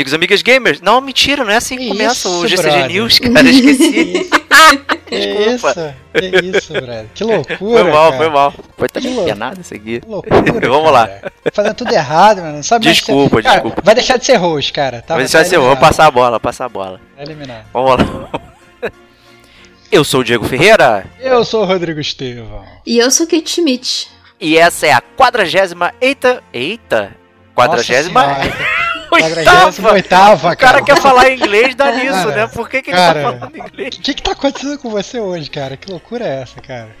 Amigos e amigas gamers. Não, mentira, não é assim que, começa o GCG brother. News, cara. Esqueci. Que Desculpa. isso? Que isso, brother? Que loucura. Foi mal, cara. foi mal. Foi tá Que nada isso aqui. Que loucura. Vamos lá. cara. Fazendo tudo errado, mano. Não sabe mais Desculpa, ser... Cara, desculpa. Vai deixar de ser host, cara. Tá, Mas isso vai ser, eu vou passar a bola, passar a bola. Vai eliminar. Vamos lá. Eu sou o Diego Ferreira Eu sou o Rodrigo Estevão. E eu sou Kate Schmidt. e essa é a quadragésima. Eita, eita. Quadragésima. Quadragésima oitava, O cara cara. quer falar inglês, dá nisso, Cara, né? Por que, que ele cara. tá falando inglês? O que, que tá acontecendo com você hoje, cara? Que loucura é essa, cara?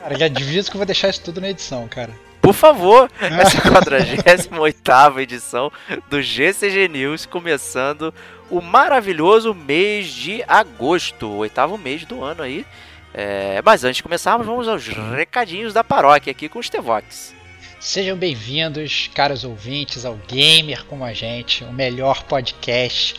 Cara, já diviso que eu vou deixar isso tudo na edição, cara. Por favor, essa 48 edição do GCG News, começando o maravilhoso mês de agosto, o oitavo mês do ano aí. É, mas antes de começarmos, vamos aos recadinhos da paróquia aqui com os Tevox. Sejam bem-vindos, caros ouvintes, ao Gamer como a gente, o melhor podcast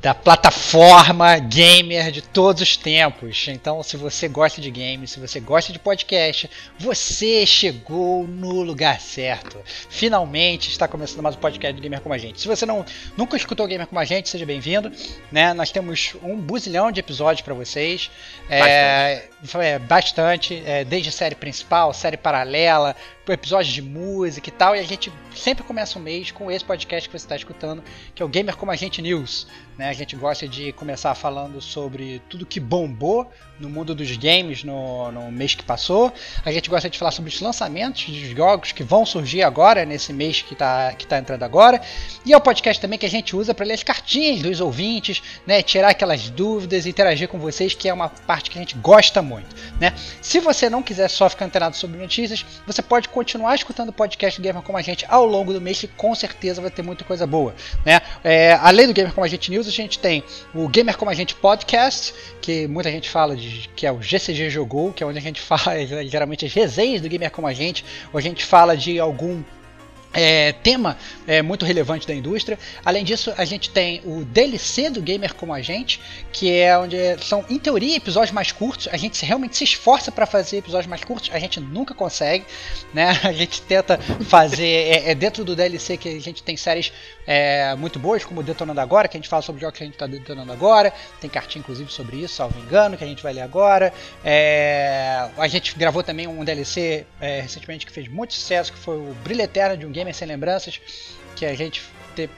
da plataforma gamer de todos os tempos. Então, se você gosta de games, se você gosta de podcast, você chegou no lugar certo. Finalmente está começando mais um podcast do Gamer como a gente. Se você não nunca escutou Gamer como a gente, seja bem-vindo. Né? Nós temos um buzilhão de episódios para vocês. É, é, bastante, é, desde série principal, série paralela, episódios de música e tal. E a gente sempre começa o mês com esse podcast que você está escutando, que é o Gamer Como a Gente News. Né? A gente gosta de começar falando sobre tudo que bombou no mundo dos games no, no mês que passou. A gente gosta de falar sobre os lançamentos dos jogos que vão surgir agora, nesse mês que está que tá entrando agora. E é o podcast também que a gente usa para ler as cartinhas dos ouvintes, né? tirar aquelas dúvidas, interagir com vocês, que é uma parte que a gente gosta muito. Né? Se você não quiser só ficar antenado sobre notícias, você pode continuar escutando o podcast Gamer Como a Gente ao longo do mês, que com certeza vai ter muita coisa boa. Né? É, além do Gamer Como a Gente News, a gente tem o Gamer Como a Gente Podcast, que muita gente fala de que é o GCG Jogou, que é onde a gente fala geralmente as resenhas do Gamer Como a Gente, ou a gente fala de algum é, tema é, muito relevante da indústria. Além disso, a gente tem o DLC do Gamer Como a Gente, que é onde são, em teoria, episódios mais curtos. A gente realmente se esforça para fazer episódios mais curtos, a gente nunca consegue, né? A gente tenta fazer. É, é dentro do DLC que a gente tem séries é, muito boas, como Detonando Agora, que a gente fala sobre jogos que a gente está detonando agora. Tem cartinha, inclusive, sobre isso, salvo engano, que a gente vai ler agora. É, a gente gravou também um DLC é, recentemente que fez muito sucesso, que foi o Brilho Eterno de um Gamer Sem Lembranças, que a gente teve...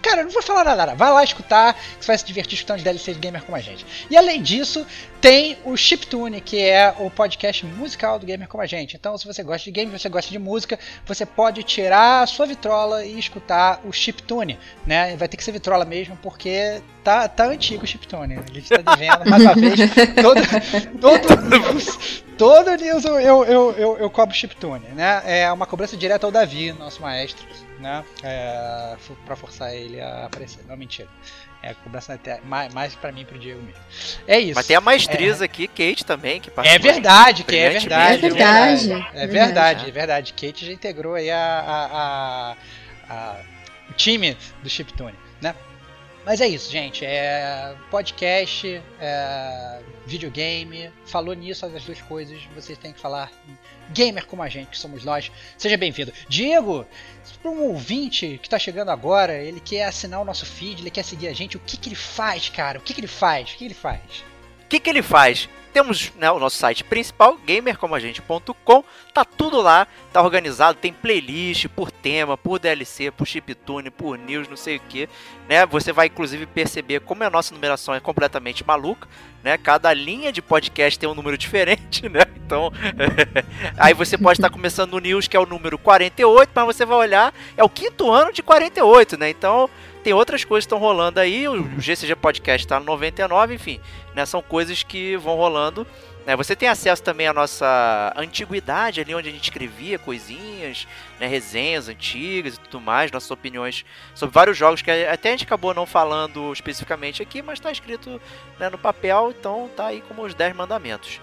Cara, não vou falar nada, vai lá escutar, que você vai se divertir escutando os DLCs de gamer como a gente. E além disso, tem o Chiptune, que é o podcast musical do Gamer como a gente. Então, se você gosta de game, você gosta de música, você pode tirar a sua vitrola e escutar o Chiptune, né? Vai ter que ser vitrola mesmo, porque tá, tá antigo o Chiptune. A gente tá devendo, mais uma vez, todo, todo news, todo news eu, eu, eu, eu, eu cobro Chiptune, né? É uma cobrança direta ao Davi, nosso maestro, né? É, pra forçar ele a aparecer. Não, mentira. É a cobrança até mais, mais pra mim e pro Diego mesmo. É isso. Mas tem a maestriza aqui, Kate também, que É participou verdade, que é brilhantemente. verdade. É verdade. É verdade, é verdade. Kate já integrou aí a, a, a- a- o time do Chiptune, né? Mas é isso, gente. É podcast, é videogame. Falou nisso, as duas coisas. Vocês têm que falar gamer como a gente, que somos nós. Seja bem-vindo. Diego, para um ouvinte que está chegando agora, ele quer assinar o nosso feed, ele quer seguir a gente, o que, que ele faz, cara? O que, que ele faz? O que ele faz? O que, que ele faz? Temos né, o nosso site principal, gamercomagente.com. Tá tudo lá, tá organizado, tem playlist por tema, por DLC, por chiptune, por news, não sei o que. Né? Você vai inclusive perceber como a nossa numeração é completamente maluca. Né? Cada linha de podcast tem um número diferente, né? Então, aí você pode estar começando no news, que é o número 48, mas você vai olhar, é o quinto ano de 48, né? Então, tem outras coisas que estão rolando aí. O GCG Podcast está no 99, enfim, né? São coisas que vão rolando. Né? Você tem acesso também à nossa antiguidade, ali onde a gente escrevia coisinhas, né? resenhas antigas e tudo mais, nossas opiniões sobre vários jogos que até a gente acabou não falando especificamente aqui, mas está escrito né, no papel, então tá aí como os 10 mandamentos.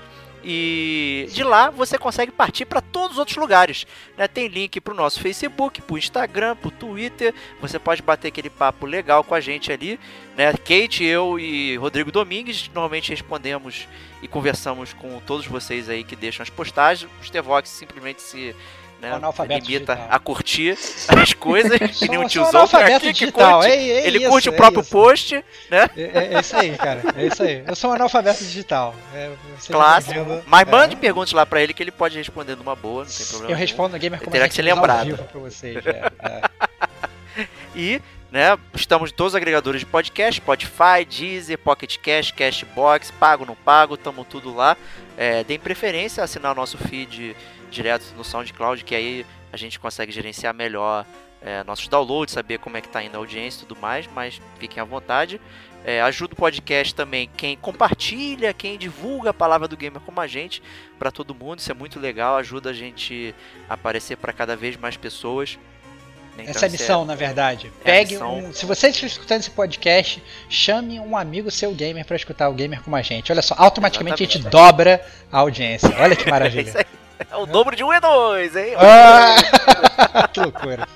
E de lá você consegue partir para todos os outros lugares. Né? Tem link para o nosso Facebook, para o Instagram, para o Twitter. Você pode bater aquele papo legal com a gente ali. Né? Kate, eu e Rodrigo Domingues normalmente respondemos e conversamos com todos vocês aí que deixam as postagens. O Stevox simplesmente se né? limita digital. a curtir as coisas, que nem o tiozão aqui que curte. É, é ele isso, curte o é próprio post, né? É, é, é, isso aí, cara. É isso aí. Eu sou um analfabeto digital. É, Clássico. Mas mande perguntas lá pra ele que ele pode responder numa boa, não tem problema. Eu respondo no Gamer como Terá que ser lembrado. Pra vocês, e né? Estamos em todos os agregadores de podcast, Spotify, Deezer, Pocket Cash, Cashbox, pago, não pago, estamos tudo lá. É, deem preferência a assinar o nosso feed direto no SoundCloud, que aí a gente consegue gerenciar melhor é, nossos downloads, saber como é que está indo a audiência e tudo mais, mas fiquem à vontade. É, ajuda o podcast também quem compartilha, quem divulga a palavra do gamer como a gente para todo mundo, isso é muito legal, ajuda a gente a aparecer para cada vez mais pessoas. Então, Essa é a missão, é, na verdade. É Pegue um. Se você está escutando esse podcast, chame um amigo seu gamer para escutar o gamer como a gente. Olha só, automaticamente Exatamente. a gente dobra a audiência. Olha que maravilha. É o dobro de um e dois, hein? Ah! que loucura.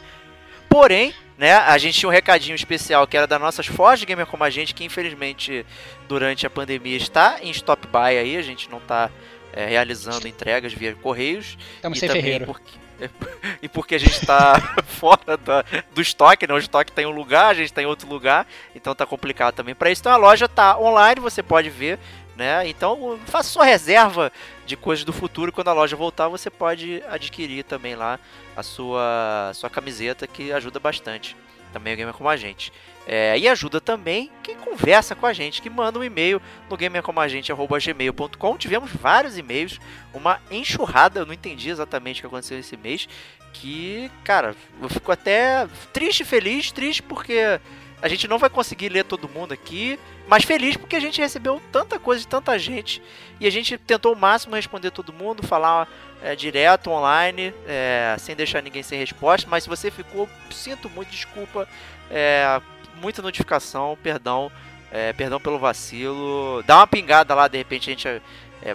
Porém, né, a gente tinha um recadinho especial que era das nossas Forge Gamer como a gente, que infelizmente durante a pandemia está em stop by aí, a gente não está é, realizando entregas via correios. Estamos e sem ferreiro. Porque, e porque a gente está fora da, do estoque, né? O estoque tem tá um lugar, a gente está em outro lugar, então tá complicado também para isso. Então a loja tá online, você pode ver né? Então faça sua reserva de coisas do futuro. Quando a loja voltar, você pode adquirir também lá a sua, sua camiseta, que ajuda bastante. Também o Gamer Como a Gente. É, e ajuda também quem conversa com a gente, que manda um e-mail no gamercomagente.gmail.com. Tivemos vários e-mails, uma enxurrada, eu não entendi exatamente o que aconteceu esse mês. Que, cara, eu fico até triste, feliz, triste porque a gente não vai conseguir ler todo mundo aqui, mas feliz porque a gente recebeu tanta coisa de tanta gente e a gente tentou o máximo responder todo mundo, falar é, direto, online, é, sem deixar ninguém sem resposta. Mas se você ficou, sinto muito, desculpa, é, muita notificação, perdão, é, perdão pelo vacilo. Dá uma pingada lá, de repente a gente é,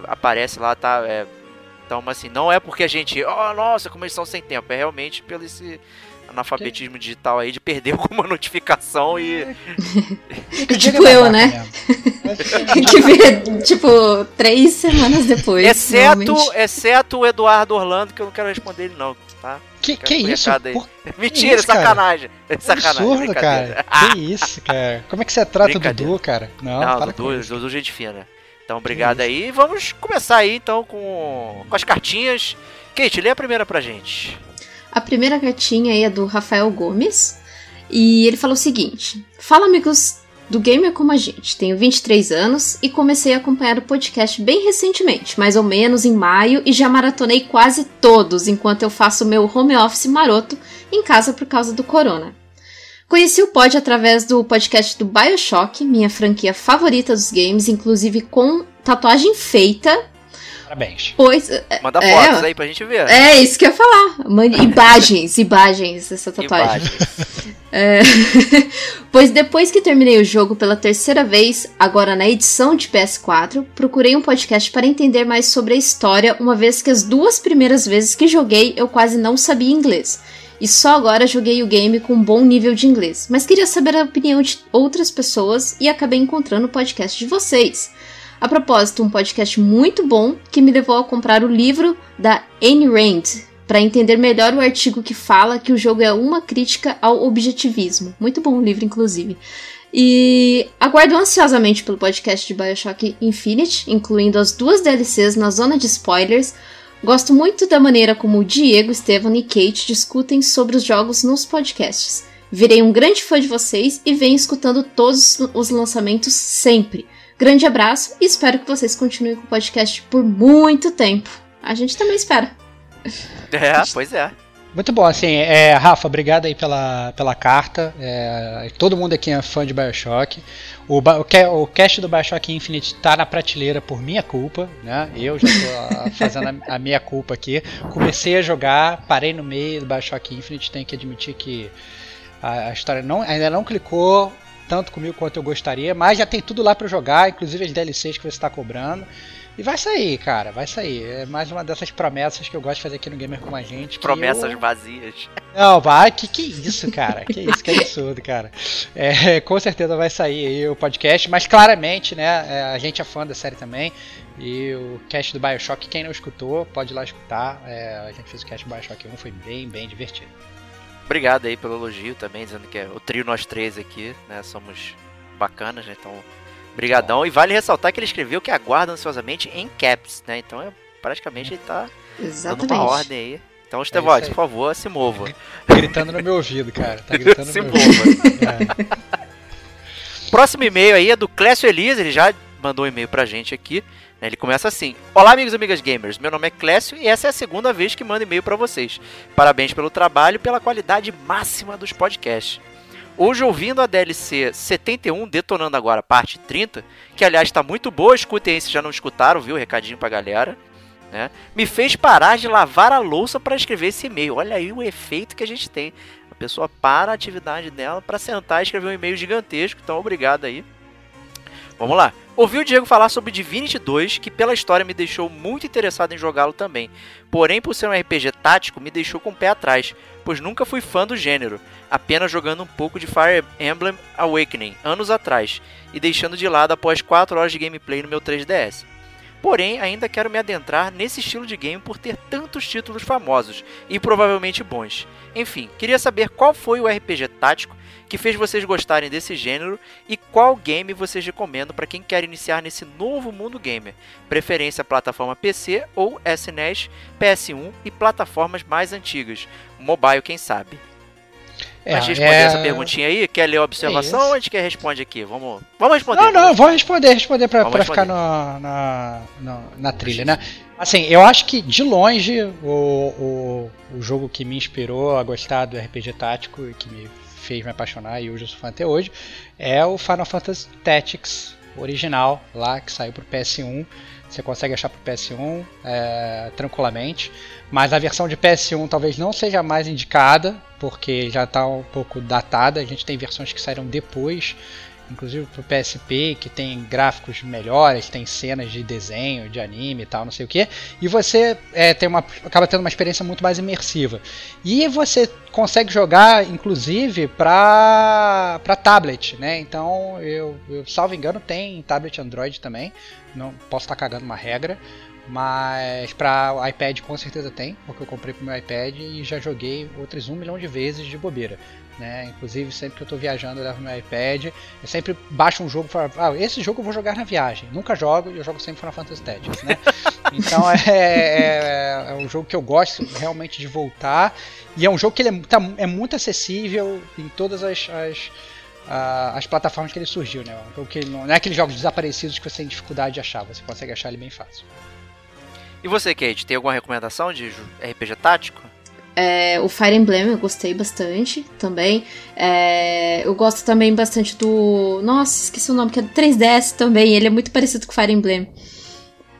aparece lá, tá? É, então, assim, não é porque a gente, oh, nossa, como eles são sem tempo, é realmente pelo esse analfabetismo digital aí de perder alguma notificação e. tipo eu, né? que ver, tipo, três semanas depois. Exceto, exceto o Eduardo Orlando, que eu não quero responder ele, não, tá? Que, que isso? Por... Mentira, isso, sacanagem. É sacanagem. Absurdo, cara. Que isso, cara. Como é que você trata o Dudu, cara? Não, não Dudu, Dudu, gente fina. Então, obrigado aí. Vamos começar aí, então, com, com as cartinhas. Kate, lê a primeira pra gente. A primeira cartinha aí é do Rafael Gomes. E ele falou o seguinte: Fala, amigos do Gamer Como a Gente. Tenho 23 anos e comecei a acompanhar o podcast bem recentemente, mais ou menos em maio, e já maratonei quase todos enquanto eu faço meu home office maroto em casa por causa do corona. Conheci o pod através do podcast do Bioshock, minha franquia favorita dos games, inclusive com tatuagem feita Parabéns. Pois, é, Manda é, fotos aí pra gente ver. É, isso que eu ia falar. Imagens, imagens dessa tatuagem. É, pois depois que terminei o jogo pela terceira vez, agora na edição de PS4, procurei um podcast para entender mais sobre a história, uma vez que as duas primeiras vezes que joguei eu quase não sabia inglês. E só agora joguei o game com um bom nível de inglês, mas queria saber a opinião de outras pessoas e acabei encontrando o podcast de vocês. A propósito, um podcast muito bom que me levou a comprar o livro da Ayn Rand, para entender melhor o artigo que fala que o jogo é uma crítica ao objetivismo. Muito bom o livro, inclusive. E aguardo ansiosamente pelo podcast de Bioshock Infinite, incluindo as duas DLCs na zona de spoilers. Gosto muito da maneira como Diego, Estevam e Kate discutem sobre os jogos nos podcasts. Virei um grande fã de vocês e venho escutando todos os lançamentos sempre. Grande abraço e espero que vocês continuem com o podcast por muito tempo. A gente também espera. É, pois é. Muito bom, assim, é, Rafa, obrigado aí pela, pela carta. É, todo mundo aqui é fã de Bioshock. O, o, o cast do Bioshock Infinite tá na prateleira por minha culpa, né? Eu já tô fazendo a, a, minha culpa aqui. Comecei a jogar, parei no meio do Bioshock Infinite, tenho que admitir que a, a história não, ainda não clicou tanto comigo quanto eu gostaria, mas já tem tudo lá para jogar, inclusive as DLCs que você está cobrando. E vai sair, cara, vai sair. É mais uma dessas promessas que eu gosto de fazer aqui no Gamer com a gente. Promessas eu... vazias. Não, vai, que que isso, cara? Que isso, que absurdo, cara. É, com certeza vai sair aí o podcast, mas claramente, né, é, a gente é fã da série também. E o cast do Bioshock, quem não escutou, pode ir lá escutar. É, a gente fez o cast do Bioshock 1, foi bem, bem divertido. Obrigado aí pelo elogio também, dizendo que é o trio nós três aqui, né, somos bacanas, né, então Brigadão. E vale ressaltar que ele escreveu que aguarda ansiosamente em caps, né? Então é, praticamente ele tá Exatamente. dando uma ordem aí. Então, Estevox, é por favor, se mova. Gritando no meu ouvido, cara. Tá gritando se no meu mova. ouvido. É. Próximo e-mail aí é do Clécio Elias, ele já mandou um e-mail pra gente aqui. Né? Ele começa assim: Olá, amigos e amigas gamers. Meu nome é Clécio e essa é a segunda vez que mando e-mail para vocês. Parabéns pelo trabalho e pela qualidade máxima dos podcasts. Hoje ouvindo a DLC 71, detonando agora, parte 30, que aliás está muito boa, escutem aí se já não escutaram, viu? Recadinho pra galera. Né? Me fez parar de lavar a louça para escrever esse e-mail. Olha aí o efeito que a gente tem. A pessoa para a atividade dela para sentar e escrever um e-mail gigantesco. Então, obrigado aí. Vamos lá. Ouvi o Diego falar sobre Divinity 2, que pela história me deixou muito interessado em jogá-lo também. Porém, por ser um RPG tático, me deixou com o pé atrás, pois nunca fui fã do gênero, apenas jogando um pouco de Fire Emblem Awakening anos atrás e deixando de lado após 4 horas de gameplay no meu 3DS. Porém, ainda quero me adentrar nesse estilo de game por ter tantos títulos famosos e provavelmente bons. Enfim, queria saber qual foi o RPG tático que fez vocês gostarem desse gênero e qual game vocês recomendam para quem quer iniciar nesse novo mundo gamer. Preferência plataforma PC ou SNES, PS1 e plataformas mais antigas, mobile quem sabe. É, a gente responder é... essa perguntinha aí? Quer ler a observação é ou a gente quer responder aqui? Vamos, vamos responder. Não, não, vou responder, responder pra, pra ficar no, na, na, na trilha, né? Assim, eu acho que de longe o, o, o jogo que me inspirou a gostar do RPG tático e que me fez me apaixonar e hoje eu sou fã até hoje é o Final Fantasy Tactics original lá que saiu pro PS1. Você consegue achar pro PS1 é, tranquilamente, mas a versão de PS1 talvez não seja mais indicada porque já está um pouco datada. A gente tem versões que saíram depois inclusive pro PSP, que tem gráficos melhores, tem cenas de desenho, de anime e tal, não sei o que, e você é, tem uma, acaba tendo uma experiência muito mais imersiva. E você consegue jogar, inclusive, para tablet, né? Então, eu, eu, salvo engano, tem tablet Android também, não posso estar tá cagando uma regra, mas para iPad com certeza tem, porque eu comprei pro meu iPad e já joguei outras um milhão de vezes de bobeira. Né? Inclusive, sempre que eu estou viajando, eu levo meu iPad. Eu sempre baixo um jogo e falo, ah, esse jogo eu vou jogar na viagem. Nunca jogo e eu jogo sempre Final Fantasy Tactics, né? então é, é, é, um jogo que eu gosto realmente de voltar. E é um jogo que ele é, tá, é muito acessível em todas as, as, as plataformas que ele surgiu, né? Jogo que não, não é aqueles jogos desaparecidos que você tem dificuldade de achar, você consegue achar ele bem fácil. E você, Kate, tem alguma recomendação de RPG tático? É, o Fire Emblem eu gostei bastante também. É, eu gosto também bastante do. Nossa, esqueci o nome, que é do 3DS também. Ele é muito parecido com o Fire Emblem.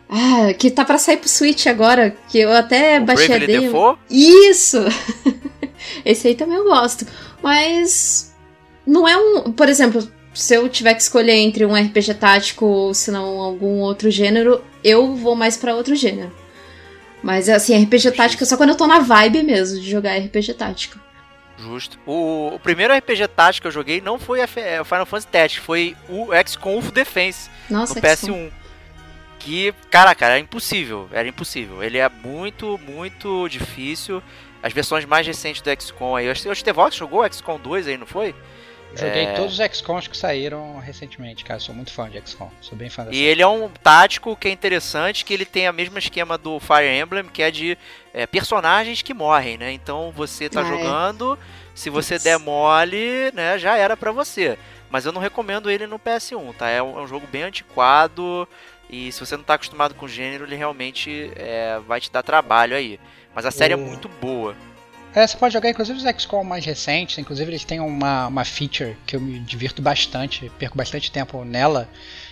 Ah, que tá pra sair pro Switch agora, que eu até o baixei Bravely a demo. Default? Isso! Esse aí também eu gosto. Mas. Não é um. Por exemplo, se eu tiver que escolher entre um RPG tático ou se não algum outro gênero, eu vou mais para outro gênero. Mas assim, RPG tático é só quando eu tô na vibe mesmo de jogar RPG tático. Justo. O, o primeiro RPG tático que eu joguei não foi é, o Final Fantasy Tactics, foi o XCOM Defense Nossa, no PS1. Que, cara, cara, era impossível. Era impossível. Ele é muito, muito difícil. As versões mais recentes do XCOM aí. O Stevox jogou o XCOM 2 aí, não foi? Joguei É. todos os XCOMs que saíram recentemente, cara. Sou muito fã de XCOM. Sou bem fã dessa. E ele é um tático que é interessante, que ele tem o mesmo esquema do Fire Emblem, que é de é, personagens que morrem, né? Então você tá Ah, é. jogando, se você Putz. der mole, né, já era pra você. Mas eu não recomendo ele no PS1, tá? É um, é um jogo bem antiquado e se você não tá acostumado com o gênero, ele realmente é, vai te dar trabalho aí. Mas a série é O- muito boa. É, você pode jogar inclusive os XCOM mais recentes, inclusive eles têm uma, uma feature que eu me divirto bastante, perco bastante tempo nela,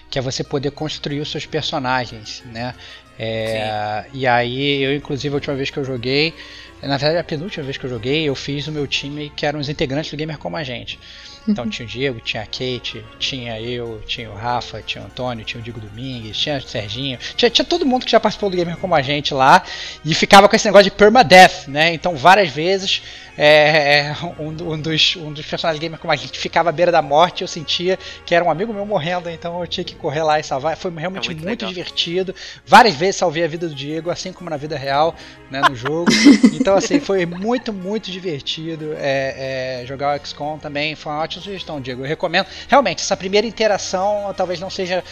que é você poder construir os seus personagens, né? É, e aí eu inclusive a última vez que eu joguei, na verdade a penúltima vez que eu joguei, eu fiz o meu time que eram os integrantes do Gamer Como a Gente. Então tinha o Diego, tinha a Kate, tinha eu, tinha o Rafa, tinha o Antônio, tinha o Diego Domingues, tinha o Serginho, tinha, tinha todo mundo que já participou do Gamer Como a Gente lá e ficava com esse negócio de permadeath, né? Então várias vezes é, um, um dos, um dos personagens gamer como a gente ficava à beira da morte, eu sentia que era um amigo meu morrendo, então eu tinha que correr lá e salvar. Foi realmente É muito muito, divertido. Várias vezes salvei a vida do Diego, assim como na vida real, né, no jogo. Então assim, foi muito, muito divertido é, é, jogar o XCOM também. Foi uma ótima sugestão, Diego. Eu recomendo. Realmente, essa primeira interação talvez não seja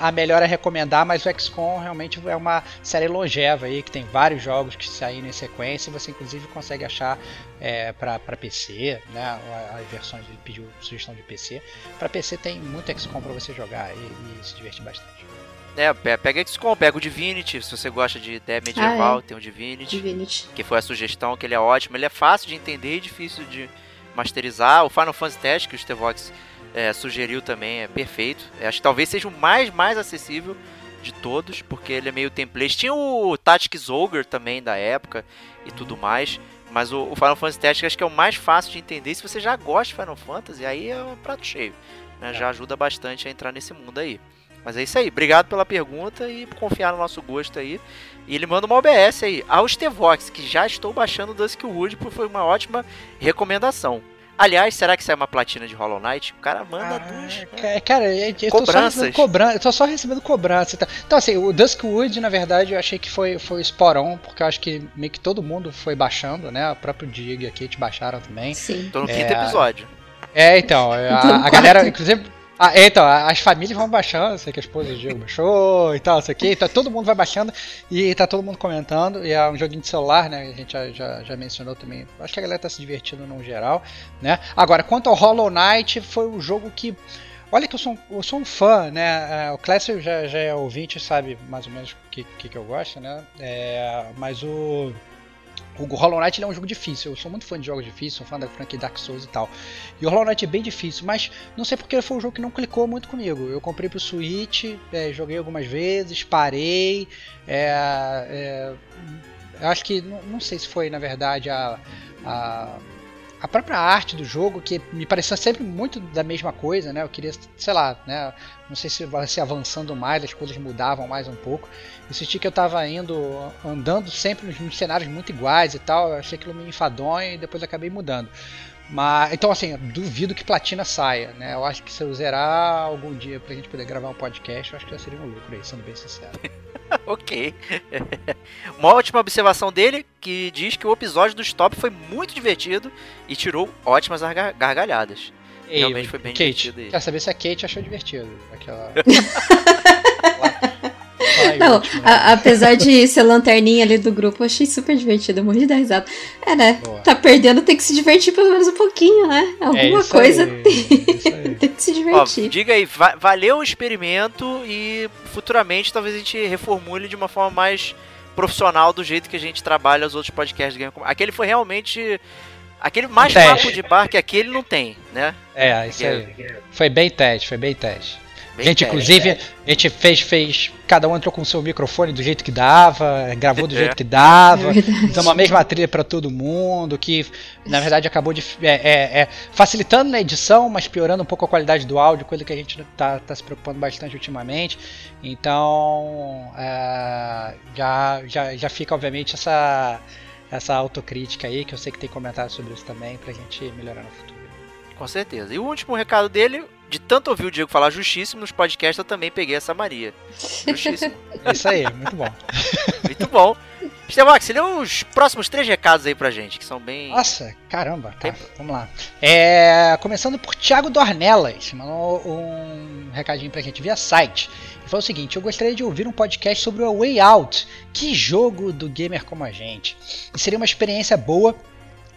a melhor a recomendar, mas o XCOM realmente é uma série longeva aí, que tem vários jogos que saíram em sequência você inclusive consegue achar é, para PC, né? As versões ele pediu sugestão de PC. Para PC tem muito XCOM para você jogar e, e se divertir bastante. É, pe- pega XCOM, pega o Divinity, se você gosta de ideia medieval, Ah, é. tem o Divinity. Divinity. que foi a sugestão, que ele é ótimo. Ele é fácil de entender e difícil de masterizar. O Final Fantasy Test, que o Stevox é, sugeriu também, é perfeito. Eu acho que talvez seja o mais, mais acessível de todos, porque ele é meio template. Tinha o Tactics Ogre também da época e tudo mais. Mas o, o Final Fantasy Tactics acho que é o mais fácil de entender. Se você já gosta de Final Fantasy, aí é um prato cheio. né? Já ajuda bastante a entrar nesse mundo aí. Mas é isso aí. Obrigado pela pergunta e por confiar no nosso gosto aí. E ele manda uma OBS aí. Ao Stevox, que já estou baixando Duskwood, porque foi uma ótima recomendação. Aliás, será que sai uma platina de Hollow Knight? O cara manda duas. Ah, ca- cara, eu, eu tô só Cobranças. recebendo cobrança, eu tô só recebendo cobrança. Tá? Então assim, o Duskwood, na verdade, eu achei que foi, foi on, porque eu acho que meio que todo mundo foi baixando, né? O próprio Diego e a Kate baixaram também. Sim. Tô no É. quinto episódio. É, então, a, a galera, inclusive. Ah, é, então, as famílias vão baixando, sei que a esposa do Diego baixou e tal, isso aqui, tá, todo mundo vai baixando e tá todo mundo comentando, e é um joguinho de celular, né, a gente já, já, já mencionou também, acho que a galera tá se divertindo no geral, né. Agora, quanto ao Hollow Knight, foi um jogo que, olha que eu sou, um- eu sou um fã, né, é, o Clécio já, já é ouvinte, sabe mais ou menos o que, que, que eu gosto, né, é, mas o... O Hollow Knight é um jogo difícil, eu sou muito fã de jogos difíceis, sou fã da franquia Dark Souls e tal. E o Hollow Knight é bem difícil, mas não sei porque foi um jogo que não clicou muito comigo. Eu comprei pro Switch, é, joguei algumas vezes, parei. É, é, acho que, não, não sei se foi na verdade a, a, a própria arte do jogo, que me parecia sempre muito da mesma coisa, né? Eu queria, sei lá, né? Não sei se se avançando mais, as coisas mudavam mais um pouco. Eu senti que eu tava indo, andando sempre nos, nos cenários muito iguais e tal. Eu achei aquilo meio enfadonho e depois acabei mudando. Mas, então, assim, eu duvido que platina saia, né? Eu acho que se eu zerar algum dia pra gente poder gravar um podcast, eu acho que já seria um lucro aí, sendo bem sincero. ok. Uma ótima observação dele, que diz que o episódio do Stop foi muito divertido e tirou ótimas garga- gargalhadas. Realmente foi bem Kate, divertido aí. Quer saber se a Kate achou divertido aquela. Não, né? a- apesar de ser lanterninha ali do grupo, eu achei super divertido, eu morri de dar risada. É, né? Boa. Tá perdendo, tem que se divertir pelo menos um pouquinho, né? É Alguma isso coisa aí, isso aí. tem que se Ó, divertir. diga aí, va- valeu o experimento e futuramente talvez a gente reformule de uma forma mais profissional do jeito que a gente trabalha os outros podcasts do Game Aquele foi realmente. Aquele mais Teste. papo de bar que aquele não tem, né? É, isso aí. Foi bem teste, foi bem teste. Bem gente, inclusive, a gente fez, fez. Cada um entrou com o seu microfone do jeito que dava, gravou do É. jeito que dava. É. Deu uma mesma trilha pra todo mundo, que na verdade acabou de. É, é- é facilitando na edição, mas piorando um pouco a qualidade do áudio, coisa que a gente tá, tá se preocupando bastante ultimamente. Então, é, já, já, já fica, obviamente, essa, essa autocrítica aí, que eu sei que tem comentário sobre isso também, pra gente melhorar no futuro. Com certeza. E o último recado dele de tanto ouvir o Diego falar justíssimo, nos podcasts eu também peguei essa Maria. Justíssimo. Isso aí, muito bom. muito bom. Estevax, você lê os próximos três recados aí pra gente, que são bem. Nossa, caramba, tá. Vamos lá. É, começando por Thiago Dornelas, mandou um recadinho pra gente via site. Ele falou o seguinte: Eu gostaria de ouvir um podcast sobre o Way Out. Que jogo do gamer como a gente. E seria uma experiência boa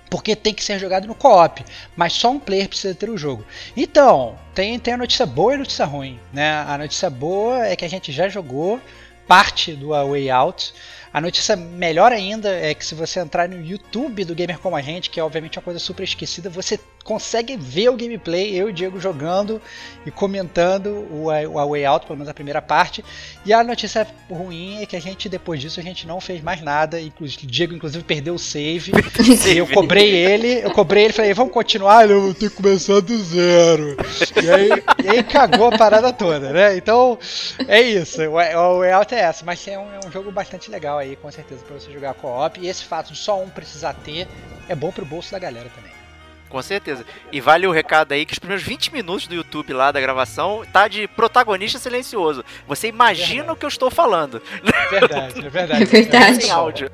porque tem que ser jogado no co-op, mas só um player precisa ter o jogo. Então, tem, tem a notícia boa e a notícia ruim. Né? A notícia boa é que a gente já jogou parte do A Way Out. A notícia melhor ainda é que se você entrar no YouTube do Gamer Como a Gente, que é obviamente uma coisa super esquecida, você consegue ver o gameplay, eu e o Diego jogando e comentando o, A Way Out, pelo menos a primeira parte. E a notícia ruim é que a gente, depois disso, a gente não fez mais nada. Inclusive, o Diego, inclusive, perdeu o save. e eu cobrei ele, eu cobrei ele falei, vamos continuar? Eu vou ter que começar do zero. E aí, e aí cagou a parada toda, né? Então, é isso. O, o Way Out é essa, mas é um, é um jogo bastante legal aí, com certeza, para você jogar co-op. E esse fato de só um precisar ter é bom pro bolso da galera também. Com certeza. E vale o recado aí que os primeiros 20 minutos do YouTube lá da gravação tá de protagonista silencioso. Você imagina é o que eu estou falando. É verdade, é verdade. É verdade. Sem áudio.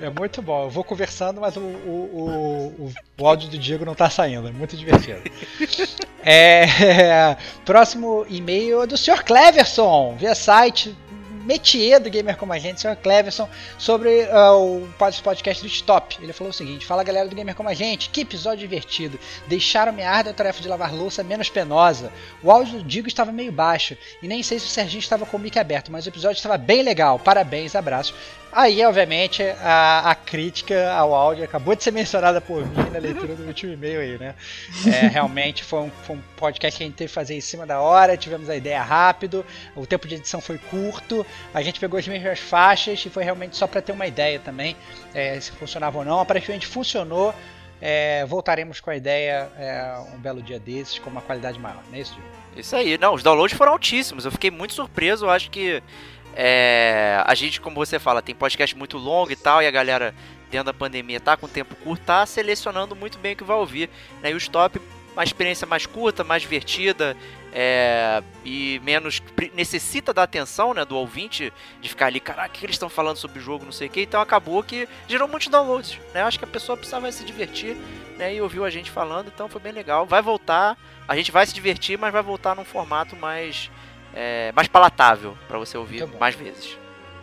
É muito bom. Eu vou conversando, mas o, o, o, o áudio do Diego não tá saindo. É muito divertido. é, próximo e-mail é do Sr. Cleverson, via site métier do Gamer Como a Gente, Sr. Cleverson, sobre uh, o podcast do Stop. Ele falou o seguinte: Fala galera do Gamer Como a Gente, que episódio divertido. Deixaram minha árdua tarefa de lavar louça menos penosa. O áudio do Digo estava meio baixo e nem sei se o Serginho estava com o mic aberto, mas o episódio estava bem legal. Parabéns, abraço. Aí, obviamente, a, a, crítica ao áudio acabou de ser mencionada por mim na leitura do último e-mail aí, né? É, realmente foi um, foi um, podcast que a gente teve que fazer em cima da hora, tivemos a ideia rápido, o tempo de edição foi curto, a gente pegou as mesmas faixas e foi realmente só para ter uma ideia também é, se funcionava ou não. Aparentemente funcionou. É, voltaremos com a ideia é, um belo dia desses com uma qualidade maior, não é isso, Isso aí, não, os downloads foram altíssimos. Eu fiquei muito surpreso, eu acho que é, a gente, como você fala, tem podcast muito longo e tal, e a galera, dentro da pandemia, tá com tempo curto, tá selecionando muito bem o que vai ouvir. Né? E o Stop, uma experiência mais curta, mais divertida, é, e menos necessita da atenção né, do ouvinte de ficar ali, caraca, o que eles estão falando sobre o jogo, não sei o que. Então acabou que gerou muitos downloads. Né? Acho que a pessoa precisava se divertir né, e ouviu a gente falando, então foi bem legal. Vai voltar, a gente vai se divertir, mas vai voltar num formato mais é, mais palatável para você ouvir mais vezes.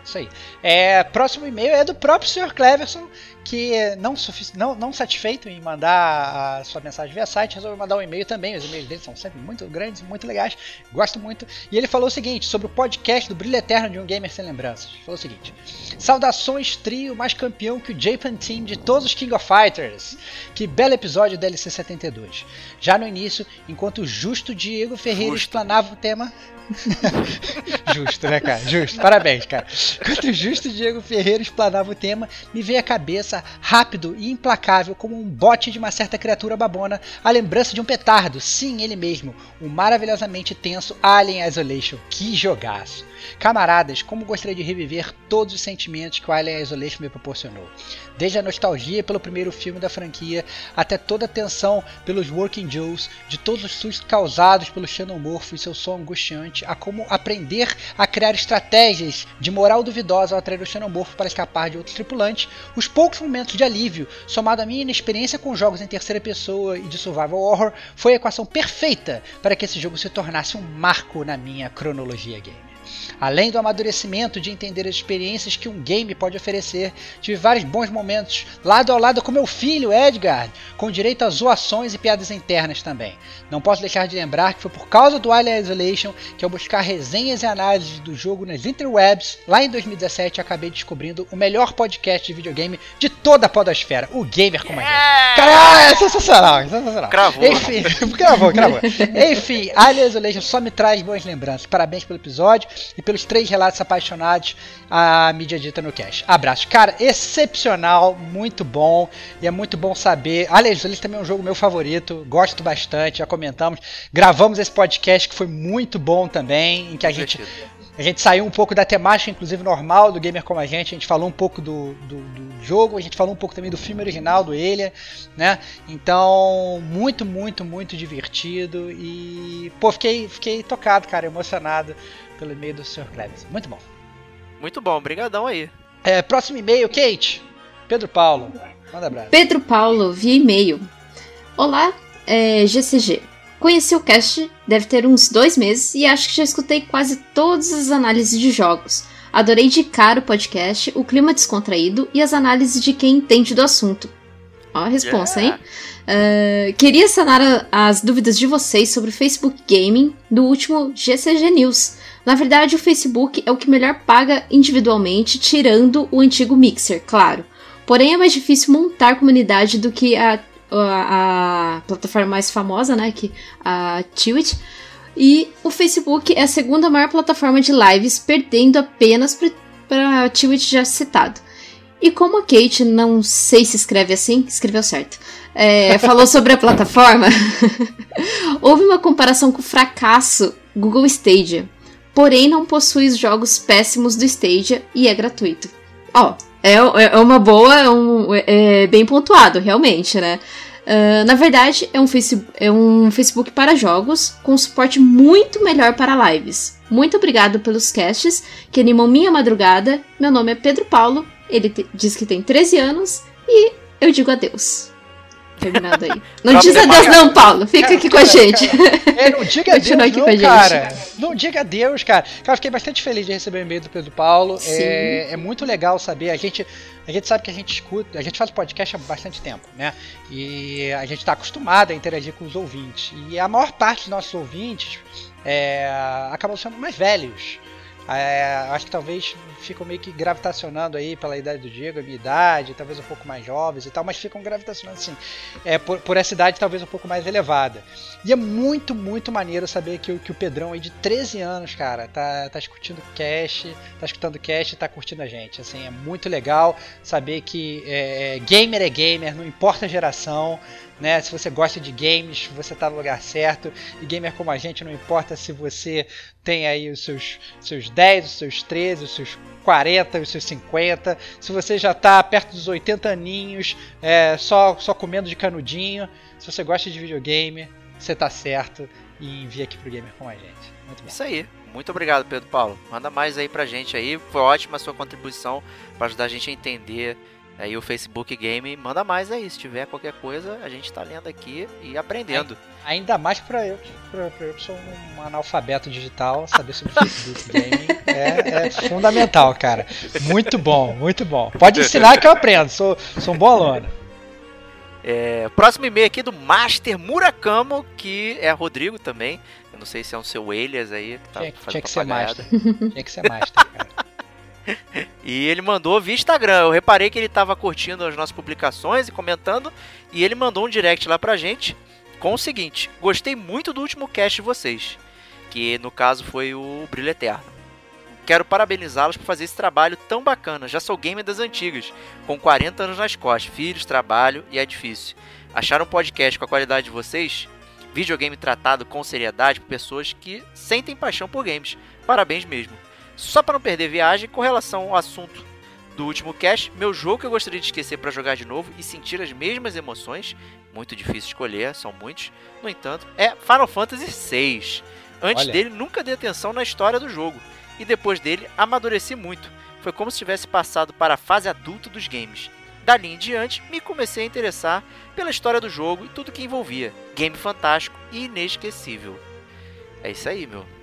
Isso aí. É, próximo e-mail é do próprio Sr. Cleverson, que não, não, não satisfeito em mandar a sua mensagem via site, resolveu mandar um e-mail também. Os e-mails dele são sempre muito grandes, muito legais, gosto muito. E ele falou o seguinte sobre o podcast do Brilho Eterno de um Gamer Sem Lembranças. Ele falou o seguinte: Saudações, trio mais campeão que o Japan Team de todos os King of Fighters. Que belo episódio da LC 72. Já no início, enquanto o justo Diego Ferreira Justo. explanava o tema. Justo, né, cara? Justo. Parabéns, cara. Enquanto o justo Diego Ferreira explanava o tema, me veio à cabeça, rápido e implacável, como um bote de uma certa criatura babona, a lembrança de um petardo. Sim, ele mesmo. O maravilhosamente tenso Alien Isolation. Que jogaço. Camaradas, como gostaria de reviver todos os sentimentos que o Alien Isolation me proporcionou. Desde a nostalgia pelo primeiro filme da franquia, até toda a tensão pelos Working Joes, de todos os sustos causados pelo Xenomorfo e seu som angustiante, a como aprender a criar estratégias de moral duvidosa ao atrair o Xenomorfo para escapar de outros tripulantes, os poucos momentos de alívio, somado à minha inexperiência com jogos em terceira pessoa e de survival horror, foi a equação perfeita para que esse jogo se tornasse um marco na minha cronologia game. Além do amadurecimento de entender as experiências que um game pode oferecer, tive vários bons momentos lado a lado com meu filho Edgar, com direito a zoações e piadas internas também. Não posso deixar de lembrar que foi por causa do Alien Isolation que ao buscar resenhas e análises do jogo nas interwebs, lá em 2017 acabei descobrindo o melhor podcast de videogame de toda a podosfera, o Gamer como a gente. Caralho, é sensacional, é sensacional. Cravou. Enfim, cravou, cravou. Enfim, Alien Isolation só me traz boas lembranças. Parabéns pelo episódio e pelos três relatos apaixonados a mídia dita no cast. Abraço. Cara, excepcional, muito bom. E é muito bom saber. Aliás, ele também é um jogo meu favorito. Gosto bastante, já comentamos. Gravamos esse podcast que foi muito bom também, em que a gente A gente saiu um pouco da temática, inclusive normal, do Gamer Como a Gente. A gente falou um pouco do, do, do jogo, a gente falou um pouco também do filme original, do Elia, né? Então, muito, muito, muito divertido. E, pô, fiquei, fiquei tocado, cara, emocionado pelo e-mail do Sr. Cleves. Muito bom. Muito bom, brigadão aí. É, próximo e-mail, Kate. Pedro Paulo. Manda abraço. Pedro Paulo, via e-mail. Olá, é, GCG. Conheci o cast, deve ter uns dois meses, e acho que já escutei quase todas as análises de jogos. Adorei de cara o podcast, o clima descontraído e as análises de quem entende do assunto. Ó a resposta, Yeah. hein? Uh, queria sanar a- as dúvidas de vocês sobre o Facebook Gaming do último GCG News. Na verdade, o Facebook é o que melhor paga individualmente, tirando o antigo Mixer, claro. Porém, é mais difícil montar comunidade do que a, a, a plataforma mais famosa, né? Que a Twitch. E o Facebook é a segunda maior plataforma de lives, perdendo apenas para a Twitch já citado. E como a Kate, não sei se escreve assim, escreveu certo, é, falou sobre a plataforma, houve uma comparação com o fracasso Google Stadia. Porém, não possui os jogos péssimos do Stadia e é gratuito. Ó, é, é uma boa, é, um- é bem pontuado, realmente, né? Ah, na verdade, é um, face, é um Facebook para jogos, com suporte muito melhor para lives. Muito obrigado pelos casts que animam minha madrugada. Meu nome é Pedro Paulo, ele diz que tem 13 anos e eu digo adeus. Terminado aí. Não diz adeus não, Paulo. Fica aqui com a gente. É, não diga adeus, aqui não, com a gente. cara. Não diga adeus, cara. Cara, eu fiquei bastante feliz de receber o e-mail do Pedro Paulo. Sim. É, é muito legal saber. A gente, a gente sabe que a gente escuta, a gente faz podcast há bastante tempo, né? E a gente está acostumado a interagir com os ouvintes. E a maior parte dos nossos ouvintes é, acabam sendo mais velhos. É, acho que talvez ficam meio que gravitacionando aí pela idade do Diego, a minha idade, talvez um pouco mais jovens e tal, mas ficam gravitacionando assim, é, por, por essa idade talvez um pouco mais elevada. E é muito, muito maneiro saber que, que o Pedrão aí de 13 anos, cara, tá, tá escutando cast, tá escutando cast e tá curtindo a gente. Assim, é muito legal saber que é, gamer é gamer, não importa a geração, né? Se você gosta de games, você tá no lugar certo. E gamer como a gente, não importa se você tem aí os seus, seus 10, os seus 13, os seus 40, os seus 50. Se você já tá perto dos 80 aninhos, é, só, só comendo de canudinho. Se você gosta de videogame, você tá certo e envia aqui pro gamer com a gente. Muito bom. Isso aí. Muito obrigado, Pedro Paulo. Manda mais aí pra gente aí. Foi ótima a sua contribuição para ajudar a gente a entender aí o Facebook Game. Manda mais aí. Se tiver qualquer coisa, a gente tá lendo aqui e aprendendo. Ainda mais pra eu, pra, pra eu que sou um analfabeto digital, saber sobre Facebook Gaming é, é fundamental, cara. Muito bom, muito bom. Pode ensinar que eu aprendo, sou, sou um bom aluno. É, próximo e-mail aqui do Master Murakamo, que é Rodrigo também. Eu não sei se é um seu alias aí. Que tá Tinha, tinha que ser master. Tinha que ser master, cara. E ele mandou via Instagram. Eu reparei que ele tava curtindo as nossas publicações e comentando. E ele mandou um direct lá pra gente com o seguinte: Gostei muito do último cast de vocês. Que no caso foi o Brilho Eterno. Quero parabenizá-los por fazer esse trabalho tão bacana. Já sou gamer das antigas, com 40 anos nas costas, filhos, trabalho e é difícil. Acharam um podcast com a qualidade de vocês? Videogame tratado com seriedade por pessoas que sentem paixão por games. Parabéns mesmo. Só para não perder viagem, com relação ao assunto do último cast, meu jogo que eu gostaria de esquecer para jogar de novo e sentir as mesmas emoções, muito difícil escolher, são muitos, no entanto, é Final Fantasy VI. Antes Olha. dele, nunca dei atenção na história do jogo, e depois dele, amadureci muito. Foi como se tivesse passado para a fase adulta dos games. Dali em diante, me comecei a interessar pela história do jogo e tudo que envolvia. Game fantástico e inesquecível. É isso aí, meu.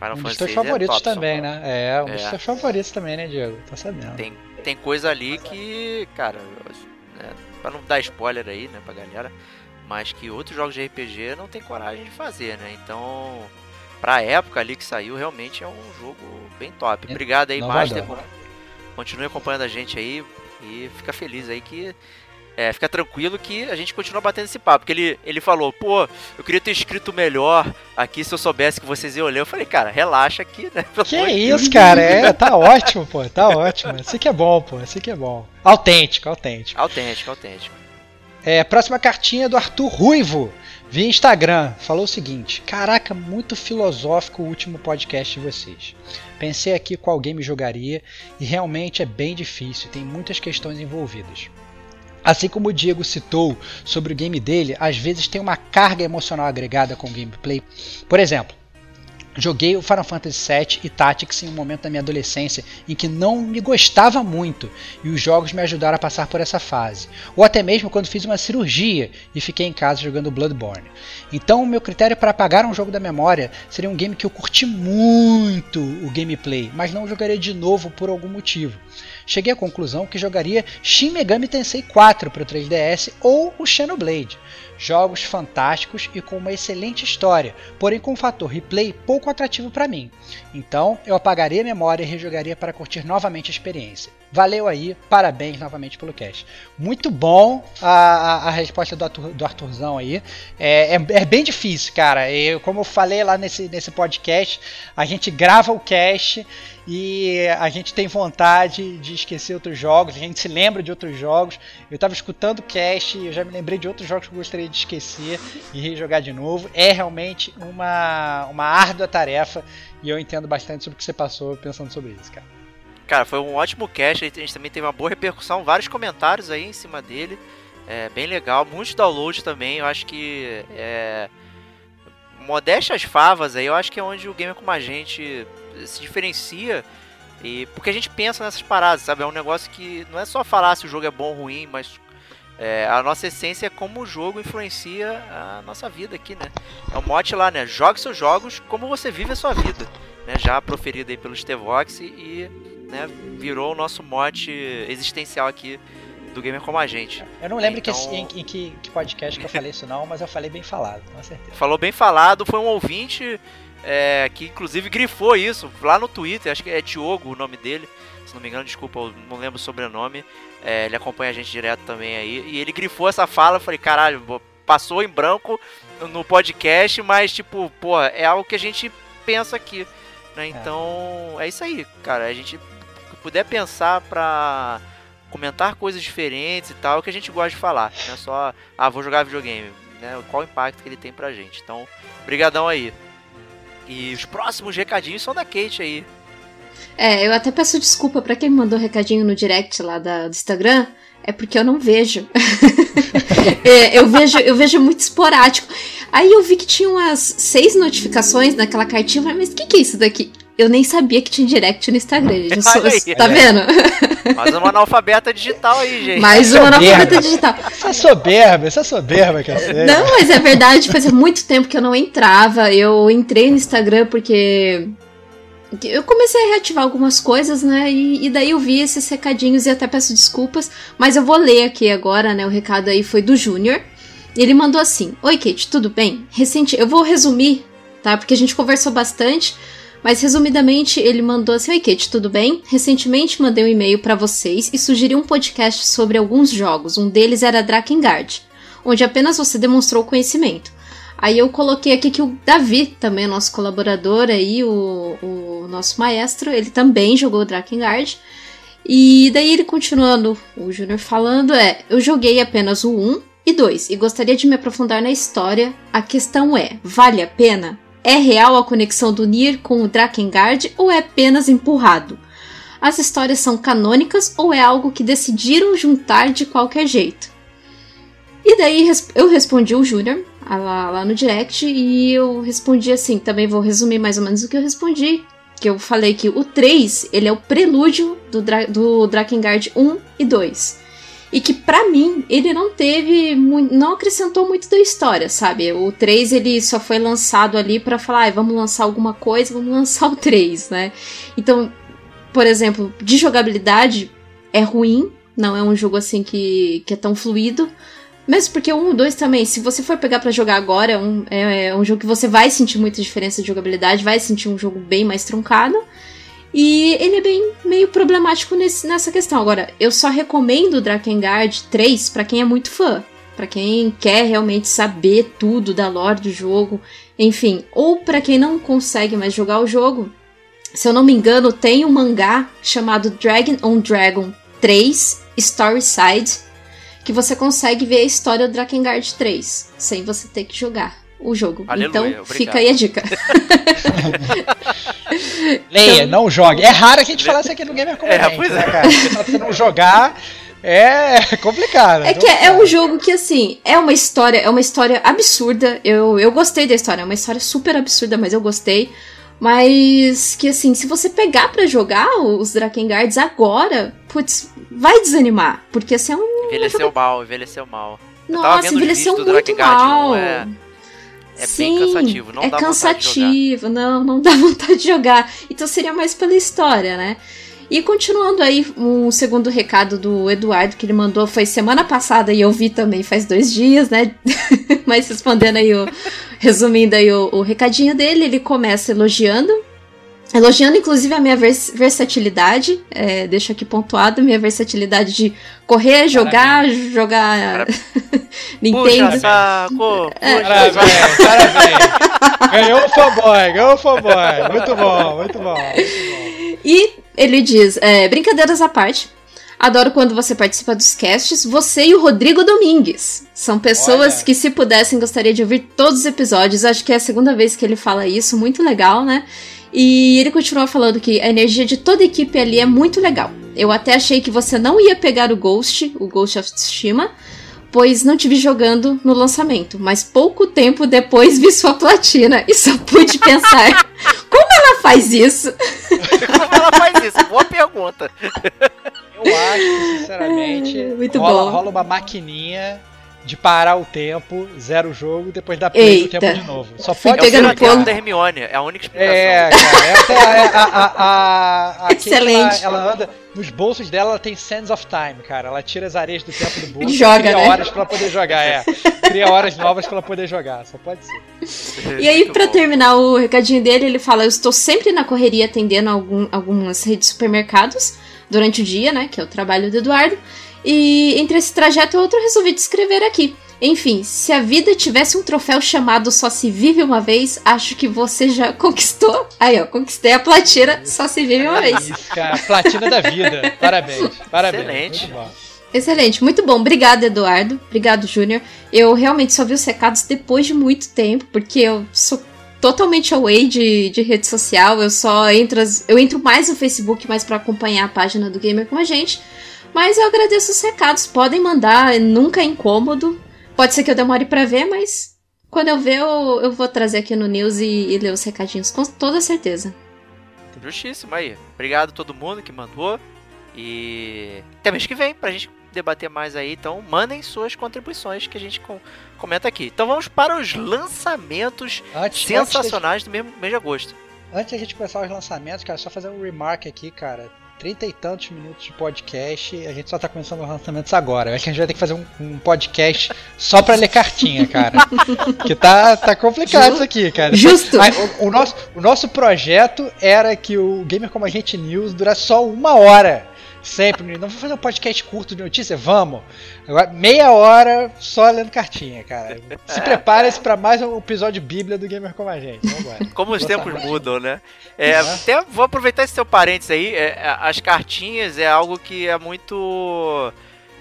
Final Um dos teus VI favoritos é top, também, né? É, um dos É. teus favoritos também, né, Diego? Tá sabendo. Tem, tem coisa ali que, cara, né, pra não dar spoiler aí, né, pra galera, mas que outros jogos de RPG não tem coragem de fazer, né? Então, pra época ali que saiu, realmente é um jogo bem top. É, Obrigado aí, inovador. Master. con- Continue acompanhando a gente aí e fica feliz aí que. É, fica tranquilo que a gente continua batendo esse papo. Porque ele, ele falou, pô, eu queria ter escrito melhor aqui se eu soubesse que vocês iam ler. Eu falei, cara, relaxa aqui, né? Pelo Que de isso, cara? É, tá ótimo, pô. Tá ótimo. Esse que é bom, pô. Esse que é bom. Autêntico, autêntico. Autêntico, autêntico. É, próxima cartinha do Arthur Ruivo. Via Instagram, falou o seguinte: Caraca, muito filosófico o último podcast de vocês. Pensei aqui qual game jogaria e realmente é bem difícil, tem muitas questões envolvidas. Assim como o Diego citou sobre o game dele, às vezes tem uma carga emocional agregada com o gameplay. Por exemplo, Joguei o Final Fantasy VII e Tactics em um momento da minha adolescência em que não me gostava muito e os jogos me ajudaram a passar por essa fase. Ou até mesmo quando fiz uma cirurgia e fiquei em casa jogando Bloodborne. Então, o meu critério para apagar um jogo da memória seria um game que eu curti muito o gameplay, mas não jogaria de novo por algum motivo. Cheguei à conclusão que jogaria Shin Megami Tensei 4 para o 3DS ou o Xenoblade jogos fantásticos e com uma excelente história, porém com um fator replay pouco atrativo para mim. Então eu apagaria a memória e rejogaria para curtir novamente a experiência. Valeu aí, parabéns novamente pelo cast. Muito bom a, a, a resposta do, Arthur, do Arthurzão aí. É, é, é, bem difícil, cara. Eu, como eu falei lá nesse, nesse podcast, a gente grava o cast e a gente tem vontade de esquecer outros jogos, a gente se lembra de outros jogos. Eu estava escutando o cast e eu já me lembrei de outros jogos que eu gostaria de esquecer e rejogar de novo. É realmente uma, uma árdua tarefa e eu entendo bastante sobre o que você passou pensando sobre isso, cara. Cara, foi um ótimo cast, a gente também teve uma boa repercussão, vários comentários aí em cima dele. É bem legal, muitos downloads também, eu acho que é modéstas favas aí, eu acho que é onde o Gamer Como a Gente se diferencia e porque a gente pensa nessas paradas, sabe? É um negócio que não é só falar se o jogo é bom ou ruim, mas é, a nossa essência é como o jogo influencia a nossa vida aqui, né? É o mote lá, né? Jogue seus jogos como você vive a sua vida, né? Já proferido aí pelo Stevox e né, virou o nosso mote existencial aqui do gamer como a gente. Eu não lembro então... que, em, em que, que, podcast que eu falei isso não, mas eu falei bem falado, com certeza. Falou bem falado, foi um ouvinte é, que inclusive grifou isso lá no Twitter, acho que é Diogo o nome dele, se não me engano, desculpa, eu não lembro o sobrenome. É, ele acompanha a gente direto também aí. E ele grifou essa fala, eu falei, caralho, passou em branco no podcast, mas tipo, pô, é algo que a gente pensa aqui. Né? É. Então, é. é isso aí, cara. A gente puder pensar pra comentar coisas diferentes e tal, é que a gente gosta de falar. Não é só, ah, vou jogar videogame. Né? Qual o impacto que ele tem pra gente. Então, brigadão aí. E os próximos recadinhos são da Kate aí. É, eu até peço desculpa para quem mandou recadinho no direct lá da, do Instagram, é porque eu não vejo. é, eu vejo. Eu vejo muito esporádico. Aí eu vi que tinha umas seis notificações naquela cartinha, mas o que, que é isso daqui? Eu nem sabia que tinha direct no Instagram, gente. Sou, aí, tá é. vendo? Mais uma analfabeta digital aí, gente. Mais uma analfabeta digital. Isso é soberba, isso é soberba que sei. Não, mas é verdade, fazia muito tempo que eu não entrava. Eu entrei no Instagram porque eu comecei a reativar algumas coisas, né? E, e, daí eu vi esses recadinhos e até peço desculpas, mas eu vou ler aqui agora, né? O recado aí foi do Júnior. Ele mandou assim: Oi, Kate, tudo bem? Recente, eu vou resumir, tá? Porque a gente conversou bastante, mas resumidamente ele mandou assim: Oi, Kate, tudo bem? Recentemente mandei um e-mail para vocês e sugeri um podcast sobre alguns jogos. Um deles era Drakengard, onde apenas você demonstrou conhecimento. Aí eu coloquei aqui que o Davi, também nosso colaborador aí, o, o nosso maestro, ele também jogou Drakengard. E daí ele continuando, o Júnior falando é, eu joguei apenas o 1 e 2 e gostaria de me aprofundar na história. A questão é, vale a pena? É real a conexão do Nier com o Drakengard ou é apenas empurrado? As histórias são canônicas ou é algo que decidiram juntar de qualquer jeito? E daí eu respondi o Júnior lá, lá no direct e eu respondi assim, também vou resumir mais ou menos o que eu respondi, que eu falei que o 3, ele é o prelúdio do, Dra do Drakengard 1 e 2. E que para mim, ele não teve, não acrescentou muito da história, sabe? O 3 ele só foi lançado ali para falar, ah, vamos lançar alguma coisa, vamos lançar o 3, né? Então, por exemplo, de jogabilidade é ruim, não é um jogo assim que, que é tão fluido, mesmo porque o 1 e 2 também, se você for pegar para jogar agora, um, é, é um jogo que você vai sentir muita diferença de jogabilidade, vai sentir um jogo bem mais truncado. E ele é bem meio problemático nesse, nessa questão. Agora, eu só recomendo Drakengard 3 para quem é muito fã. para quem quer realmente saber tudo da lore do jogo. Enfim, ou para quem não consegue mais jogar o jogo. Se eu não me engano, tem um mangá chamado Dragon on Dragon 3 Story Side que você consegue ver a história do Drakengard 3, sem você ter que jogar o jogo. Aleluia, então, obrigado. fica aí a dica. Leia, não jogue. É raro que a gente falasse isso aqui no Gamer como É, gente, pois né, é. cara? Se você não jogar, é complicado. É que é, é um jogo que, assim, é uma história, é uma história absurda. Eu, eu gostei da história, é uma história super absurda, mas eu gostei. Mas que, assim, se você pegar pra jogar os Drakengards agora, putz, vai desanimar. Porque, assim, é um. Envelheceu mal, envelheceu mal. Nossa, envelheceu muito Drakengard mal. 1, é- É Sim, bem cansativo, não é dá vontade de jogar. cansativo, não, não dá vontade de jogar. Então seria mais pela história, né? E continuando aí, um segundo recado do Eduardo que ele mandou foi semana passada e eu vi também faz dois dias, né? Mas respondendo aí, o, resumindo aí o, o recadinho dele, ele começa elogiando. Elogiando, inclusive, a minha vers- versatilidade. É, deixo aqui pontuado, minha versatilidade de correr, jogar, jogar Nintendo. Puxa saco! É. Parabéns, parabéns. Ganhou o fanboy, ganhou o fanboy. Muito bom, muito bom. Muito bom. E ele diz: é, brincadeiras à parte. Adoro quando você participa dos casts. Você e o Rodrigo Domingues. São pessoas Olha. que, se pudessem, gostaria de ouvir todos os episódios. Acho que é a segunda vez que ele fala isso. Muito legal, né? E ele continua falando que a energia de toda a equipe ali é muito legal. Eu até achei que você não ia pegar o Ghost, o Ghost of Tsushima, pois não te vi jogando no lançamento. Mas pouco tempo depois vi sua platina e só pude pensar: como ela faz isso? Como ela faz isso? Boa pergunta. Eu acho sinceramente, Muito rola, bom. rola uma maquininha de parar o tempo, zera o jogo e depois dá play no Eita. tempo de novo. Só Fui pode É ser, pegando Pegando pulo. da Hermione, é a única explicação. É, cara, é até a, a, a, a, Excelente. Ela, ela anda nos bolsos dela, ela tem Sands of Time, cara. Ela tira as areias do tempo do bolso E joga, cria né? horas pra ela poder jogar, é. Cria horas novas pra ela poder jogar, só pode ser. E aí, Muito pra bom. terminar o recadinho dele, ele fala: Eu estou sempre na correria atendendo algum, algumas redes de supermercados durante o dia, né? Que é o trabalho do Eduardo. E entre esse trajeto e outro, eu resolvi descrever aqui. Enfim, se a vida tivesse um troféu chamado Só Se Vive Uma Vez, acho que você já conquistou. Aí, ó, conquistei a platina Só Se Vive Uma Vez. Isso, cara, platina da vida. Parabéns, parabéns. Excelente. Muito bom. Excelente, muito bom. Obrigado, Eduardo. Obrigado, Júnior. Eu realmente só vi os recados depois de muito tempo, porque eu sou totalmente away de, de rede social. Eu só entro, as- eu entro mais no Facebook, mais pra acompanhar a página do Gamer com a gente. Mas eu agradeço os recados. Podem mandar, nunca é incômodo. Pode ser que eu demore pra ver, mas quando eu ver, eu, eu vou trazer aqui no News e, e ler os recadinhos com toda certeza. Justíssimo aí. Obrigado a todo mundo que mandou. E até mês que vem pra gente debater mais aí. Então mandem suas contribuições que a gente com- comenta aqui. Então vamos para os lançamentos Antes, sensacionais do mesmo mês de agosto. Antes, antes da gente começar os lançamentos, cara, só fazer um remark aqui, cara. Trinta e tantos minutos de podcast e a gente só tá começando os lançamentos agora. Eu acho que a gente vai ter que fazer um, um podcast só pra ler cartinha, cara. que tá, tá complicado isso aqui, cara. Justo! O, o nosso, o nosso projeto era que o Gamer Como a Gente News durasse só uma hora. Sempre. Não vamos fazer um podcast curto de notícia? Vamos. Agora, meia hora só lendo cartinha, cara. Se prepare-se pra mais um episódio Bíblia do Gamer Como a Gente. Como os tempos mudam, né? É, É. Até vou aproveitar esse seu parênteses aí. é, é, as cartinhas é algo que é muito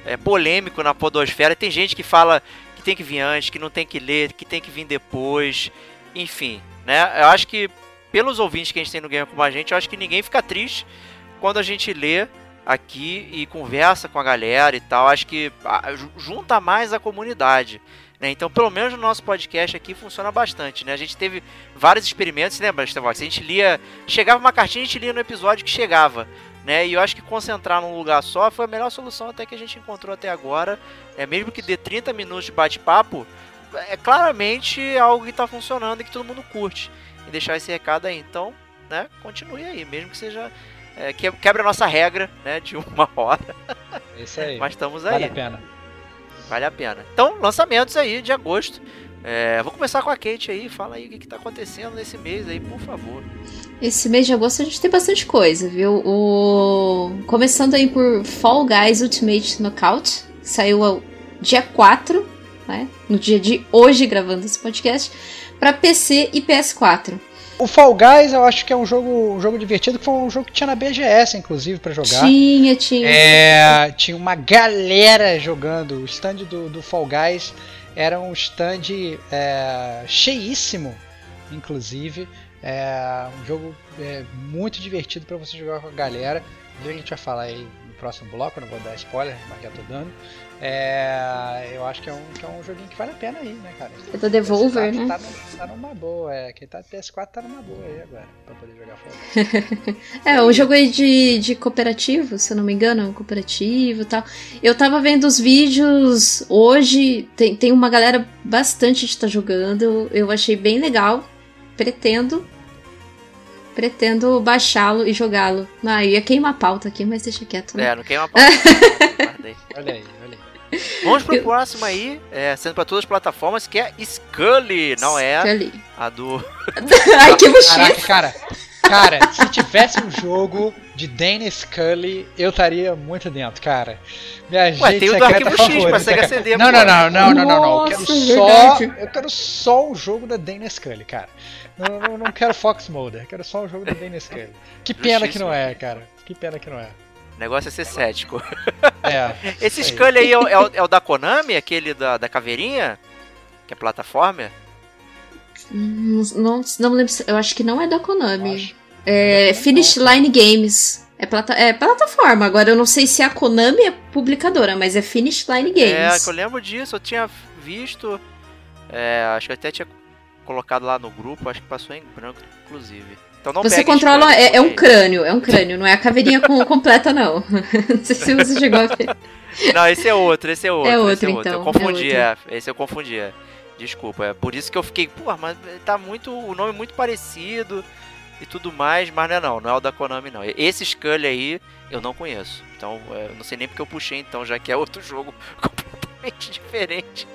é, polêmico na podosfera. Tem gente que fala que tem que vir antes, que não tem que ler, que tem que vir depois. Enfim, né? Eu acho que pelos ouvintes que a gente tem no Game como a gente, eu acho que ninguém fica triste quando a gente lê aqui e conversa com a galera e tal. Acho que ah, ju- junta mais a comunidade. Né? Então, pelo menos no nosso podcast aqui funciona bastante, né? A gente teve vários experimentos, lembra, Estevox? A gente lia, chegava uma cartinha, a gente lia no episódio que chegava, né? E eu acho que concentrar num lugar só foi a melhor solução até que a gente encontrou até agora. É mesmo que dê 30 minutos de bate-papo, é claramente algo que tá funcionando e que todo mundo curte. E deixar esse recado aí, então, né? Continue aí, mesmo que seja é, que- quebra a nossa regra, né? De uma hora, isso aí. mas estamos vale aí. a pena. Vale a pena. Então, lançamentos aí de agosto. É, vou começar com a Kate aí. Fala aí o que, que tá acontecendo nesse mês aí, por favor. Esse mês de agosto a gente tem bastante coisa, viu? O... Começando aí por Fall Guys Ultimate Knockout, que saiu ao dia 4, né? No dia de hoje, gravando esse podcast, para PC e PS4. O Fall Guys eu acho que é um jogo, um jogo divertido, que foi um jogo que tinha na BGS, inclusive, pra jogar. Tinha, tinha. É, tinha uma galera jogando. O stand do, do Fall Guys era um stand é, cheíssimo, inclusive. É um jogo é, muito divertido para você jogar com a galera. A gente vai falar aí no próximo bloco, não vou dar spoiler, mas já tô dando. É, eu acho que é, um, que é um joguinho que vale a pena aí, né, cara? É da Devolver, PS4 né? Tá, no- tá numa boa, é. Quem tá no PS4 tá numa boa aí agora, pra poder jogar Guys. É, um jogo aí de, de cooperativo, se eu não me engano, um cooperativo e tal. Eu tava vendo os vídeos hoje, tem, tem uma galera bastante que tá jogando, eu, achei bem legal. Pretendo. Pretendo baixá-lo e jogá-lo. Ah, eu ia queimar a pauta aqui, mas deixa quieto, né? É, não queima a pauta. Olha aí, olha aí. Vamos pro próximo aí, é, sendo pra todas as plataformas, que é Scully, não é ali. a do. Ai, que Caraca, cara, cara, se tivesse um jogo de Dana Scully, eu estaria muito dentro, cara. Minha Ué, gente tem o do secreta Arquivo X pra Sega. CD. Não, não, não, não, não, não, não. Eu quero Nossa, só. Eu quero só um jogo da Dana Scully, cara. Não, não, não quero Fox Mulder, eu quero só um jogo da Dana Scully. Que pena que não é, cara. Que pena que não é. O negócio é ser cético. É. Esse. Scully aí é o, é o- é o da Konami, aquele da, da caveirinha? Que é plataforma? Não, não me lembro. se- Eu acho que não é da Konami. Acho. É Finish Line Games. É, plata é plataforma. Agora eu não sei se a Konami é publicadora, mas é Finish Line É, Games. que eu lembro disso, eu tinha visto. é, acho que eu até tinha colocado lá no grupo, acho que passou em branco, inclusive. Então não Você controla. É, é um crânio, é um crânio, não é a caveirinha com, completa, não. não sei se você chegou a ver. Não, esse é outro, esse é outro. É esse outro, é outro. então, Eu confundi, é é, Esse eu confundi, é. Desculpa, é por isso que eu fiquei, pô, mas tá muito. O nome é muito parecido e tudo mais, mas não é não, não é o da Konami não. Esse Scully aí eu não conheço. Então, eu não sei nem porque eu puxei então, já que é outro jogo completamente diferente.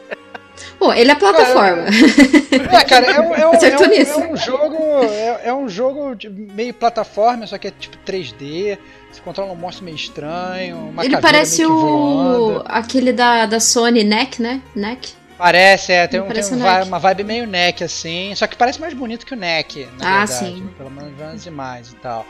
Pô, ele é plataforma. É, cara, é, um- é um, é um- é um jogo. É, é um jogo de meio plataforma, só que é tipo 3D. Você controla um monstro meio estranho. Uma ele parece meio que o. aquele da, da Sony Neck, né? Neck. Parece, é, tem, um, Parece tem um o vi- Neck. uma vibe meio neck assim, só que parece mais bonito que o neck, na Ah, verdade. sim. Pelo menos vendo as imagens e tal.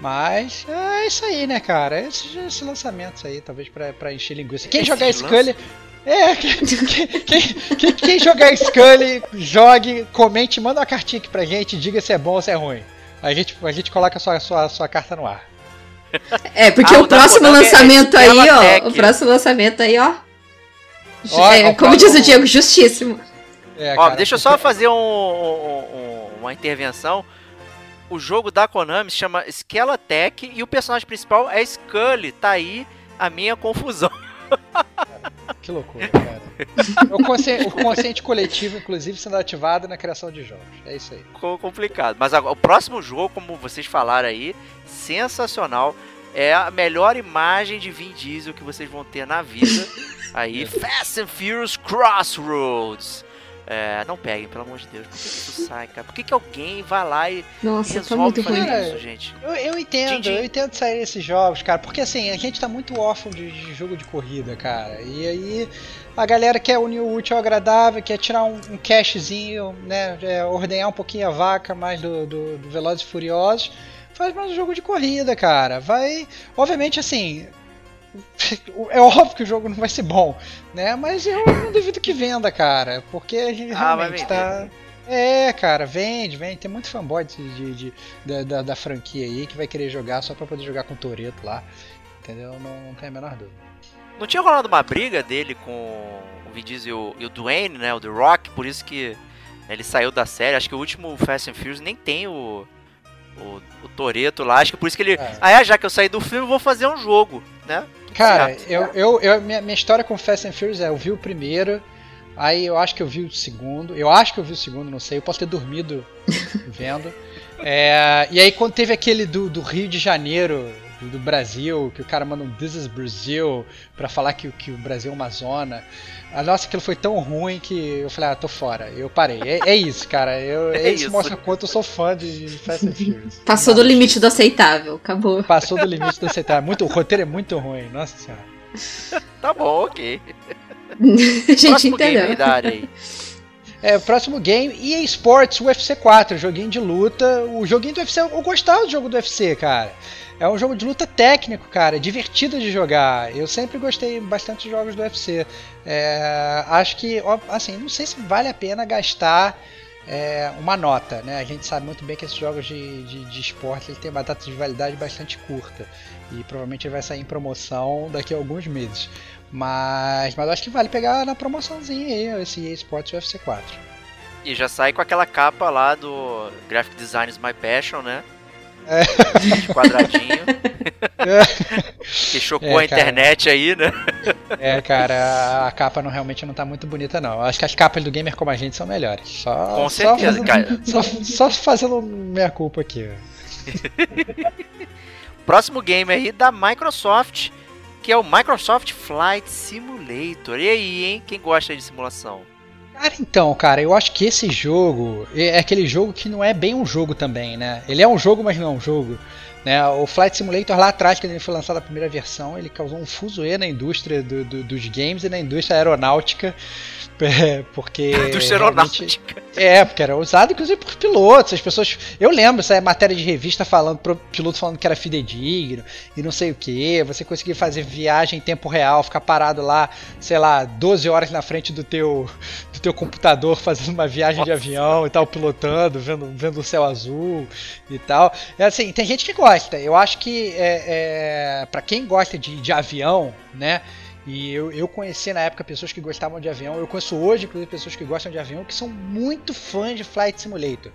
Mas é isso aí, né, cara? Esses, esses lançamentos aí, talvez pra, pra encher linguiça. Quem Esses jogar Scully. É, quem, quem, quem- jogar Scully, jogue, comente, manda uma cartinha aqui pra gente, diga se é bom ou se é ruim. A gente, a gente coloca a sua, sua, sua carta no ar. É, porque Ah, o o da próximo Konami é lançamento aí, ó. Telatec. O próximo lançamento aí, ó. Ó, é, ó, como diz o Diego, justíssimo. É, Ó, cara, deixa eu só fazer um- um- um- uma intervenção. O jogo da Konami se chama Skeletech e o personagem principal é Scully. Tá aí a minha confusão. Que loucura, cara. o, consciente, o consciente coletivo, inclusive, sendo ativado na criação de jogos. É isso aí. Ficou complicado. Mas agora, o próximo jogo, como vocês falaram aí, sensacional. É a melhor imagem de Vin Diesel que vocês vão ter na vida. Aí, Fast and Furious Crossroads. É, não peguem, pelo amor de Deus. Por que, que isso sai, cara? Por que, que alguém vai lá e Nossa, tá resolve muito fazer ruim. Isso, gente? Eu, eu entendo, Din-din. eu entendo sair esses jogos, cara, porque assim, a gente tá muito órfão de, de jogo de corrida, cara. E aí a galera quer unir o útil ao agradável, quer tirar um, um cashzinho, né? é, ordenhar um pouquinho a vaca mais do, do, do Velozes e Furiosos. Faz mais um jogo de corrida, cara. Vai. Obviamente, assim. É óbvio que o jogo não vai ser bom, né? Mas eu não duvido que venda, cara. Porque a gente Ah, realmente tá. É, cara, vende, vende. Tem muito fanboy de, de- de- da, da, da franquia aí que vai querer jogar só pra poder jogar com o Toreto lá. Entendeu? Não, não tem a menor dúvida. Não tinha rolado uma briga dele com o Vin Diesel e o Dwayne, né? O The Rock, por isso que ele saiu da série. Acho que o último Fast and Furious nem tem o, o, o Toreto lá. Acho que por isso que ele. É. Ah, é, já que eu saí do filme, eu vou fazer um jogo, né? Cara, certo. eu, eu, eu- minha, minha história com Fast and Furious é: eu vi o primeiro, aí eu acho que eu vi o segundo, eu acho que eu vi o segundo, não sei, eu posso ter dormido vendo. É, e aí, quando teve aquele do, do Rio de Janeiro, do, Brasil, que o cara manda um This is Brazil pra falar que, que o Brasil é uma zona. Ah, nossa, aquilo foi tão ruim que eu falei, ah, tô fora. Eu parei. É, é isso, cara. Eu, É isso isso. mostra o quanto eu sou fã de, Fast and Furious. Passou do limite do aceitável, acabou. Passou do limite do aceitável. Muito, o roteiro é muito ruim, nossa senhora. Tá bom, ok. A gente Próximo game entendeu. É, próximo game, EA Sports UFC 4, joguinho de luta. O joguinho do UFC, eu gostava do jogo do UFC, cara. É um jogo de luta técnico, cara, divertido de jogar. Eu sempre gostei bastante de jogos do UFC. É, acho que, assim, não sei se vale a pena gastar é, uma nota, né? A gente sabe muito bem que esses jogos de, de, de esporte ele tem uma data de validade bastante curta e provavelmente vai sair em promoção daqui a alguns meses. Mas, mas acho que vale pegar na promoçãozinha aí esse EA Sports UFC 4. E já sai com aquela capa lá do Graphic Design is My Passion, né? É. De quadradinho. que chocou É, a internet aí, né? É, cara, a capa não, realmente não tá muito bonita, não. Acho que as capas do gamer como a gente são melhores. Só, Com só certeza, fazendo- cara. Só, só fazendo minha culpa aqui. Próximo game aí da Microsoft, que é o Microsoft Flight Simulator. E aí, hein? Quem gosta de simulação? Cara, então, cara, eu acho que esse jogo é aquele jogo que não é bem um jogo também, né? Ele é um jogo, mas não é um jogo. Né? O Flight Simulator lá atrás, quando ele foi lançado a primeira versão, ele causou um fuzuê na indústria do- do- dos games e na indústria aeronáutica. é, Porque. Indústria aeronáutica. É, porque era usado inclusive por pilotos. As pessoas. Eu lembro, essa é matéria de revista falando, pro piloto falando que era fidedigno e não sei o que. Você conseguia fazer viagem em tempo real, ficar parado lá, sei lá, 12 horas na frente do teu, teu computador fazendo uma viagem de Nossa. avião e tal, pilotando, vendo, vendo o céu azul e tal. É assim, tem gente que gosta. Eu acho que é, é, para quem gosta de, de avião, né? E eu, eu conheci na época pessoas que gostavam de avião. Eu conheço hoje, inclusive, pessoas que gostam de avião que são muito fãs de Flight Simulator,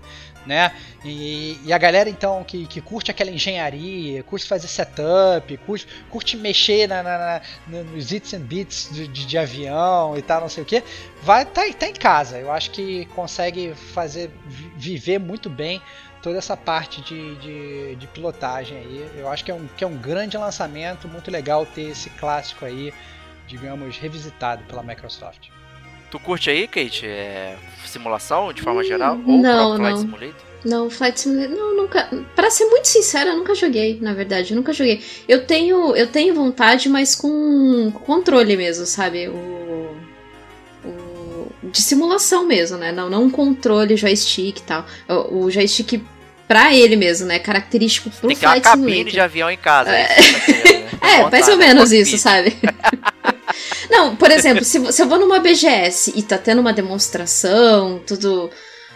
né? E, e a galera, então, que, que curte aquela engenharia, curte fazer setup, curte, curte mexer na, na- na- nos its and bits de, de, de avião e tal, não sei o que, vai tá, tá em casa. Eu acho que consegue fazer vi- viver muito bem toda essa parte de, de, de pilotagem aí. Eu acho que é, um, que é um grande lançamento, muito legal ter esse clássico aí, digamos, revisitado pela Microsoft. Tu curte aí, Kate? É, simulação, de forma Hum, geral? Ou não, Flight não. Simulator? Não, Flight Simulator. Não, nunca. Pra ser muito sincera, eu nunca joguei, na verdade. Eu nunca joguei. Eu tenho, eu tenho vontade, mas com controle mesmo, sabe? O. o de simulação mesmo, né? Não, não um controle, joystick e tal. O, o joystick pra ele mesmo, né? Característico pro Tem que ter uma Flight cabine Simulator. de avião em casa. É, né? É, Montar, mais ou né? menos isso, sabe? Não, por exemplo, se, se eu vou numa BGS e tá tendo uma demonstração, tudo.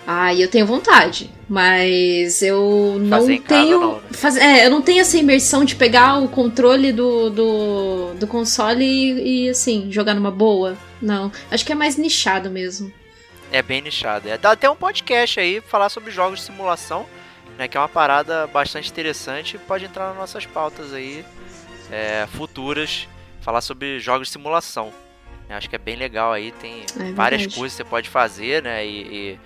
Ai, eu tenho vontade. Mas eu não Fazer tenho. não, né? faz- é, eu não tenho essa imersão de pegar o controle do, do, do console e, e, assim, jogar numa boa. Não. Acho que é mais nichado mesmo. É bem nichado. É. Dá até um podcast aí pra falar sobre jogos de simulação, né? Que é uma parada bastante interessante. Pode entrar nas nossas pautas aí é, futuras. Falar sobre jogos de simulação. Eu acho que é bem legal aí. Tem É várias coisas que você pode fazer, né? E, e,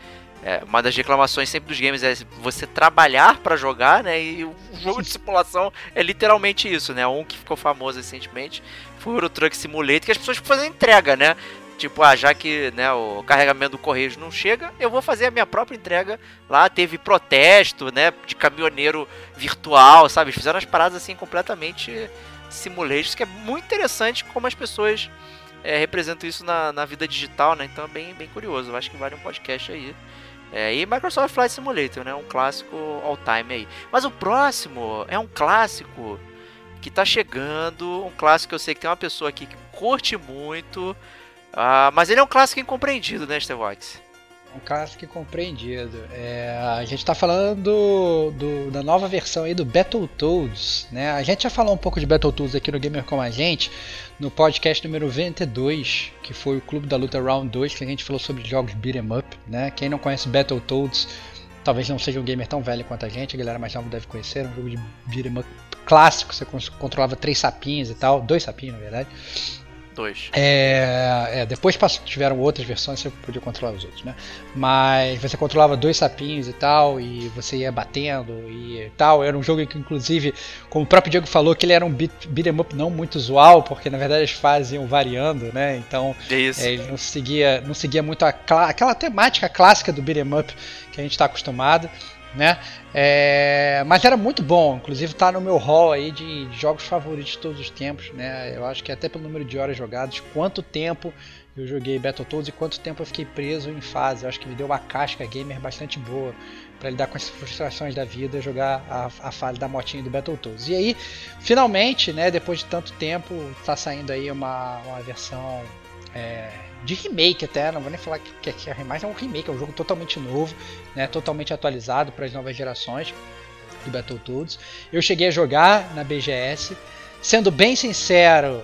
é, uma das reclamações sempre dos games é você trabalhar pra jogar, né? E o jogo de simulação é literalmente isso, né? Um que ficou famoso recentemente foi o Truck Simulator, que as pessoas fazem entrega, né? Tipo, ah, já que né, o carregamento do Correio não chega, eu vou fazer a minha própria entrega. Lá teve protesto, né? De caminhoneiro virtual, sabe? Fizeram as paradas assim completamente simulators, que é muito interessante como as pessoas é, representam isso na, na vida digital, né? Então é bem, bem curioso. Eu acho que vale um podcast aí. É, e Microsoft Flight Simulator, né? Um clássico all time aí. Mas o próximo é um clássico que tá chegando. Um clássico que eu sei que tem uma pessoa aqui que curte muito. ah, mas ele é um clássico incompreendido, né, Stevox? Um clássico compreendido. É, a gente está falando do, do- da nova versão aí do Battletoads, né? A gente já falou um pouco de Battletoads aqui no Gamer com a gente no podcast número 22, que foi o Clube da Luta Round 2, que a gente falou sobre jogos beat'em up, né? Quem não conhece Battletoads, talvez não seja um gamer tão velho quanto a gente, a galera mais nova deve conhecer, era um jogo de beat'em up clássico, você controlava três sapinhos e tal, dois sapinhos na verdade. Dois. É, é, depois passou- tiveram outras versões, você podia controlar os outros, né? Mas você controlava dois sapinhos e tal, e você ia batendo e tal. Era um jogo em que, inclusive, como o próprio Diego falou, que ele era um beat, beat'em up não muito usual, porque na verdade as fases iam variando, né? Então É é, ele não seguia, não seguia muito a aquela temática clássica do beat'em up que a gente está acostumado, né? É, mas era muito bom, inclusive tá no meu hall aí de, jogos favoritos de todos os tempos, né? Eu acho que até pelo número de horas jogadas, quanto tempo eu joguei Battletoads e quanto tempo eu fiquei preso em fase. Eu acho que me deu uma casca gamer bastante boa para lidar com as frustrações da vida, jogar a, a fase da motinha do Battletoads. E aí, finalmente, né, depois de tanto tempo, está saindo aí uma, uma versão é, de remake até, não vou nem falar que, que é remake, é um remake, é um jogo totalmente novo, né, totalmente atualizado para as novas gerações do Battletoads. Eu cheguei a jogar na BGS, sendo bem sincero,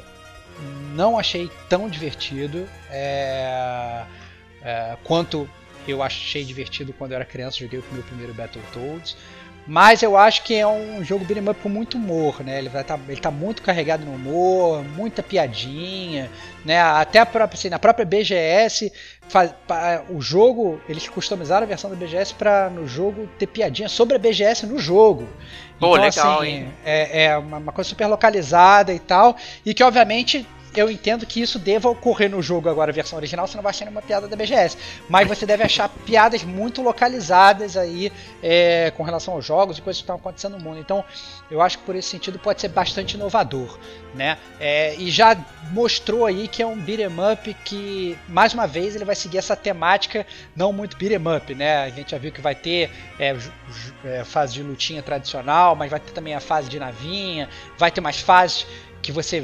não achei tão divertido é, é, quanto eu achei divertido quando eu era criança, joguei o meu primeiro Battletoads. Mas eu acho que é um jogo beat'em up com muito humor, né? Ele, vai tá, ele tá muito carregado no humor, muita piadinha, né? Até a própria, assim, na própria BGS, faz, pa, o jogo, eles customizaram a versão da BGS para no jogo ter piadinha sobre a BGS no jogo. Pô, então, legal, assim, hein? É, é uma, uma coisa super localizada e tal, e que obviamente eu entendo que isso deva ocorrer no jogo agora, a versão original, senão vai ser uma piada da BGS. Mas você deve achar piadas muito localizadas aí é, com relação aos jogos e coisas que estão acontecendo no mundo. Então, eu acho que por esse sentido pode ser bastante inovador, né? É, e já mostrou aí que é um beat'em up que, mais uma vez, ele vai seguir essa temática não muito beat'em up, né? A gente já viu que vai ter é, é, fase de lutinha tradicional, mas vai ter também a fase de navinha, vai ter mais fases que você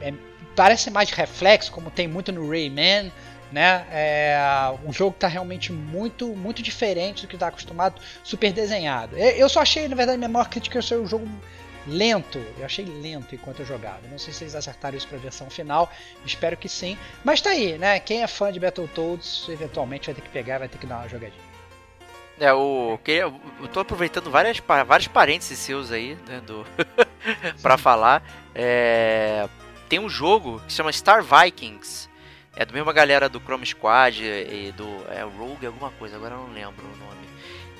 é, parece mais reflexo, como tem muito no Rayman, né? É, o jogo está realmente muito, muito diferente do que está acostumado, super desenhado. Eu só achei, na verdade, minha maior crítica é o jogo lento. Eu achei lento enquanto eu jogava. Não sei se eles acertaram isso para a versão final. Espero que sim. Mas tá aí, né? Quem é fã de Battletoads eventualmente vai ter que pegar, vai ter que dar uma jogadinha. É, o, eu tô aproveitando várias, vários parênteses seus aí, né, do para falar. É, tem um jogo que se chama Star Vikings. É do mesma galera do Chrome Squad e do é, Rogue, alguma coisa, agora eu não lembro o nome.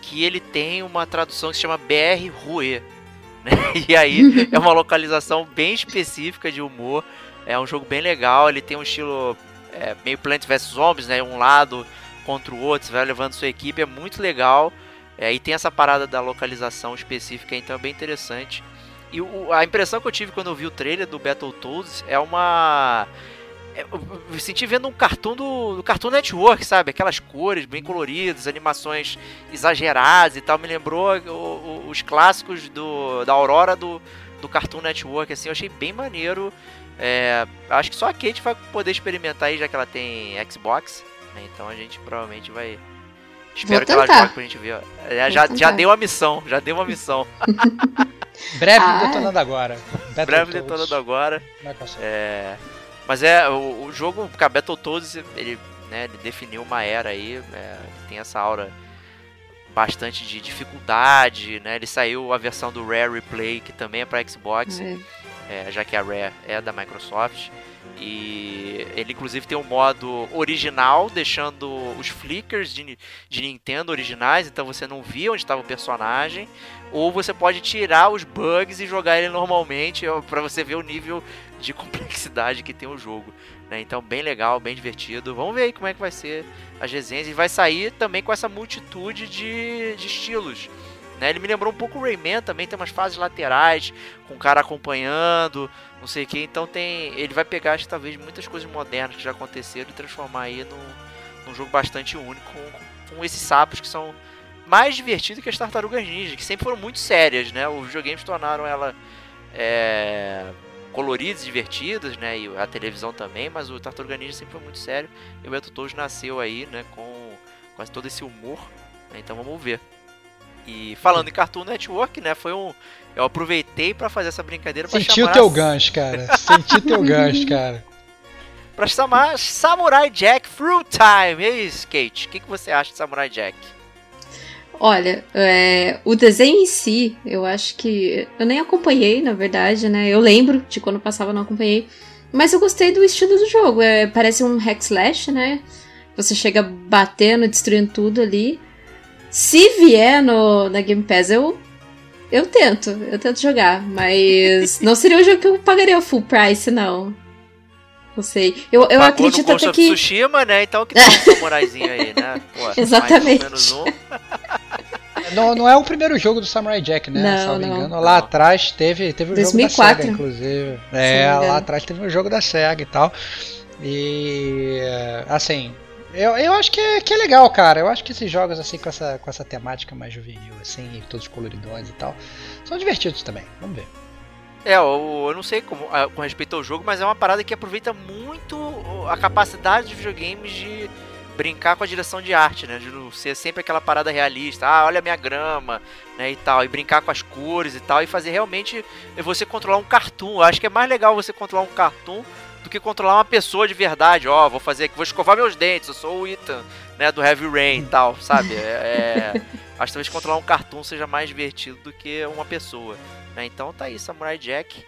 Que ele tem uma tradução que se chama BR Rue. Né? E aí é uma localização bem específica de humor. É um jogo bem legal, ele tem um estilo é, meio Plant vs Zombies, né? Um lado contra o outro, você vai levando sua equipe, é muito legal. É, e tem essa parada da localização específica, então é bem interessante. E o, a impressão que eu tive quando eu vi o trailer do Battletoads é uma. É, eu senti vendo um cartoon do, do, Cartoon Network, sabe? Aquelas cores bem coloridas, animações exageradas e tal. Me lembrou o, o, os clássicos do, da Aurora do, do Cartoon Network, assim. Eu achei bem maneiro. É, acho que só a Kate vai poder experimentar aí, já que ela tem Xbox. Né? Então a gente provavelmente vai. Espero que ela jogue pra gente ver. É, já, já deu uma missão, já deu uma missão. Breve ah. detonando agora. Battle Breve Toads. detonando agora. É, mas é, o, o jogo, porque a Battletoads, ele, né, ele definiu uma era aí, é, tem essa aura bastante de dificuldade, né? Ele saiu a versão do Rare Replay, que também é para Xbox, é. É, já que a Rare é da Microsoft. E ele inclusive tem um modo original, deixando os flickers de, de Nintendo originais, então você não via onde estava o personagem. Ou você pode tirar os bugs e jogar ele normalmente para você ver o nível de complexidade que tem o jogo. Né? Então, bem legal, bem divertido. Vamos ver aí como é que vai ser as resenhas. E vai sair também com essa multitude de, de estilos. Né? Ele me lembrou um pouco o Rayman também, tem umas fases laterais, com o cara acompanhando, não sei o que. Então tem. Ele vai pegar, acho, talvez, muitas coisas modernas que já aconteceram e transformar aí num, num jogo bastante único com, com esses sapos que são mais divertido que as Tartarugas Ninja, que sempre foram muito sérias, né? Os videogames tornaram ela é, coloridas, divertidas, né? E a televisão também, mas o Tartaruga Ninja sempre foi muito sério. E o Battletoads nasceu aí, né? Com quase todo esse humor. Né? Então vamos ver. E falando em Cartoon Network, né? Foi um. Eu aproveitei para fazer essa brincadeira pra Senti chamar. Senti o teu gancho, cara. Senti teu gancho, cara. Pra chamar Samurai Jack Fruit Time. E aí, Skate, o que, que você acha de Samurai Jack? Olha, é, o desenho em si, eu acho que. Eu nem acompanhei, na verdade, né? Eu lembro de quando passava, não acompanhei. Mas eu gostei do estilo do jogo. É, parece um hack slash, né? Você chega batendo, destruindo tudo ali. Se vier no, na Game Pass, eu, eu tento. Eu tento jogar. Mas não seria um jogo que eu pagaria full price, não. Não sei. Eu, eu acredito até que. Tsushima, né? Então que tem um samuraizinho aí, né? Pô, Exatamente. Um. não, não é o primeiro jogo do Samurai Jack, né? Não, me não. engano. Não. Lá atrás teve, teve o 2004. jogo da SEGA, inclusive. É, lá atrás teve o jogo da SEGA e tal. E assim, eu, eu acho que é, que é legal, cara. Eu acho que esses jogos assim com essa, com essa temática mais juvenil, assim, todos coloridões e tal, são divertidos também. Vamos ver. É, eu, eu não sei como, com respeito ao jogo, mas é uma parada que aproveita muito a capacidade dos videogames de brincar com a direção de arte, né? De não ser sempre aquela parada realista, ah, olha a minha grama, né, e tal, e brincar com as cores e tal, e fazer realmente você controlar um cartoon. Eu acho que é mais legal você controlar um cartoon do que controlar uma pessoa de verdade. Ó, oh, vou fazer aqui, vou escovar meus dentes, eu sou o Ethan, né, do Heavy Rain e tal, sabe? É, é, acho que talvez controlar um cartoon seja mais divertido do que uma pessoa. Né? Então tá aí, Samurai Jack.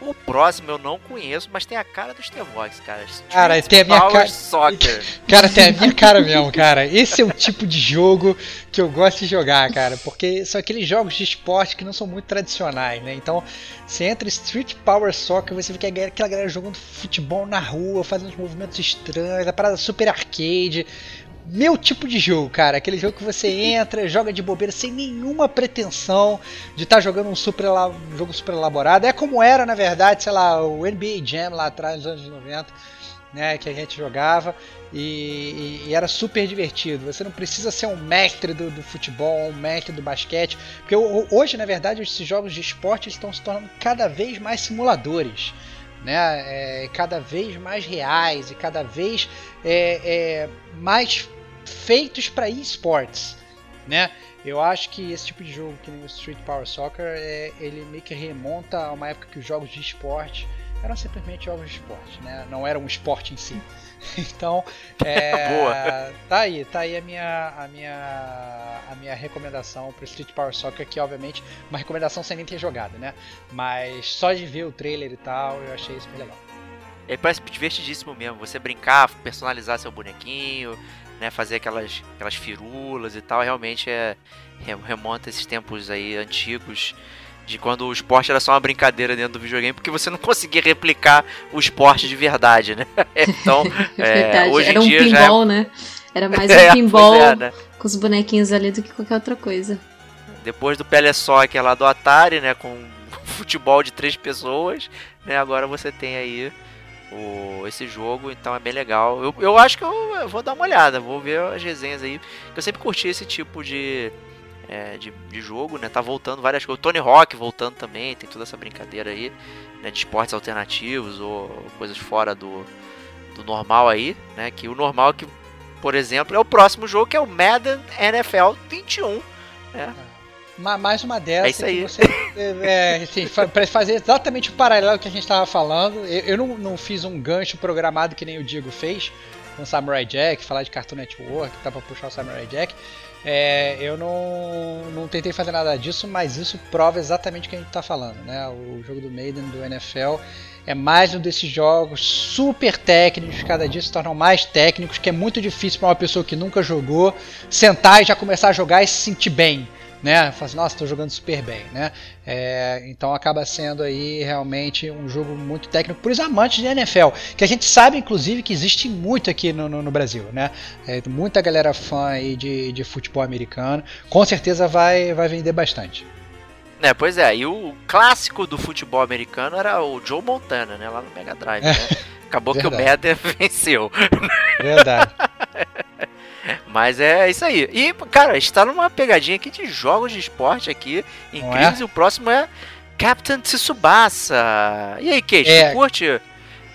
O próximo eu não conheço, mas tem a cara do Stevox, cara. Street cara, tem a minha cara. Soccer. Cara, tem a minha cara mesmo, cara. Esse é o tipo de jogo que eu gosto de jogar, cara. Porque são aqueles jogos de esporte que não são muito tradicionais, né? Então, você entra Street Power Soccer, você vê que é aquela galera jogando futebol na rua, fazendo uns movimentos estranhos, a parada super arcade meu tipo de jogo, cara. Aquele jogo que você entra, joga de bobeira sem nenhuma pretensão de estar tá jogando um, super, um jogo super elaborado. É como era, na verdade, sei lá, o NBA Jam lá atrás, nos anos 90, né, que a gente jogava e, e, e era super divertido. Você não precisa ser um mestre do, do, futebol, um mestre do basquete, porque hoje, na verdade, esses jogos de esporte estão se tornando cada vez mais simuladores. Né, é, cada vez mais reais e cada vez é, é, mais feitos para esportes, né? Eu acho que esse tipo de jogo, que nem o Street Power Soccer, é, ele meio que remonta a uma época que os jogos de esporte eram simplesmente jogos de esporte, né? Não era um esporte em si. Então, é, Boa. tá aí, tá aí a minha a minha a minha recomendação para Street Power Soccer, que obviamente uma recomendação sem nem ter jogado, né? Mas só de ver o trailer e tal, eu achei super legal. Ele parece divertidíssimo mesmo. Você brincar, personalizar seu bonequinho, né, fazer aquelas, aquelas firulas e tal, realmente é remonta esses tempos aí antigos de quando o esporte era só uma brincadeira dentro do videogame, porque você não conseguia replicar o esporte de verdade, né? Então, é, hoje era em um dia pinball, já é... né? Era mais um é, pinball é, né? com os bonequinhos ali do que qualquer outra coisa. Depois do Soccer lá do Atari, né, com futebol de três pessoas, né? Agora você tem aí o, esse jogo, então é bem legal. Eu, eu acho que eu, eu, vou dar uma olhada, vou ver as resenhas aí. Eu sempre curti esse tipo de, é, de, de, jogo, né? Tá voltando várias coisas. O Tony Hawk voltando também, tem toda essa brincadeira aí, né? De esportes alternativos ou coisas fora do, do normal aí, né? Que o normal que, por exemplo, é o próximo jogo que é o Madden NFL 21, né? mais uma dessas é isso aí. você é, assim, para fazer exatamente o paralelo que a gente estava falando. Eu, eu não, não, fiz um gancho programado que nem o Diego fez com Samurai Jack, falar de Cartoon Network, tá para puxar o Samurai Jack. É, eu não, não tentei fazer nada disso, mas isso prova exatamente o que a gente está falando. Né? O jogo do Maiden do NFL é mais um desses jogos super técnicos, cada dia se tornam mais técnicos, que é muito difícil para uma pessoa que nunca jogou sentar e já começar a jogar e se sentir bem né? Fala assim, nossa, estou jogando super bem, né? É, então acaba sendo aí realmente um jogo muito técnico para os amantes de NFL, que a gente sabe inclusive que existe muito aqui no, no, no Brasil, né? É, muita galera fã aí de, de futebol americano, com certeza vai, vai vender bastante. É, pois é, e o clássico do futebol americano era o Joe Montana, né? Lá no Mega Drive, né? Acabou que o Madden venceu. Verdade. Mas é isso aí. E, cara, a gente tá numa pegadinha aqui de jogos de esporte aqui, incríveis, é? e o próximo é Captain Tsubasa. E aí, Kate, é. curte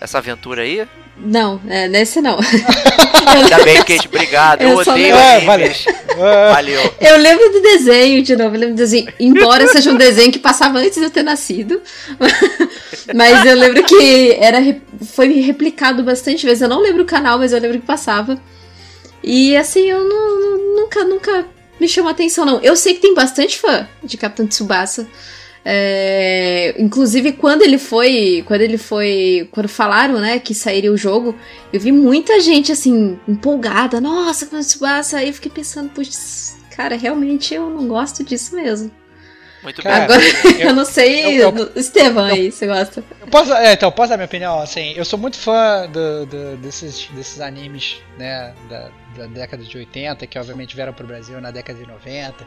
essa aventura aí? Não, é, nesse não. Ainda bem, Kate, obrigado. Eu, eu odeio é, valeu. valeu. Eu lembro do desenho, de novo, eu lembro do desenho. Embora seja um desenho que passava antes de eu ter nascido. Mas eu lembro que era, foi replicado bastante vezes. Eu não lembro o canal, mas eu lembro que passava. E assim, eu não, não, nunca, nunca me chamou atenção, não. Eu sei que tem bastante fã de Capitão Tsubasa. É, inclusive quando ele foi, quando ele foi, quando falaram, né, que sairia o jogo, eu vi muita gente assim empolgada, nossa, Capitão Tsubasa, aí eu fiquei pensando, putz, cara, realmente eu não gosto disso mesmo. Muito Cara, bem. Agora, eu- eu, não sei, eu- no- Estevam aí, você gosta? Eu posso, é, então, posso dar minha opinião? Assim, eu sou muito fã do, do- desses, desses animes, né, da, da década de 80, que obviamente vieram pro Brasil na década de 90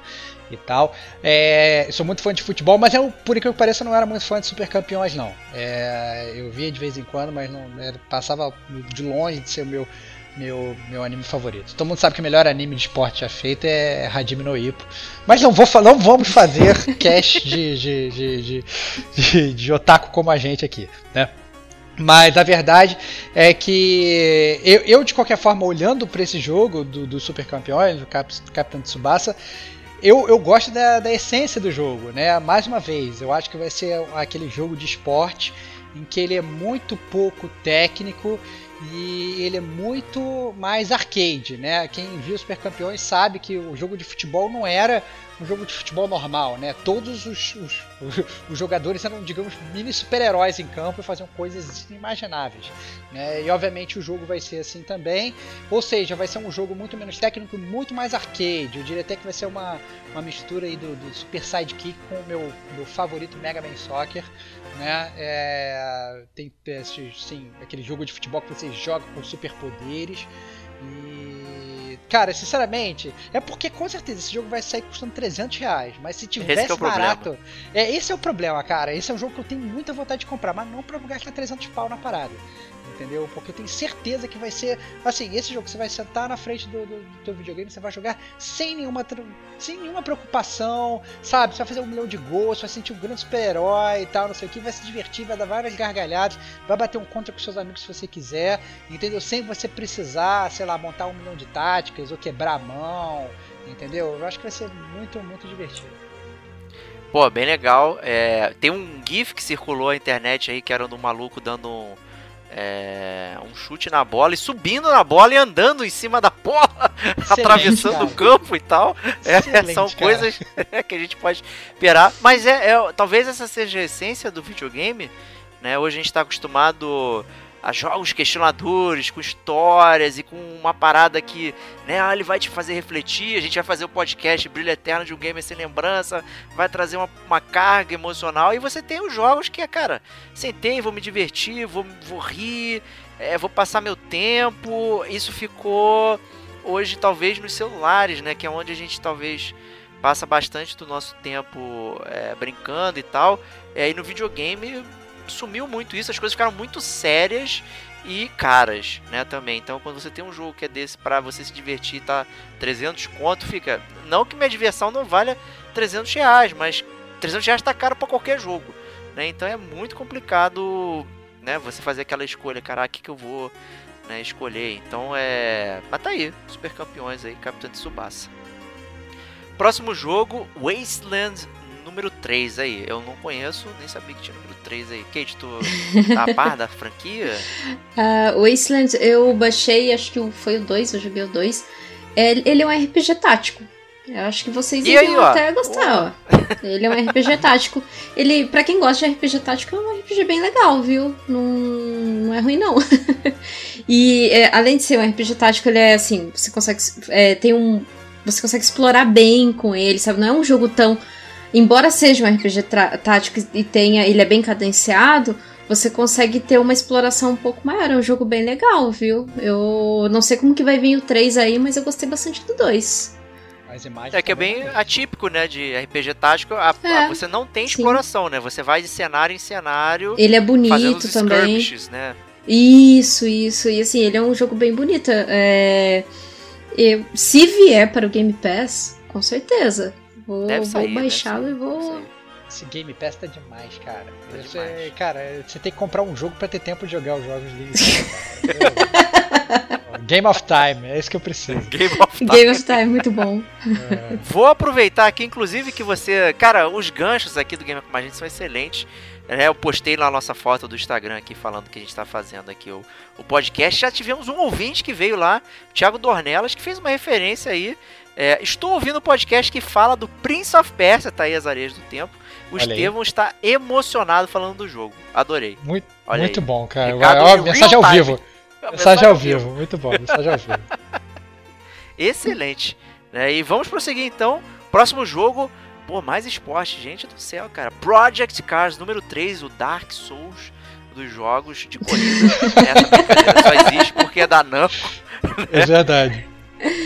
e tal. É, sou muito fã de futebol, mas eu, por incrível que pareça, não era muito fã de Super Campeões, não. É, eu via de vez em quando, mas não era- passava de longe de ser o meu, meu, meu anime favorito. Todo mundo sabe que o melhor anime de esporte já feito é Hajime no Ippo. Mas não, vou, não vamos fazer cast de, de, de, de, de, de otaku como a gente aqui, né? Mas a verdade é que eu, eu, de qualquer forma, olhando para esse jogo do, do Super Campeões, do Cap, Capitão Tsubasa, eu, eu gosto da, da essência do jogo, né? Mais uma vez, eu acho que vai ser aquele jogo de esporte em que ele é muito pouco técnico e ele é muito mais arcade, né? Quem viu Super Campeões sabe que o jogo de futebol não era um jogo de futebol normal, né? Todos os, os, os jogadores eram, digamos, mini super-heróis em campo e faziam coisas inimagináveis, né? E obviamente o jogo vai ser assim também, ou seja, vai ser um jogo muito menos técnico muito mais arcade. Eu diria até que vai ser uma, uma mistura aí do, do Super Sidekick com o meu, meu favorito Mega Man Soccer, né? É, tem esse, sim, aquele jogo de futebol que você joga com superpoderes e cara, sinceramente, é porque com certeza esse jogo vai sair custando 300 reais, mas se tivesse é barato, é esse é o problema, cara. Esse é um jogo que eu tenho muita vontade de comprar, mas não pra gastar 300 pau na parada. Entendeu? Porque eu tenho certeza que vai ser. Assim, esse jogo você vai sentar na frente do, do, do teu videogame, você vai jogar sem nenhuma, sem nenhuma preocupação, sabe? Você vai fazer um milhão de gols, você vai sentir um grande super-herói e tal, não sei o que, vai se divertir, vai dar várias gargalhadas, vai bater um contra com seus amigos se você quiser, entendeu? Sem você precisar, sei lá, montar um milhão de táticas ou quebrar a mão, entendeu? Eu acho que vai ser muito, muito divertido. Pô, bem legal. É, tem um GIF que circulou na internet aí que era do maluco dando um, é, um chute na bola e subindo na bola e andando em cima da bola, atravessando cara. o campo e tal. É, são cara. coisas que a gente pode esperar. Mas é, é- talvez essa seja a essência do videogame. Né? Hoje a gente está acostumado a jogos questionadores, com histórias e com uma parada que né, ah, ele vai te fazer refletir. A gente vai fazer o podcast Brilho Eterno de um Gamer Sem Lembrança, vai trazer uma, uma carga emocional. E você tem os jogos que é, cara, sentei, vou me divertir, vou, vou rir, é, vou passar meu tempo. Isso ficou hoje, talvez, nos celulares, né? Que é onde a gente talvez passa bastante do nosso tempo é, brincando e tal. É, e no videogame sumiu muito isso, as coisas ficaram muito sérias e caras, né, também. Então, quando você tem um jogo que é desse pra você se divertir, tá 300 conto, fica... Não que minha diversão não valha 300 reais, mas 300 reais tá caro pra qualquer jogo, né? Então é muito complicado, né, você fazer aquela escolha, caraca, que que eu vou né, escolher. Então é... Mas tá aí, super campeões aí, Capitão de Subasa. Próximo jogo, Wasteland número 3 aí. Eu não conheço, nem sabia que tinha número 3 aí. Kate, tu tá a par da franquia? Ah, Wasteland, eu baixei, acho que foi o 2, eu joguei o 2. ele é um RPG tático. Eu acho que vocês E iriam aí, ó? até gostar, ó. Ele é um RPG tático. Ele, pra quem gosta de RPG tático, é um RPG bem legal, viu? Não, não é ruim, não. e é, além de ser um RPG tático, ele é assim, você consegue. é, tem um. Você consegue explorar bem com ele, sabe? Não é um jogo tão. Embora seja um RPG tático e tenha. Ele é bem cadenciado, você consegue ter uma exploração um pouco maior. É um jogo bem legal, viu? Eu não sei como que vai vir o 3 aí, mas eu gostei bastante do 2. As imagens É que é também bem bonitas. atípico, né, de RPG tático. A- a- É, você não tem sim. exploração, né? Você vai de cenário em cenário, Ele é fazendo bonito os também. né? Isso, isso. E assim, ele é um jogo bem bonito. É... eu- se vier para o Game Pass, com certeza. Vou, Deve vou sair, deve baixá-lo e vou. Esse Game Pass tá demais, cara. Tá Você- demais. Cara, você tem que comprar um jogo pra ter tempo de jogar os jogos do Game Game of Time, é isso que eu preciso. Game of Time. Game of Time, muito bom. É. Vou aproveitar aqui, inclusive, que você. Cara, os ganchos aqui do Gamer com a gente são excelentes. É, eu postei lá a nossa foto do Instagram aqui falando que a gente tá fazendo aqui o, o podcast. Já tivemos um ouvinte que veio lá, o Thiago Dornelas, que fez uma referência aí. É, estou ouvindo o podcast que fala do Prince of Persia, tá aí as areias do tempo. O Olha aí. Estevão está emocionado falando do jogo. Adorei. Muito, muito aí. bom, cara. Recado Ó, em mensagem ao time. vivo. Mensagem ao vivo, muito bom, mensagem ao vivo. Excelente. Né? E vamos prosseguir então. Próximo jogo, Pô, mais esporte, gente do céu, cara. Project Cars número 3, o Dark Souls dos jogos de corrida. Essa só existe porque é da Namco. É verdade.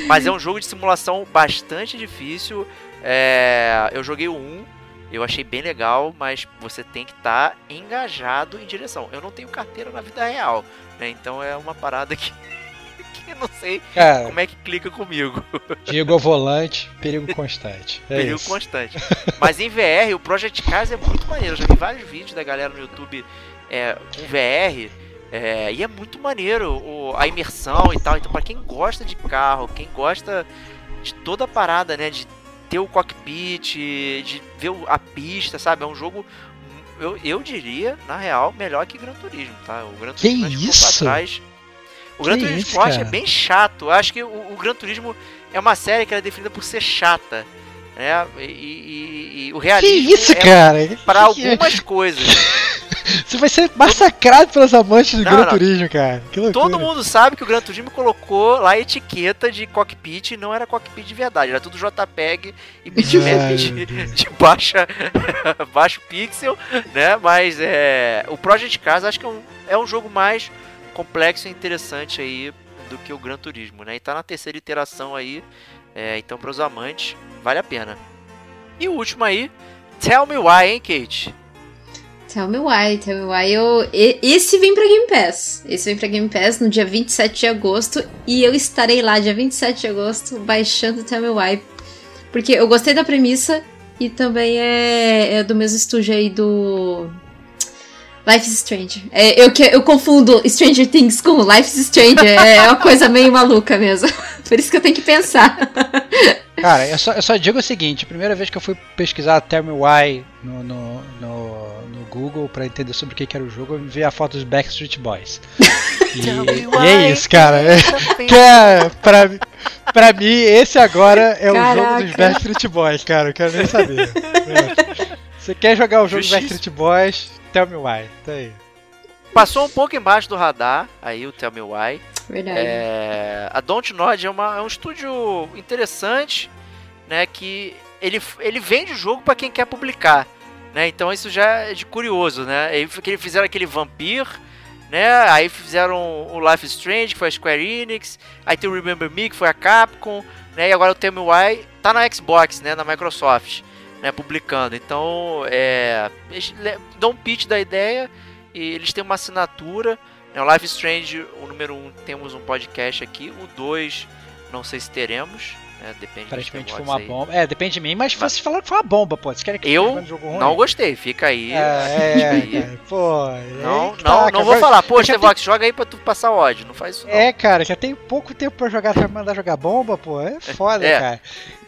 Mas é um jogo de simulação bastante difícil. É, eu joguei o 1, eu achei bem legal, mas você tem que estar tá engajado em direção. Eu não tenho carteira na vida real, né? Então é uma parada que, que não sei Cara, como é que clica comigo. Diego ao volante, perigo constante. É Perigo isso. constante. Mas em VR, o Project Cars é muito maneiro. Eu já vi vários vídeos da galera no YouTube é, com VR. É, e é muito maneiro o- a imersão e tal. Então, pra quem gosta de carro, quem gosta de toda a parada, né? De ter o cockpit, de ver a pista, sabe? É um jogo, eu, eu diria, na real, melhor que Gran Turismo, tá? O Gran Que Turismo pra isso? trás. O Que Gran Turismo isso, Sport é bem chato. Eu acho que o, o Gran Turismo é uma série que ela é definida por ser chata. Né? E, e- e- o Que realismo isso, é cara? para Que- que- algumas coisas. Você vai ser massacrado pelos amantes do Não, Gran não. Turismo, cara. Todo mundo sabe que o Gran Turismo colocou lá a etiqueta de cockpit e não era cockpit de verdade, era tudo JPEG e bitmap de, de baixa, baixo pixel, né? Mas é, o Project Cars acho que é um, é um jogo mais complexo e interessante aí do que o Gran Turismo, né? E tá na terceira iteração aí, é, então para os amantes vale a pena. E o último aí, Tell Me Why, hein, Kate? Tell me why, tell me why. Eu, esse vem pra Game Pass. Esse vem pra Game Pass no dia 27 de agosto. E eu estarei lá dia 27 de agosto baixando Tell Me Why. Porque eu gostei da premissa e também é, é do mesmo estúdio aí do. Life is Strange. É, eu, eu confundo Stranger Things com Life is Strange. É, é uma coisa meio maluca mesmo. Por isso que eu tenho que pensar. Cara, eu só, eu só digo o seguinte: primeira vez que eu fui pesquisar Tell Me Why no, no, no Google pra entender sobre o que, que era o jogo, eu vi a foto dos Backstreet Boys. E, me e é isso, cara. É, cara pra, mim- pra mim, esse agora é o jogo dos Caraca. Backstreet Boys, cara. Eu quero nem saber. É. Você quer jogar o jogo dos Justiça. Backstreet Boys? Tell Me Why. Tá aí. Passou um pouco embaixo do radar, aí o Tell Me Why. Verdade. É, a Don't Nod é, uma- é um estúdio interessante, né? Que ele, ele vende o jogo para quem quer publicar, né? Então isso já é de curioso, né? Ele, fizeram aquele Vampir, né? Aí fizeram o Life is Strange, que foi a Square Enix. Aí tem o Remember Me, que foi a Capcom, né? E agora o Why tá na Xbox, né? Na Microsoft, né? Publicando. Então, é, eles le- dão um pitch da ideia e eles têm uma assinatura. né? O Life is Strange, o número 1, um, temos um podcast aqui. O 2, não sei se teremos. Né? Depende Aparentemente foi uma aí. bomba. É, depende de mim, mas vocês falaram que foi uma bomba, pô. Vocês querem que Eu? Não gostei, fica aí. É, é, aí. cara, pô. Não, que não, tá, não vou falar, pô, Stevox, joga aí pra tu passar ódio. Não faz isso não. É, cara, já tem pouco tempo pra jogar, pra mandar jogar bomba, pô. É foda, É. cara.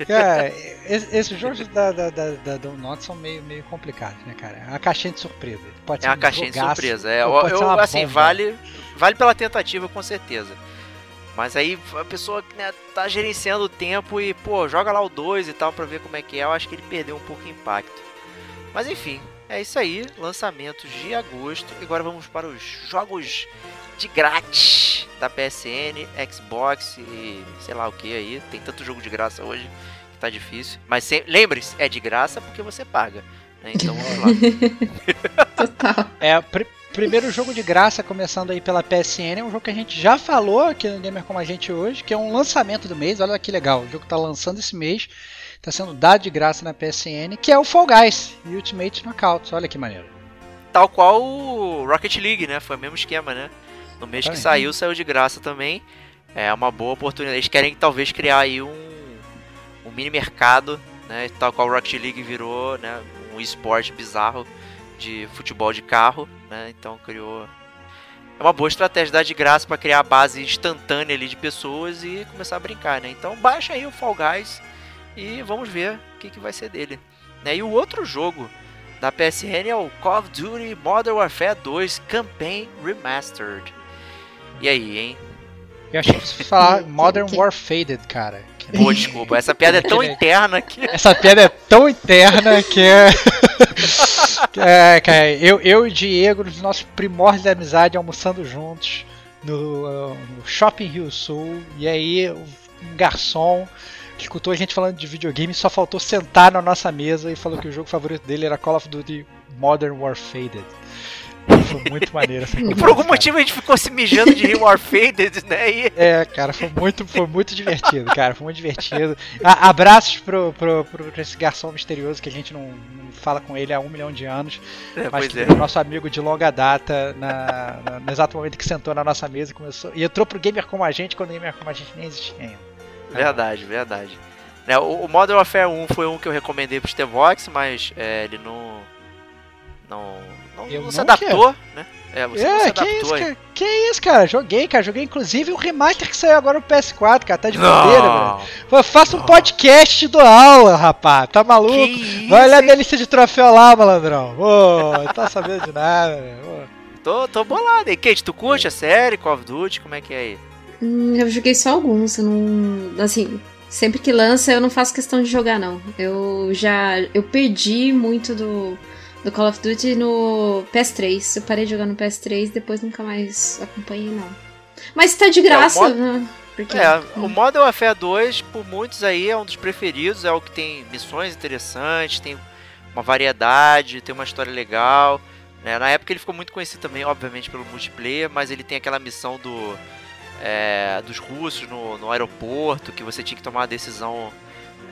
Cara, es- esses jogos da, da, da, da Donut são meio, meio complicados, né, cara? É uma caixinha de surpresa. Pode É ser uma um caixinha de jogaço, surpresa. É, eu, eu, assim, bomba. vale, vale pela tentativa, com certeza. Mas aí a pessoa né, tá gerenciando o tempo e, pô, joga lá o 2 e tal pra ver como é que é. Eu acho que ele perdeu um pouco o impacto. Mas enfim, é isso aí. Lançamentos de agosto. E agora vamos para os jogos de grátis da PSN, Xbox e sei lá o que aí. Tem tanto jogo de graça hoje que tá difícil. Mas se- lembre-se, é de graça porque você paga. né? Então vamos lá. Total. É, pr- primeiro jogo de graça começando aí pela PSN, é um jogo que a gente já falou aqui no Gamer Como a Gente hoje, que é um lançamento do mês, olha que legal, o jogo tá lançando esse mês, tá sendo dado de graça na PSN, que é o Fall Guys Ultimate Knockout, olha que maneiro. Tal qual o Rocket League, né? Foi o mesmo esquema, né? No mês que aí. saiu, saiu de graça também. É uma boa oportunidade. Eles querem talvez criar aí um, um mini mercado, né? Tal qual o Rocket League virou, né? Um esporte bizarro de futebol de carro, né? Então criou. É uma boa estratégia dar de graça para criar a base instantânea ali de pessoas e começar a brincar, né? Então baixa aí o Fall Guys e vamos ver o que, que vai ser dele. Né? E o outro jogo da PSN é o Call of Duty Modern Warfare 2 Campaign Remastered. E aí, hein? Eu achei que você falar Modern Warfaded, cara. Pô, desculpa, essa piada é tão interna que. Essa piada é tão interna que é. é, cara, eu, eu e o Diego, nos nossos primórdios de amizade, almoçando juntos no, no Shopping Rio Sul, e aí um garçom que escutou a gente falando de videogame só faltou sentar na nossa mesa e falou que o jogo favorito dele era Call of Duty Modern Warfare. Foi muito maneiro essa E por algum cara. motivo a gente ficou se mijando de rir Warfaded, né? E É, cara, foi muito, foi muito divertido, cara, foi muito divertido. A- abraços pro, pro, pro esse garçom misterioso que a gente não, não fala com ele há um milhão de anos, É, mas pois que é. é nosso amigo de longa data na, na- no exato momento que sentou na nossa mesa e começou. E entrou pro Gamer como a gente quando o Gamer como a gente nem existia ainda. Verdade, verdade. Né, o, o Modern Warfare 1 foi um que eu recomendei pro Stevox, mas é, ele não. Não. Não, não se adaptou, né? É, você não se É, que adaptou isso, aí. cara? Que isso, cara? Joguei, cara. Joguei inclusive o remaster que saiu agora no PS4, cara. Tá de velho. Não! Pô, Faça um podcast do aula, rapaz. Tá Que maluco? isso, Vai olhar hein? minha lista de troféu lá, malandrão. Ô, não tá sabendo de nada, velho. Tô, tô bolado aí. Kate, tu curte a série Call of Duty? Como é que é aí? Hum, eu joguei só alguns, eu não. Assim, sempre que lança eu não faço questão de jogar, não. Eu já. Eu perdi muito do, do Call of Duty no PS3. Eu parei de jogar no PS3 depois nunca mais acompanhei, não. Mas tá de graça, mod- né? Porque, É, o Modern Warfare 2, por muitos aí, é um dos preferidos, é o que tem missões interessantes, tem uma variedade, tem uma história legal. né? Na época ele ficou muito conhecido também, obviamente, pelo multiplayer, mas ele tem aquela missão do é, dos russos no, no aeroporto, que você tinha que tomar uma decisão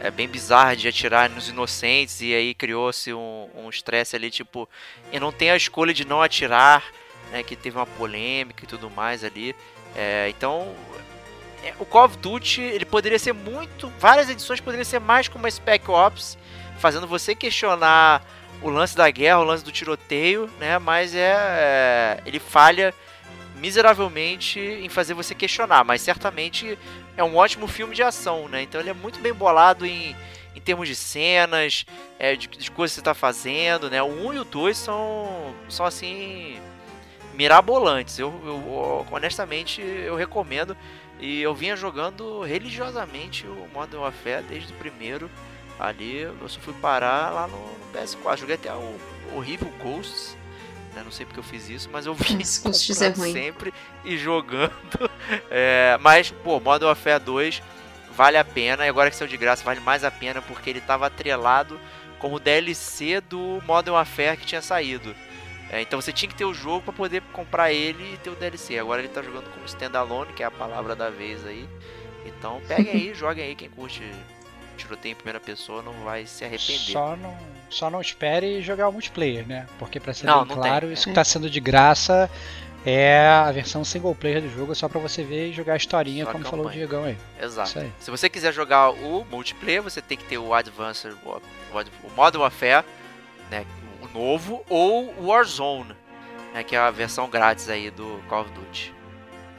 é, bem bizarra de atirar nos inocentes, e aí criou-se um um estresse ali, tipo, eu não tenho a escolha de não atirar, né, que teve uma polêmica e tudo mais ali. É, então, é, o Call of Duty ele poderia ser muito. Várias edições poderiam ser mais como uma Spec Ops, fazendo você questionar o lance da guerra, o lance do tiroteio, né? Mas é, é, ele falha miseravelmente em fazer você questionar, mas certamente é um ótimo filme de ação, né? Então ele é muito bem bolado em, em termos de cenas, é, de, de coisas que você está fazendo, né? O 1 e o 2 são, são assim mirabolantes. Eu, eu- honestamente eu recomendo e eu vinha jogando religiosamente o Modern Warfare desde o primeiro. Ali eu só fui parar lá no PS4. Joguei até o horrível Ghosts. Né? Não sei porque eu fiz isso, mas eu Esse Ghosts é sempre e jogando. É, mas, pô, Modern Warfare 2 vale a pena. E agora que saiu de graça, vale mais a pena porque ele estava atrelado como DLC do Modern Warfare que tinha saído. É, então você tinha que ter o jogo para poder comprar ele e ter o DLC. Agora ele tá jogando como standalone, que é a palavra da vez aí. Então peguem aí, joguem aí. Quem curte tiroteio em primeira pessoa não vai se arrepender. Só não, só não espere jogar o multiplayer, né? Porque pra ser Não, bem não claro, tem. isso que tá sendo de graça é a versão single player do jogo, só pra você ver e jogar a historinha, Só a como falou o. Diegão aí. Exato. Aí. Se você quiser jogar o multiplayer, você tem que ter o Advanced, o, o Modern Warfare, né, o novo, ou o Warzone, né, que é a versão grátis aí do Call of Duty.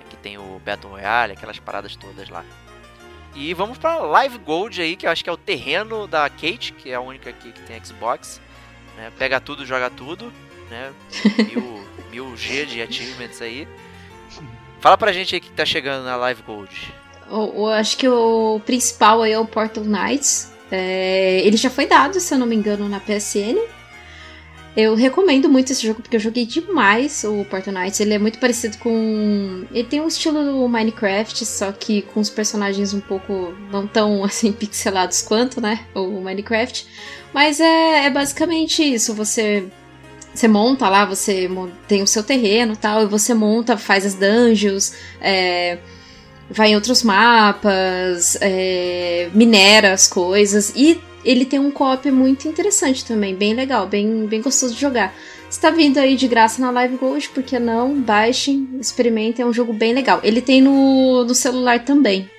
Que tem o Battle Royale, aquelas paradas todas lá. E vamos pra Live Gold aí, que eu acho que é o terreno da Kate, que é a única aqui que tem Xbox. né, pega tudo, joga tudo, né? Mil, mil G de achievements aí. Fala pra gente aí que tá chegando na Live Gold. O, o- acho que o principal aí é o Portal Knights. É, ele já foi dado, se eu não me engano, na PSN. Eu recomendo muito esse jogo porque eu joguei demais o Portal Knights. Ele é muito parecido com. Ele tem um estilo do Minecraft, só que com os personagens um pouco não tão assim pixelados quanto, né? O Minecraft. Mas é, é basicamente isso. Você você monta lá, você tem o seu terreno tal, e você monta, faz as dungeons, é, vai em outros mapas, é, minera as coisas. E ele tem um co-op muito interessante também, bem legal, bem, bem gostoso de jogar. Está vindo aí de graça na Live Gold, por que não? Baixem, experimentem, é um jogo bem legal. Ele tem no, no celular também.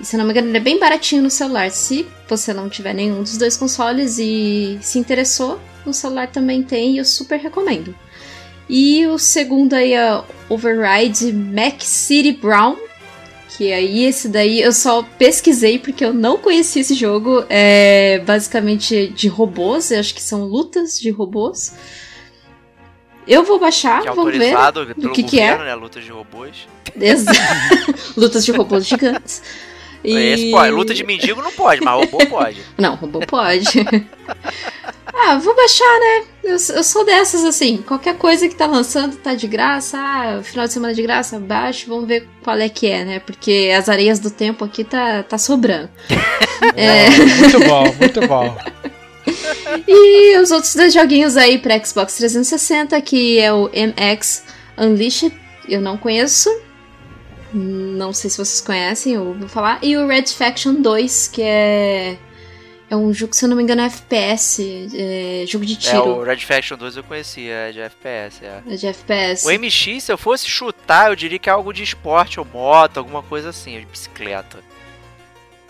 E se não me engano, ele é bem baratinho no celular. Se você não tiver nenhum dos dois consoles e se interessou, no celular também tem e eu super recomendo. E o segundo aí é Override Mac City Brown. Que aí esse daí eu só pesquisei porque eu não conhecia esse jogo. É basicamente de robôs, eu acho que são lutas de robôs. Eu vou baixar, que é vamos ver. pelo que que é. né? Luta de robôs. Exa- Lutas de robôs gigantes. E... Esse pode. Luta de mendigo não pode, mas robô pode. Não, robô pode. ah, vou baixar, né? Eu, eu sou dessas, assim. Qualquer coisa que tá lançando tá de graça. Ah, final de semana de graça, baixo. Vamos ver qual é que é, né? Porque as areias do tempo aqui tá, tá sobrando. É, muito bom, muito bom. E os outros dois joguinhos aí pra Xbox 360, que é o MX Unleashed, eu não conheço. Não sei se vocês conhecem ou ouviram falar. E o Red Faction 2, que é. É um jogo, se eu não me engano, é FPS. É jogo de É, tiro. o Red Faction 2 eu conhecia, é de FPS, é. É de FPS. O MX, se eu fosse chutar, eu diria que é algo de esporte ou moto, alguma coisa assim, de bicicleta.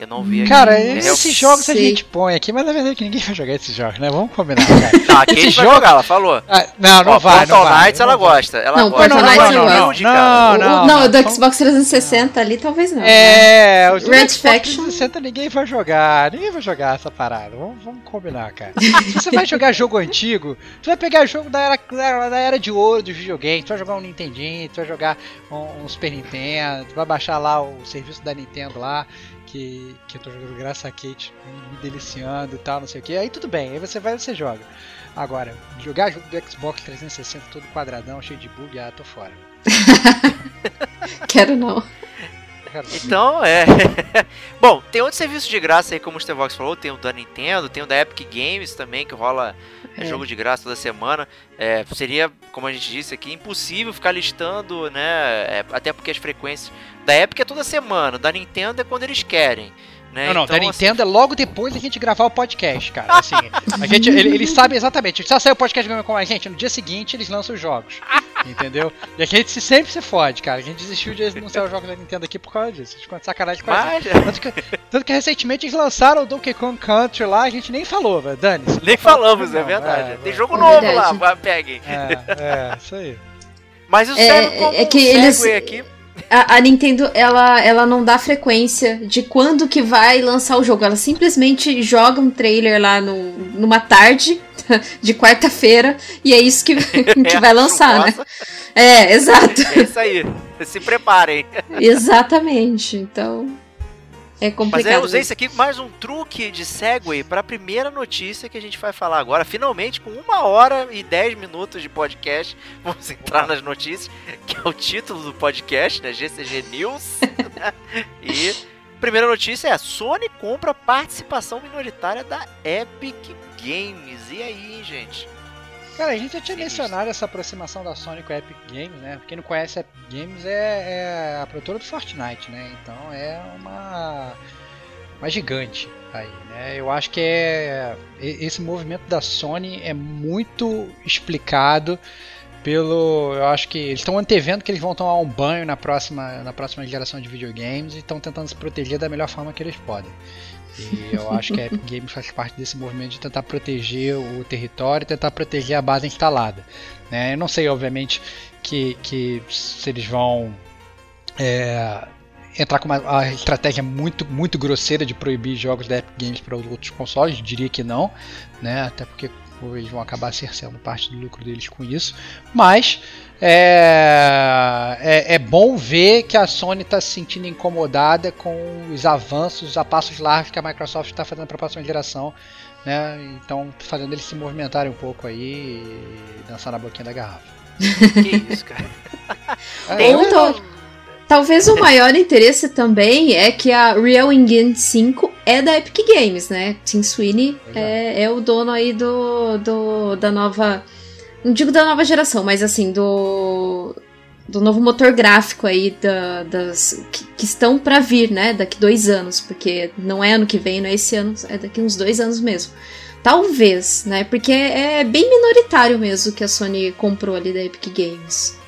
Eu não vi aqui. Cara, É, esses eu- jogos a gente põe aqui, mas na verdade que ninguém vai jogar esses jogos, né? Vamos combinar, cara. Não, aqui a gente Esse vai jogo- jogar, ela falou. Ah, não, não Ó, vai, Portal não. Knights ela não gosta. Ela Não, gosta. Portal Knights Não, cara. O- não, não, o do não. Xbox 360 ali talvez não. É, os Red Xbox Faction. 360 ninguém vai jogar, ninguém vai jogar essa parada. Vamos, vamos combinar, cara. Se você vai jogar jogo antigo, tu vai pegar jogo da era, da, da era de ouro dos videogames, tu vai jogar um Nintendinho, tu vai jogar um, um Super Nintendo, tu vai baixar lá o serviço da Nintendo lá, que, que eu tô jogando graças a Kate, me deliciando e tal, não sei o que. Aí tudo bem, aí você vai e você joga. Agora, jogar jogo do Xbox 360 todo quadradão, cheio de bug, ah, tô fora. Quero não. Então, é. Bom, tem outros serviços de graça aí, como o Stevox falou. Tem o da Nintendo, tem o da Epic Games também, que rola é, É. jogo de graça toda semana. É, seria, como a gente disse aqui, impossível ficar listando, né? é, até porque as frequências da Epic é toda semana, da Nintendo é quando eles querem. Né? Não, não, então, da Nintendo é logo depois da gente gravar o podcast, cara. Assim, a gente, ele- eles sabem exatamente. Só sai o podcast com a gente, no dia seguinte eles lançam os jogos. Entendeu? E a gente se- sempre se fode, cara. A gente desistiu de anunciar os jogos da Nintendo aqui por causa disso. A gente ficou de sacanagem com a gente. Mas, Tanto que, tanto que recentemente eles lançaram o Donkey Kong Country lá, a gente nem falou, velho. Dane-se. nem falamos, é Não, verdade. é, tem é. jogo É novo verdade. lá, peguem. É, é, isso aí. Mas isso É, serve como é que um eles- aqui. A, a Nintendo, ela, ela não dá frequência de quando que vai lançar o jogo. Ela simplesmente joga um trailer lá no, numa tarde de quarta-feira e é isso que, que É, vai lançar, né? É, exato. É isso aí. Se preparem. Exatamente. Então, é Mas complicado. eu usei isso aqui mais um truque de segue para a primeira notícia que a gente vai falar agora. Finalmente, com uma hora e dez minutos de podcast, vamos entrar nas notícias, que é o título do podcast, né? GCG News. e primeira notícia é: Sony compra participação minoritária da Epic Games. E aí, gente? Cara, a gente já tinha mencionado essa aproximação da Sony com a Epic Games, né? Quem não conhece a Epic Games é, é a produtora do Fortnite, né? Então é uma, uma gigante aí, né? Eu acho que é esse movimento da Sony é muito explicado pelo, eu acho que eles estão antevendo que eles vão tomar um banho na próxima na próxima geração de videogames e estão tentando se proteger da melhor forma que eles podem. E eu acho que a Epic Games faz parte desse movimento de tentar proteger o território, tentar proteger a base instalada. né? Eu não sei, obviamente, que, que se eles vão é, entrar com uma, estratégia muito, muito grosseira de proibir jogos da Epic Games para outros consoles, diria que não, né? até porque eles vão acabar cerceando parte do lucro deles com isso. Mas é, é, é bom ver que a Sony está se sentindo incomodada com os avanços a passos largos que a Microsoft está fazendo para a próxima geração. Né? Então, fazendo eles se movimentarem um pouco aí e dançar na boquinha da garrafa. Que isso, cara? É, tal- talvez o maior interesse também é que a Real Engine 5 é da Epic Games, né? Tim Sweeney é, é o dono aí do, do da nova. Não digo da nova geração, mas assim, do. Do novo motor gráfico aí da, das. Que, que estão pra vir, né? Daqui dois anos. Porque não é ano que vem, não é esse ano, é daqui uns dois anos mesmo. Talvez, né? Porque é bem minoritário mesmo que a Sony comprou ali da Epic Games.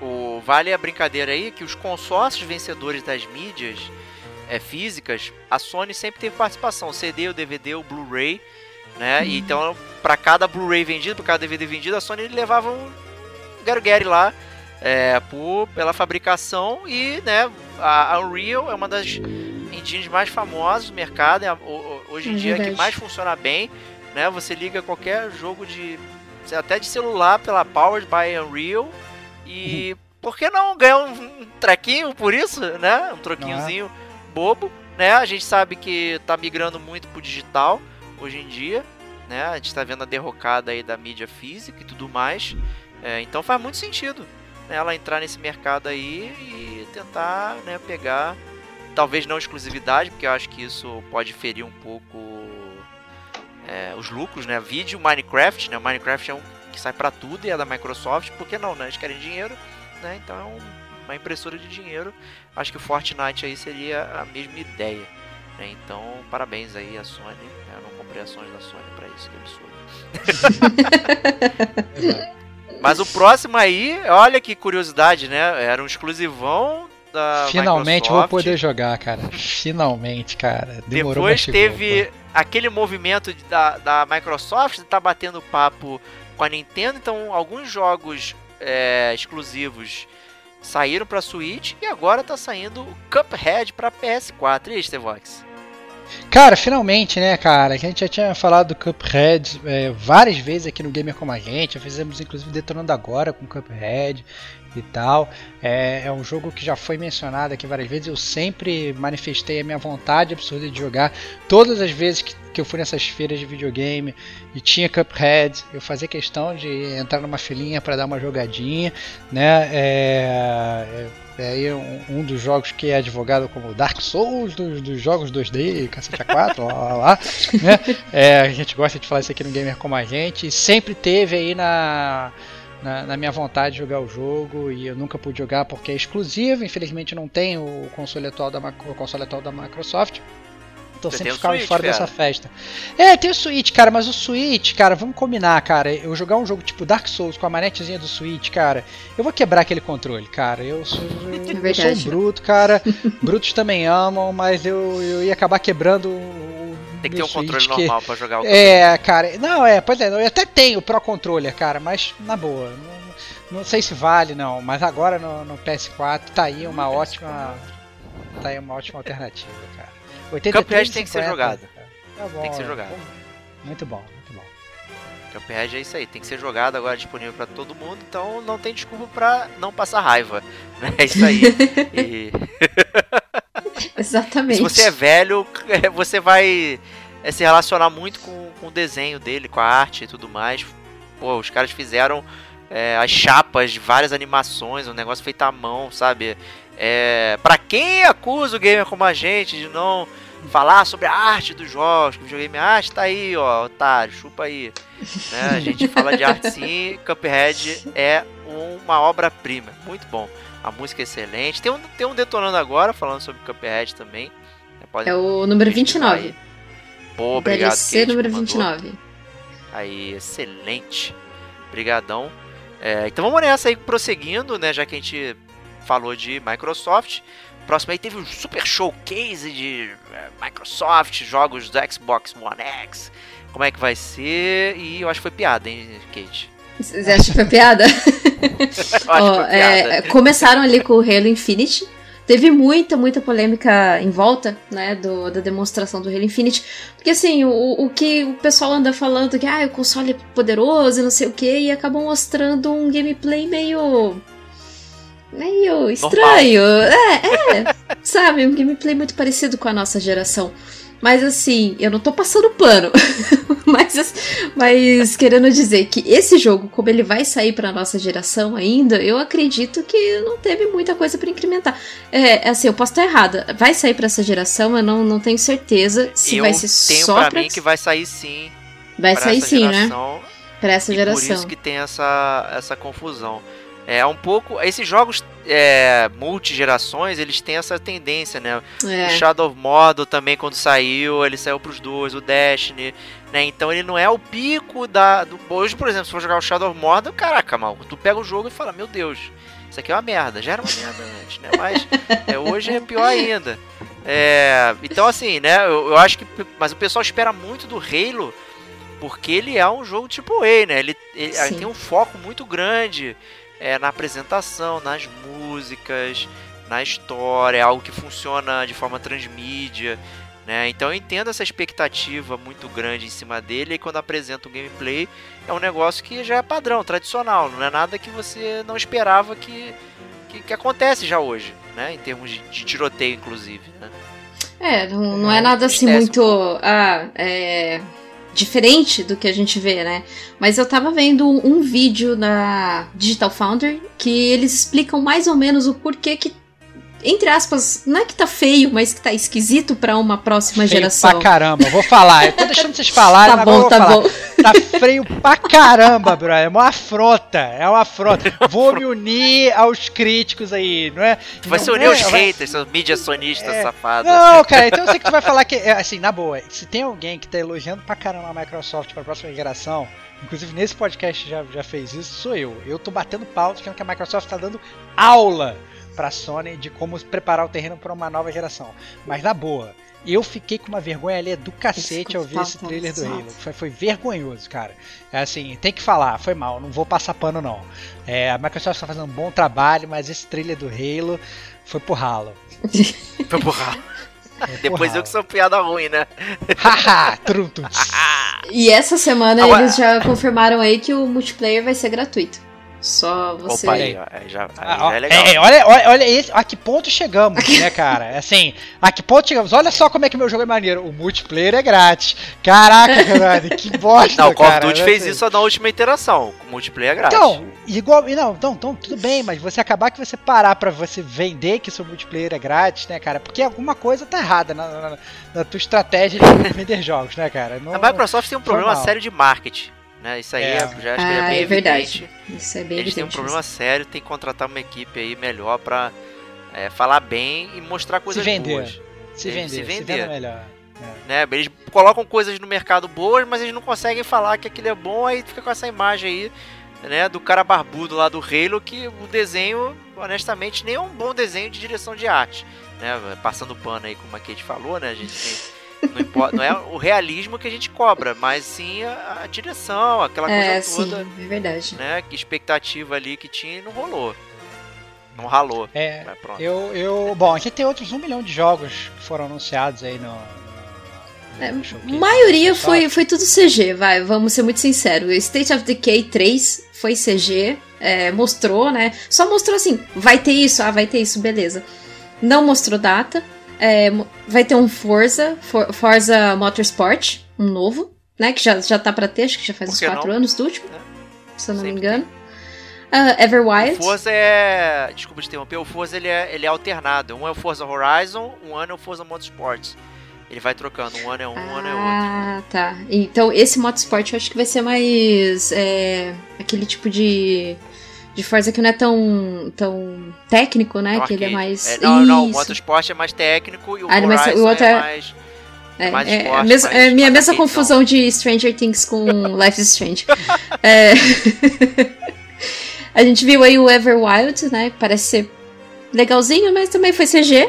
O, vale a brincadeira aí que os consórcios vencedores das mídias é, físicas, a Sony sempre teve participação, o CD, o DVD, o Blu-ray, né? E então, para cada Blu-ray vendido, para cada DVD vendido, a Sony levava um Gargari lá é, por, pela fabricação e, né, a, a Unreal é uma das engines mais famosas do mercado, é hoje em É dia é que mais funciona bem, né? Você liga qualquer jogo de até de celular pela Powered by Unreal e por que não ganhar um, um trequinho por isso, né? Um troquinhozinho bobo, né? A gente sabe que tá migrando muito pro digital hoje em dia. Né? A gente tá vendo a derrocada aí da mídia física e tudo mais. É, então faz muito sentido né, ela entrar nesse mercado aí e tentar né, pegar, talvez não exclusividade, porque eu acho que isso pode ferir um pouco é, os lucros, né? Vídeo Minecraft, né? Minecraft é um que sai para tudo e é da Microsoft, por que não, né? Eles querem dinheiro, né? Então é um, uma impressora de dinheiro. Acho que o Fortnite aí seria a mesma ideia. Né? Então, parabéns aí à Sony. Eu ações da Sony para isso, que absurdo. Mas o próximo aí, olha que curiosidade, né? Era um exclusivão da Finalmente Microsoft. vou poder jogar, cara. Finalmente, cara. Demorou, Depois chegou, teve aquele movimento da, da Microsoft de tá batendo papo com a Nintendo, então alguns jogos é, exclusivos saíram pra Switch e agora tá saindo o Cuphead pra PS4. E aí, Stevox? Cara, finalmente, né, cara? A gente já tinha falado do Cuphead é, várias vezes aqui no Gamer Como a Gente. Já fizemos inclusive detonando agora com Cuphead e tal. É, é um jogo que já foi mencionado aqui várias vezes. Eu sempre manifestei a minha vontade absurda de jogar. Todas as vezes que, que eu fui nessas feiras de videogame e tinha Cuphead, eu fazia questão de entrar numa filinha para dar uma jogadinha, né? É, é, aí um, um dos jogos que é advogado como Dark Souls dos, dos jogos 2D, cacete A4, lá, lá, lá, né? É, a gente gosta de falar isso aqui no Gamer Como a Gente. Sempre teve aí na, na, na minha vontade de jogar o jogo e eu nunca pude jogar porque é exclusivo. Infelizmente não tem o console atual da, o console atual da Microsoft. Então Você sempre ficava fora cara. dessa festa. É, tem o Switch, cara, mas o Switch, cara, vamos combinar, cara. Eu jogar um jogo tipo Dark Souls com a manetezinha do Switch, cara, eu vou quebrar aquele controle, cara. Eu sou, eu, eu sou um bruto, cara. Brutos também amam, mas eu, eu ia acabar quebrando o. Tem que ter um controle Switch, que- normal pra jogar o é, cara, não, é, pois é, eu até tenho o Pro Controller, cara, mas na boa, não, não sei se vale não, mas agora no, no PS4 tá aí uma ótima, tá aí uma ótima alternativa. 83, Cuphead tem que ser 50, jogado. Tá bom, Tem que ser é. jogado. Muito bom, muito bom. Cuphead é isso aí, tem que ser jogado agora disponível pra todo mundo, então não tem desculpa pra não passar raiva. Né? É isso aí. E Exatamente. se você é velho, você vai é, se relacionar muito com, com o desenho dele, com a arte e tudo mais. Pô, os caras fizeram é, as chapas de várias animações, um negócio feito à mão, sabe? É, para quem acusa o gamer como a gente de não falar sobre a arte dos jogos, que o videogame é arte, tá aí, ó, otário, chupa aí. Né? A gente fala de arte sim, Cuphead é uma obra-prima, muito bom. A música é excelente. Tem um, tem um detonando agora falando sobre Cuphead também. né? É o número pesquisar 29. aí. Pô, obrigado, DLC Kate, número que mandou. 29. Aí, excelente. Brigadão. É, então vamos nessa aí, prosseguindo, né? Já que a gente falou de Microsoft. Próximo aí teve um super showcase de é, Microsoft, jogos do Xbox One X. Como é que vai ser? E eu acho que foi piada, hein, Kate? Você acha que foi piada? Piada. é, começaram ali com o Halo Infinite. Teve muita, muita polêmica em volta, né, do, da demonstração do Halo Infinite. Porque, assim, o, o que o pessoal anda falando que, ah, o console é poderoso e não sei o que, e acabam mostrando um gameplay meio... meio estranho. É, é, sabe, um gameplay muito parecido com a nossa geração. Mas, assim, eu não tô passando pano. mas, mas querendo dizer que esse jogo, como ele vai sair pra nossa geração ainda, eu acredito que não teve muita coisa pra incrementar. É, assim, eu posso estar errada. Vai sair pra essa geração, eu não, não tenho certeza se eu vai ser tenho só pra pra. mim que vai sair sim. vai sair sim, né? geração. Pra essa geração. por isso que tem essa, essa confusão. É um pouco. Esses jogos é, multigerações, eles têm essa tendência, né? O É. Shadow of Mordor também, quando saiu, ele saiu pros dois, o Destiny, né? Então ele não é o pico da. Do... Hoje, por exemplo, se for jogar o Shadow of Mordor, caraca, mal, tu pega o jogo e fala, meu Deus, isso aqui é uma merda. Já era uma merda antes, né? Mas é, hoje é pior ainda. É, então, assim, né? Eu, eu acho que. Mas o pessoal espera muito do Halo. Porque ele é um jogo tipo A, né? Ele, ele, ele tem um foco muito grande é, na apresentação, nas músicas, na história, é algo que funciona de forma transmídia, né? Então eu entendo essa expectativa muito grande em cima dele e quando apresenta o gameplay é um negócio que já é padrão, tradicional, não é nada que você não esperava que, que, que acontece já hoje, né? Em termos de, de tiroteio, inclusive, né? É, não, não é É, nada assim muito. Ah, é. Diferente do que a gente vê, né? Mas eu tava vendo um vídeo na Digital Foundry que eles explicam mais ou menos o porquê que entre aspas, não é que tá feio, mas que tá esquisito pra uma próxima Feio geração. pra caramba, vou falar. Eu tô deixando vocês falarem, Tá mas bom, agora eu tá falar. bom. Tá feio pra caramba, bro. É uma afronta. É uma afronta. Vou me unir aos críticos aí, não é? Tu vai Não se unir é- aos vai- haters, seus mídia sonistas É. safados. Não, cara, então eu sei que tu vai falar que, é, assim, na boa, se tem alguém que tá elogiando pra caramba a Microsoft pra próxima geração, inclusive nesse podcast já, já fez isso, sou eu. Eu tô batendo pau, dizendo que a Microsoft tá dando aula pra Sony de como preparar o terreno pra uma nova geração. Mas na boa, eu fiquei com uma vergonha ali do cacete ao ver esse trailer do. Halo. Foi, foi vergonhoso, cara. É assim, tem que falar, foi mal, não vou passar pano não. É, a Microsoft tá fazendo um bom trabalho, mas esse trailer do Halo foi pro ralo. Foi porra. Foi pro Depois eu ralo. que sou piada ruim, né? Haha. E essa semana Agora- eles já confirmaram aí que o multiplayer vai ser gratuito. Só você. Opa, aí, já, aí Ah, já é legal. é, olha, olha, olha esse, a que ponto chegamos, né, cara? Assim, a que ponto chegamos? Olha só como é que meu jogo é maneiro. O multiplayer é grátis. Caraca, caralho, que bosta, Não, o Call of cara. Duty Assim, fez isso na última interação. Com multiplayer grátis. Então, igual. Não, então, então, tudo bem, mas você acabar que você parar pra você vender que seu multiplayer é grátis, né, cara? Porque alguma coisa tá errada na, na- na tua estratégia de vender jogos, né, cara? Não- a Microsoft tem um problema mal. sério de marketing. Né? Isso aí É. é, já acho que é Ah, bem é verdade. Isso é bem Eles têm um problema sério, tem que contratar uma equipe aí melhor pra é, falar bem e mostrar coisas vender. boas. se vender, se se vender. venda melhor. Né? Eles colocam coisas no mercado boas, mas eles não conseguem falar que aquilo é bom, aí fica com essa imagem aí, né, do cara barbudo lá do Halo, que o desenho, honestamente, nem é um bom desenho de direção de arte. Né? Passando pano aí, como a Kate falou, né? A gente tem. Não, importa, não é o realismo que a gente cobra, mas sim a, a direção, aquela É, coisa sim, toda, é verdade. né? Que expectativa ali que tinha e não rolou. Não ralou. É, Mas pronto. eu, eu. Bom, a gente tem outros um milhão de jogos que foram anunciados aí no. É, maioria foi, foi tudo CG, vai, vamos ser muito sinceros. State of Decay 3 foi CG, é, mostrou, né? Só mostrou assim, vai ter isso, ah, vai ter isso, beleza. Não mostrou data. É, vai ter um Forza, For- Forza Motorsport, um novo, né? Que já, já tá pra ter, acho que já faz uns que 4 não? anos do último, É. se eu não me Sempre engano. Ah, Everwild. O Forza é. Desculpa te interromper, o Forza ele é, ele é alternado. Um é o Forza Horizon, um ano é o Forza Motorsports. Ele vai trocando, um ano é um, um ano é outro. Ah, tá. Então esse Motorsport eu acho que vai ser mais. é, aquele tipo de. De Forza que não é tão, tão técnico, né? Que ele é mais. É, não, não, o Isso. Motorsport é mais técnico e o Ah, é Horizon o outro é é- mais. É, mais é esporte, mesma, mais- é minha mesma confusão de Stranger Things com Life is Strange. É, a gente viu aí o Everwild, né? Parece ser legalzinho, mas também foi CG.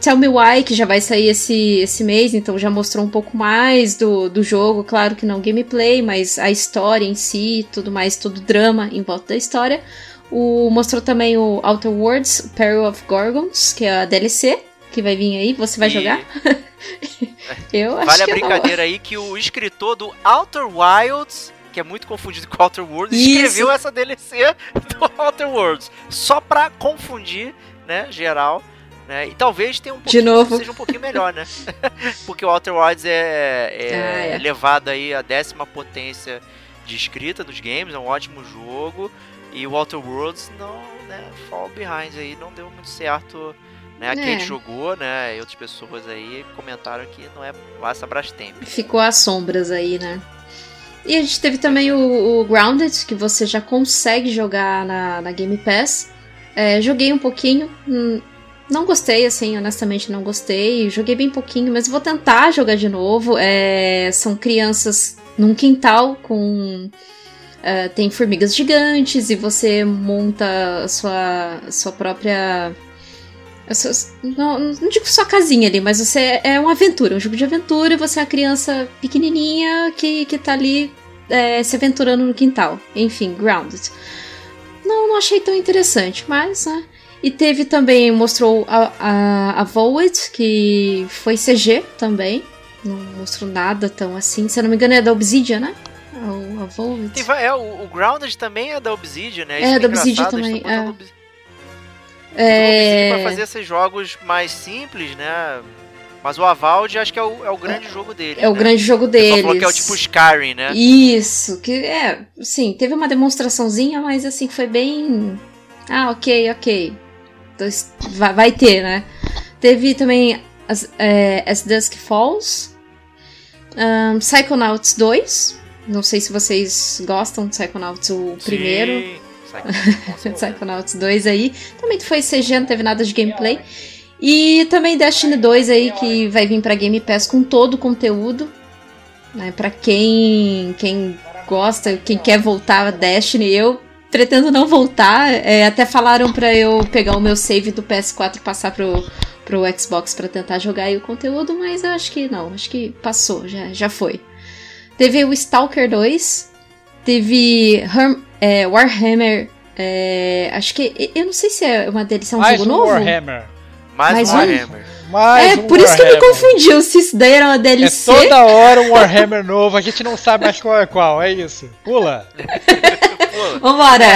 Tell Me Why, que já vai sair esse, esse mês, então já mostrou um pouco mais do, do jogo. Claro que não gameplay, mas a história em si, tudo mais, todo drama em volta da história. O, mostrou também o Outer Worlds, Peril of Gorgons, que é a DLC, que vai vir aí. Você vai E jogar? Eu acho Vale a não. brincadeira aí que o escritor do Outer Wilds, que é muito confundido com Outer Worlds, Isso. escreveu essa DLC do Outer Worlds. Só pra confundir, né, geral. Né? E talvez tenha um pouquinho, novo. seja um pouquinho melhor, né? Porque o Outer Wilds é, é Ah, é. elevado aí a décima potência de escrita dos games, é um ótimo jogo. E o Outer Worlds não, né, fall behind aí, não deu muito certo. Né? A É. Kate jogou, né? E outras pessoas aí comentaram que não é lá essa Brastemp. Ficou às sombras aí, né? E a gente teve também o, o Grounded, que você já consegue jogar na, na Game Pass. É, joguei um pouquinho, hum, não gostei, assim, honestamente não gostei. Joguei bem pouquinho, mas vou tentar jogar de novo. É, são crianças num quintal com. é, tem formigas gigantes e você monta a sua, a sua própria. as suas- não, não digo sua casinha ali, mas você é uma aventura, um jogo de aventura e você é uma criança pequenininha que, que tá ali é, se aventurando no quintal. Enfim, Grounded. Não, não achei tão interessante, mas, né? E teve também, mostrou a, a, a Void, que foi CG também. Não mostrou nada tão assim. Se eu não me engano, é da Obsidian, né? A, a Void. É, o, o Grounded também é da Obsidian, né? É, Isso que da Obsidian também, é. Obsidian É, pra fazer esses jogos mais simples, né? Mas o Avald acho que é o, é o grande jogo dele. É o né? grande jogo Só deles. falou que é o tipo Skyrim, né? Isso, que é, sim, teve uma demonstraçãozinha, mas assim, foi bem. Ah, ok, ok. Vai, vai ter, né? Teve também as, é, As Dusk Falls, um, Psychonauts 2. Não sei se vocês gostam de Psychonauts, o primeiro. Sim. Psychonauts, Psychonauts 2 aí. Também foi CG, não teve nada de gameplay. E também Destiny 2 aí, que vai vir pra Game Pass com todo o conteúdo. Né? Pra quem, quem gosta, quem quer voltar a Destiny, eu pretendo não voltar. É, até falaram pra eu pegar o meu save do PS4 e passar pro, pro Xbox pra tentar jogar aí o conteúdo, mas eu acho que não, acho que passou, já, já foi. Teve o Stalker 2, teve Herm- é, Warhammer. é, acho que. Eu não sei se é uma deles, é um Mais jogo um novo. Warhammer. Mais, Mais um? Warhammer. Mais É, um por isso que eu me Warhammer. confundi se isso daí era uma É DLC. toda hora um Warhammer novo, a gente não sabe mais qual é qual, é isso. Pula. Pô, Vambora!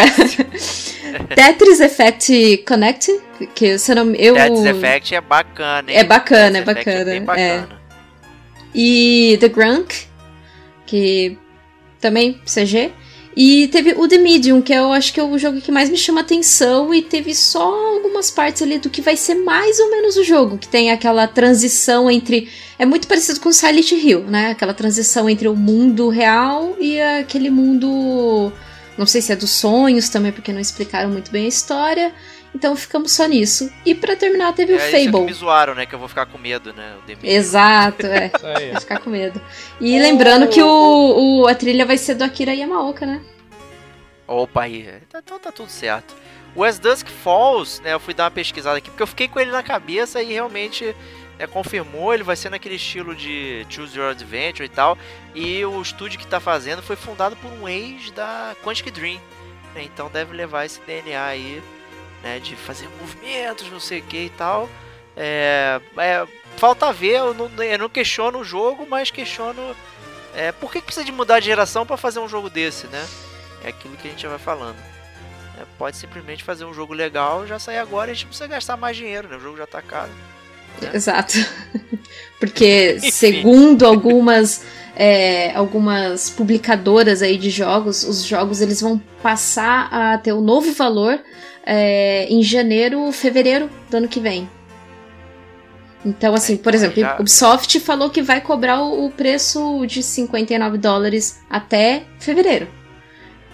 Tetris Effect Connect, que se eu não. Eu, Dead's Effect é bacana, hein? É bacana, Dead's é bacana, é. bacana. E The Grunk, que também CG. E teve o The Medium, que eu acho que é o jogo que mais me chama atenção. E teve só algumas partes ali do que vai ser mais ou menos o jogo. Que tem aquela transição entre. É muito parecido com Silent Hill, né? Aquela transição entre o mundo real e aquele mundo. Não sei se é dos sonhos também, porque não explicaram muito bem a história. Então ficamos só nisso. E pra terminar, teve É o isso que Fable. me zoaram, né? Que eu vou ficar com medo, né? Exato, é. Isso aí. Vai ficar com medo. E lembrando que o, o- a trilha vai ser do Akira Yamaoka, né? Opa, aí. Então tá tudo certo. O As Dusk Falls, né? Eu fui dar uma pesquisada aqui, porque eu fiquei com ele na cabeça e realmente né, confirmou. Ele vai ser naquele estilo de Choose Your Adventure e tal. E o estúdio que tá fazendo foi fundado por um ex da Quantic Dream. né, Então deve levar esse DNA aí, né? De fazer movimentos, não sei o que e tal. É, é, falta ver, eu não, eu não questiono o jogo, mas questiono é, por que, precisa de mudar de geração pra fazer um jogo desse, né? É aquilo que a gente já vai falando. É, pode simplesmente fazer um jogo legal, já sair agora e a gente precisa gastar mais dinheiro, né? O jogo já tá caro. Exato. Porque, segundo algumas, é, algumas publicadoras aí de jogos, os jogos eles vão passar a ter um novo valor é, em janeiro, fevereiro do ano que vem. Então, assim, É, por então exemplo, já- Ubisoft falou que vai cobrar o, o preço de 59 dólares até fevereiro.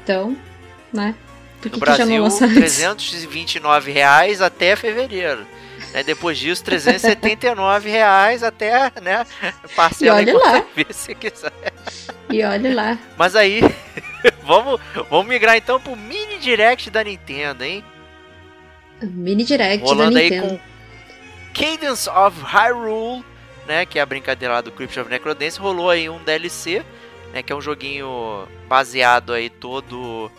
Então, né? Por No que, que já não Brasil, lança antes? 329 reais até fevereiro. Né? Depois disso, 379 reais até, né? Parcela E olha lá. vezes você quiser. E olha lá. Mas aí, vamos, vamos migrar então pro mini direct da Nintendo, hein? Mini Direct Rolando da aí Nintendo. com Cadence of Hyrule, né, que é a brincadeira lá do Crypt of Necrodance, rolou aí um DLC, né, que é um joguinho baseado aí todo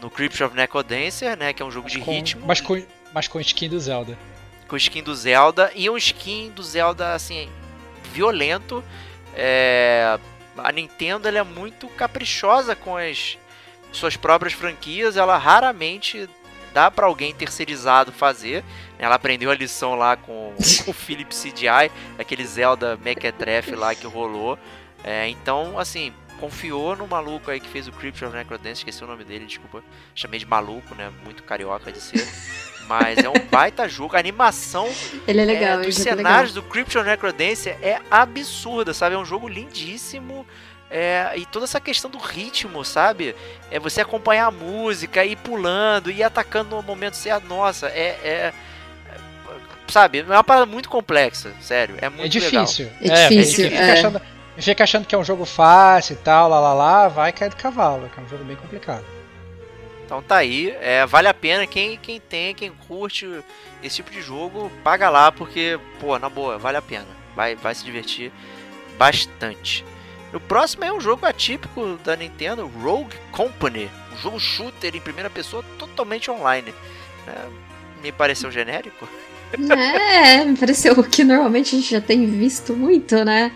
no Crypt of Necrodancer, né, que é um jogo de com, ritmo, Mas com, mas com skin do Zelda. Com skin do Zelda e um skin do Zelda assim violento. É, a Nintendo ela é muito caprichosa com as suas próprias franquias, ela raramente dá pra alguém terceirizado fazer. Ela aprendeu a lição lá com o Philip CGI, aquele Zelda Mequetrefe lá que rolou. É, então, assim, confiou no maluco aí que fez o Crypt of Necrodance, esqueci o nome dele, desculpa. Chamei de maluco, né? Muito carioca de ser. Mas é um baita jogo. A animação Ele é legal, é, ele dos é legal. cenários do Crypt of Necrodancer é absurda, sabe? É um jogo lindíssimo. é, e toda essa questão do ritmo, sabe? É você acompanhar a música, ir pulando, ir atacando no momento certo. Nossa, é, é- é- Sabe? É uma parada muito complexa, sério. É muito É legal. difícil. É difícil, Fica, é. achando, fica achando que é um jogo fácil e tal, lá lá lá, vai cair do cavalo, que é um jogo bem complicado. Então tá aí, é, vale a pena quem, quem tem, quem curte esse tipo de jogo, paga lá, porque, pô, na boa, vale a pena. Vai, vai se divertir bastante. O próximo é um jogo atípico da Nintendo, Rogue Company, um jogo shooter em primeira pessoa totalmente online. É, me pareceu genérico. É, me pareceu o que normalmente a gente já tem visto muito, né?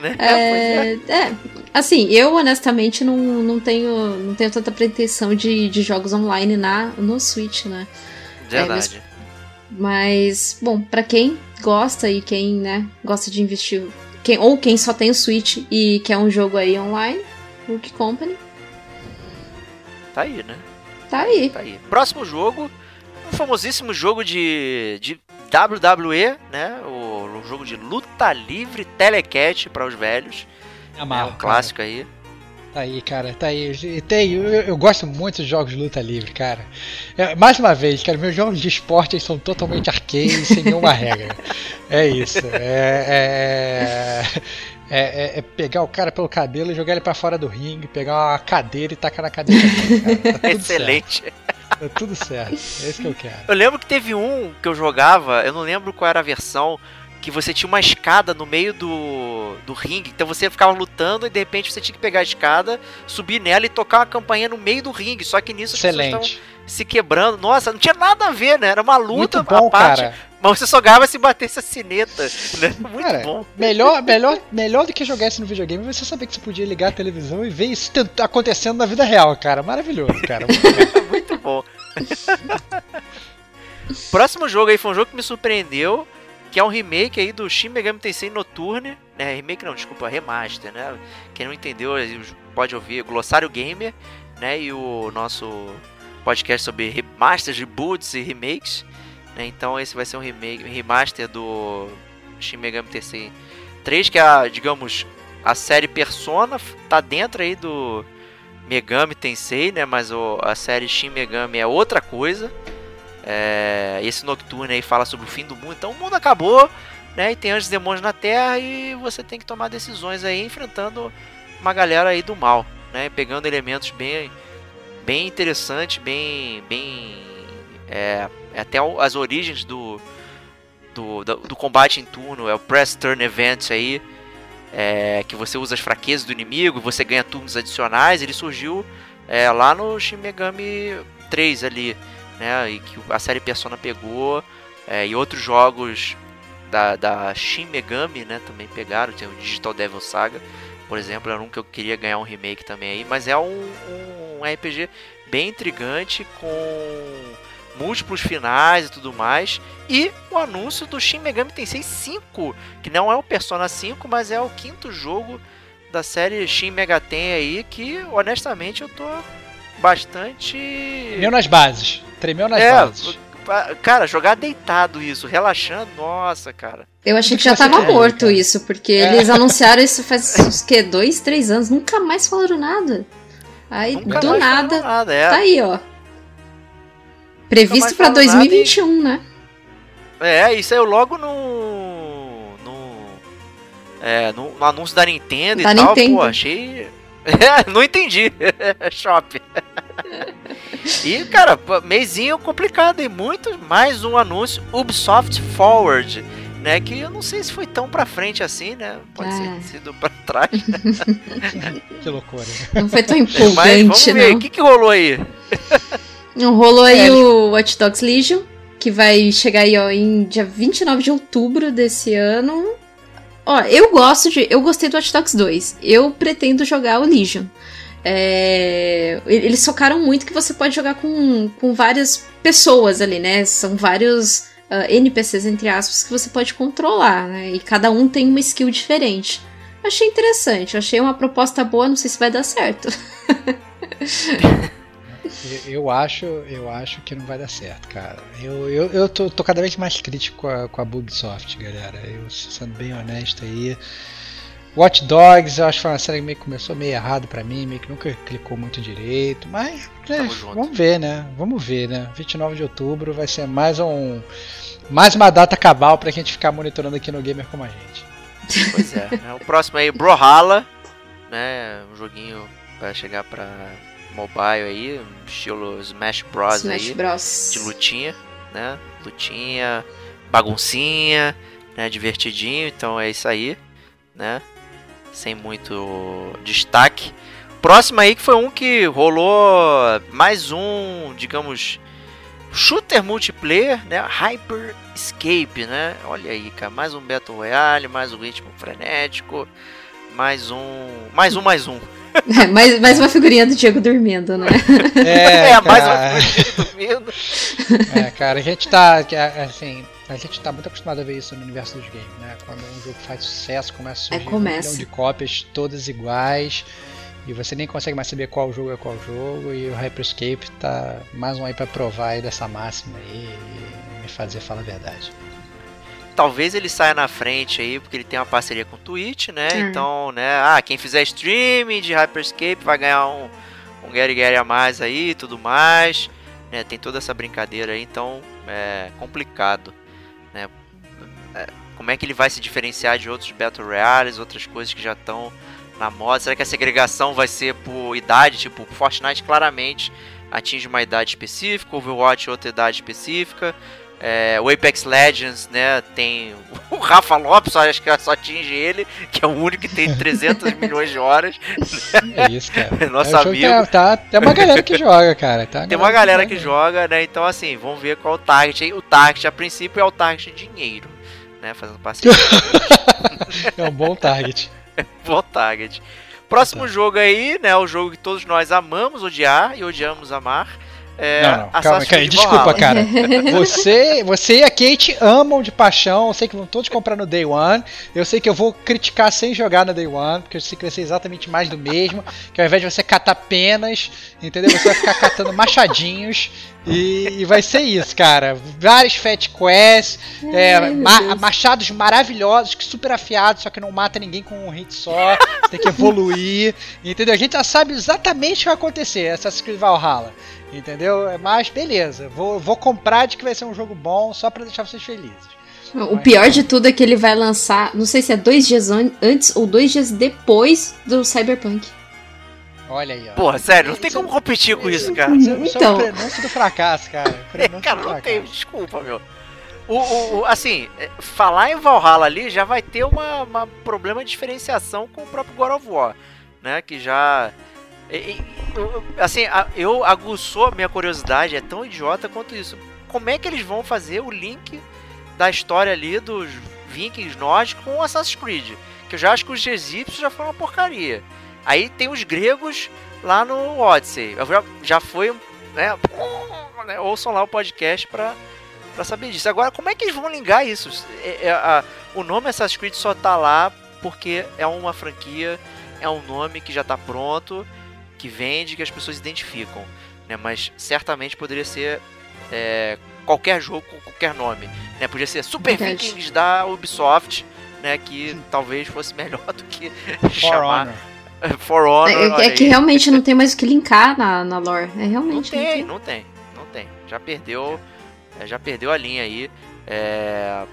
Né? Pois é. É, é, assim, eu honestamente não, não, tenho, não tenho tanta pretensão de, de jogos online na, no Switch, né? Verdade. Mas, bom, pra quem gosta e quem, né, gosta de investir, quem, ou quem só tem o Switch e quer um jogo aí online, Rook Company, Tá aí, né? tá aí. Tá aí. Próximo jogo, um famosíssimo jogo de, de WWE, né? O, um jogo de luta livre telecat para os velhos. É Amarro, um clássico aí. cara. Tá aí, cara, tá aí. E Tem, eu, eu gosto muito de jogos de luta livre, cara. É, mais uma vez, cara, meus jogos de esporte são totalmente arcade, sem nenhuma regra. É isso. É, é, é, é- é pegar o cara pelo cabelo e jogar ele pra fora do ringue, pegar uma cadeira e tacar na cadeira cara. Tá Excelente. certo. Tá tudo certo. É isso que eu quero. Eu lembro que teve um que eu jogava, eu não lembro qual era a versão, que você tinha uma escada no meio do, do ringue. Então você ficava lutando e de repente você tinha que pegar a escada, subir nela e tocar uma campainha no meio do ringue. Só que nisso as pessoas estavam Excelente. se quebrando. Nossa, não tinha nada a ver, né? Era uma luta Muito bom, à parte. cara. Mas você só ganhava se batesse a sineta. Né? Muito Cara, bom. Melhor, melhor, melhor do que jogar isso no videogame é você saber que você podia ligar a televisão e ver isso acontecendo na vida real, cara. Maravilhoso, cara. Muito bom. Próximo jogo aí foi um jogo que me surpreendeu, que é um remake aí do Shin Megami Tensei Noturne, né? Remake não, desculpa, remaster, né? Quem não entendeu pode ouvir Glossário Gamer, né? E o nosso podcast sobre remasters, reboots e remakes, né? Então esse vai ser um remake, remaster do Shin Megami Tensei 3, que é, a, digamos, a série Persona tá dentro aí do Megami Tensei, né? Mas o, a série Shin Megami é outra coisa. É, esse Nocturne aí fala sobre o fim do mundo. Então o mundo acabou, né? E tem anjos e demônios na Terra e você tem que tomar decisões aí enfrentando uma galera aí do mal, né? Pegando elementos bem, bem interessantes, bem, bem, é, até o- as origens do, do, do, do combate em turno, é o Press Turn Event aí, é, que você usa as fraquezas do inimigo e você ganha turnos adicionais. Ele surgiu é, lá no Shin Megami 3 ali, né? E que a série Persona pegou. é, e outros jogos da, da Shin Megami, né? Também pegaram. Tem o Digital Devil Saga, por exemplo. Era um que eu queria ganhar um remake também aí. Mas é um, um RPG bem intrigante com múltiplos finais e tudo mais. E o anúncio do Shin Megami Tensei 5, que não é o Persona 5, mas é o quinto jogo da série Shin Megaten aí, que honestamente eu tô bastante. Tremeu nas bases. Tremeu nas É, bases. cara, jogar deitado isso, relaxando, nossa, cara. Eu achei que que já tava quer, morto cara? isso, porque É. eles anunciaram isso faz uns que, dois, três anos, nunca mais falaram nada. Aí, Nunca do nada, nada, é. tá aí, ó. Previsto nada 2021, né? É, isso saiu logo no. no. É, no, no anúncio da Nintendo Da e tal. Nintendo. Pô, achei. É, não entendi. Shop. e, cara, mêsinho complicado e muito. Mais um anúncio Ubisoft Forward. Né, que eu não sei se foi tão pra frente assim, né? Pode É. ter sido pra trás. Que loucura. Não foi tão Mas vamos empolgante, ver, o que, que rolou aí? Rolou aí o Watch Dogs Legion, que vai chegar aí, ó, em dia 29 de outubro desse ano. Ó, eu gosto de. Eu gostei do Watch Dogs 2. Eu pretendo jogar o Legion. É, eles focaram muito que você pode jogar com, com várias pessoas ali, né? São vários ah, NPCs, entre aspas, que você pode controlar, né? E cada um tem uma skill diferente. Achei interessante, achei uma proposta boa, não sei se vai dar certo. Eu- acho, eu acho que não vai dar certo, cara. Eu, eu, eu tô, tô cada vez mais crítico com a, com a Ubisoft, galera. Eu sendo bem honesto aí. Watch Dogs, eu acho que foi uma série que meio que começou meio errado pra mim, meio que nunca clicou muito direito, mas é, vamos ver, né? Vamos ver, né? 29 de outubro vai ser mais um mais uma data cabal pra gente ficar monitorando aqui no Gamer como a gente. Pois é. né? O próximo aí, Brawlhalla, né? Um joguinho pra chegar pra mobile aí, estilo Smash Bros Smash aí, Bros. de lutinha, né? Lutinha, baguncinha, né? Divertidinho, então é isso aí, né? Sem muito destaque. Próximo aí que foi um que rolou mais um, digamos, shooter multiplayer, né? Hyper Escape, né? Olha aí, cara, mais um Battle Royale, mais um ritmo frenético, mais um, mais um, mais um. É, mais, mais uma figurinha do Diego dormindo, né? É, É, mais uma coisa dormindo. É, cara, a gente tá, é, assim, a gente tá muito acostumado a ver isso no universo dos games, né? Quando um jogo faz sucesso, começa a surgir um começa. milhão de cópias, todas iguais, e você nem consegue mais saber qual jogo é qual jogo, e o Hyperscape tá mais um aí pra provar aí dessa máxima aí e me fazer falar a verdade. Talvez ele saia na frente aí, porque ele tem uma parceria com o Twitch, né? Hum. Então, né? Ah, quem fizer streaming de Hyperscape vai ganhar um, um Gary Gary a mais aí e tudo mais. Né? Tem toda essa brincadeira aí, então é complicado. Né? É, como é que ele vai se diferenciar de outros Battle Royales, outras coisas que já estão na moda? Será que a segregação vai ser por idade? Tipo, Fortnite claramente atinge uma idade específica, Overwatch outra idade específica. É, o Apex Legends, né, tem o Rafa Lopes, acho que só atinge ele, que é o único que tem 300 milhões de horas. É isso, cara. Nosso É que amigo. Tá, tá- tem uma galera que joga, cara. Tá Tem uma galera que joga, né, então assim, vamos ver qual é o target aí. O target, a princípio, é o target de dinheiro, né, fazendo parceria. É um bom target. Bom target. Próximo jogo aí, né, o jogo que todos nós amamos odiar e odiamos amar. É não, não, calma, cara, desculpa, cara. Você, você e a Kate amam de paixão. Eu sei que vão todos comprar no Day One. Eu sei que eu vou criticar sem jogar no Day One, porque eu sei que vai ser exatamente mais do mesmo. Que ao invés de você catar penas, entendeu? Você vai ficar catando machadinhos. E, e vai ser isso, cara. Vários Fat Quests, é, Ai, ma- machados maravilhosos, que super afiados, só que não mata ninguém com um hit só. Você tem que evoluir, entendeu? A gente já sabe exatamente o que vai acontecer. Assassin's Creed Valhalla. Entendeu? Mas beleza, vou, vou comprar de que vai ser um jogo bom só pra deixar vocês felizes. O pior de tudo é que ele vai lançar, não sei se é dois dias an- antes ou dois dias depois do Cyberpunk. Olha aí, ó. Porra, sério, não tem como competir com isso, cara. Isso, isso é Então. o prenúncio do fracasso, cara. Prenúncio Cara, não tem, desculpa, meu. O, o- o- assim, é, falar em Valhalla ali já vai ter uma, uma problema de diferenciação com o próprio God of War, né? Que já. E- eu- assim, eu aguçou a minha curiosidade, é tão idiota quanto isso. Como é que eles vão fazer o link da história ali dos vikings nórdicos com Assassin's Creed? Que eu já acho que os egípcios já foram uma porcaria. Aí tem os gregos lá no Odyssey. Já, já foi, né? né, Ouçam lá o podcast pra, pra saber disso. Agora, como é que eles vão ligar isso? É- é a- o nome Assassin's Creed só tá lá porque é uma franquia, é um nome que já tá pronto, que vende, que as pessoas identificam. Né? Mas certamente poderia ser é, qualquer jogo com qualquer nome. Né? Podia ser Super. Vikings da Ubisoft, né? que talvez fosse melhor do que For chamar Honor. For Honor. É, é olha que realmente não tem mais o que linkar na, na lore. É Não realmente. tem, não tem, não tem. Já perdeu, é, já perdeu a linha aí. É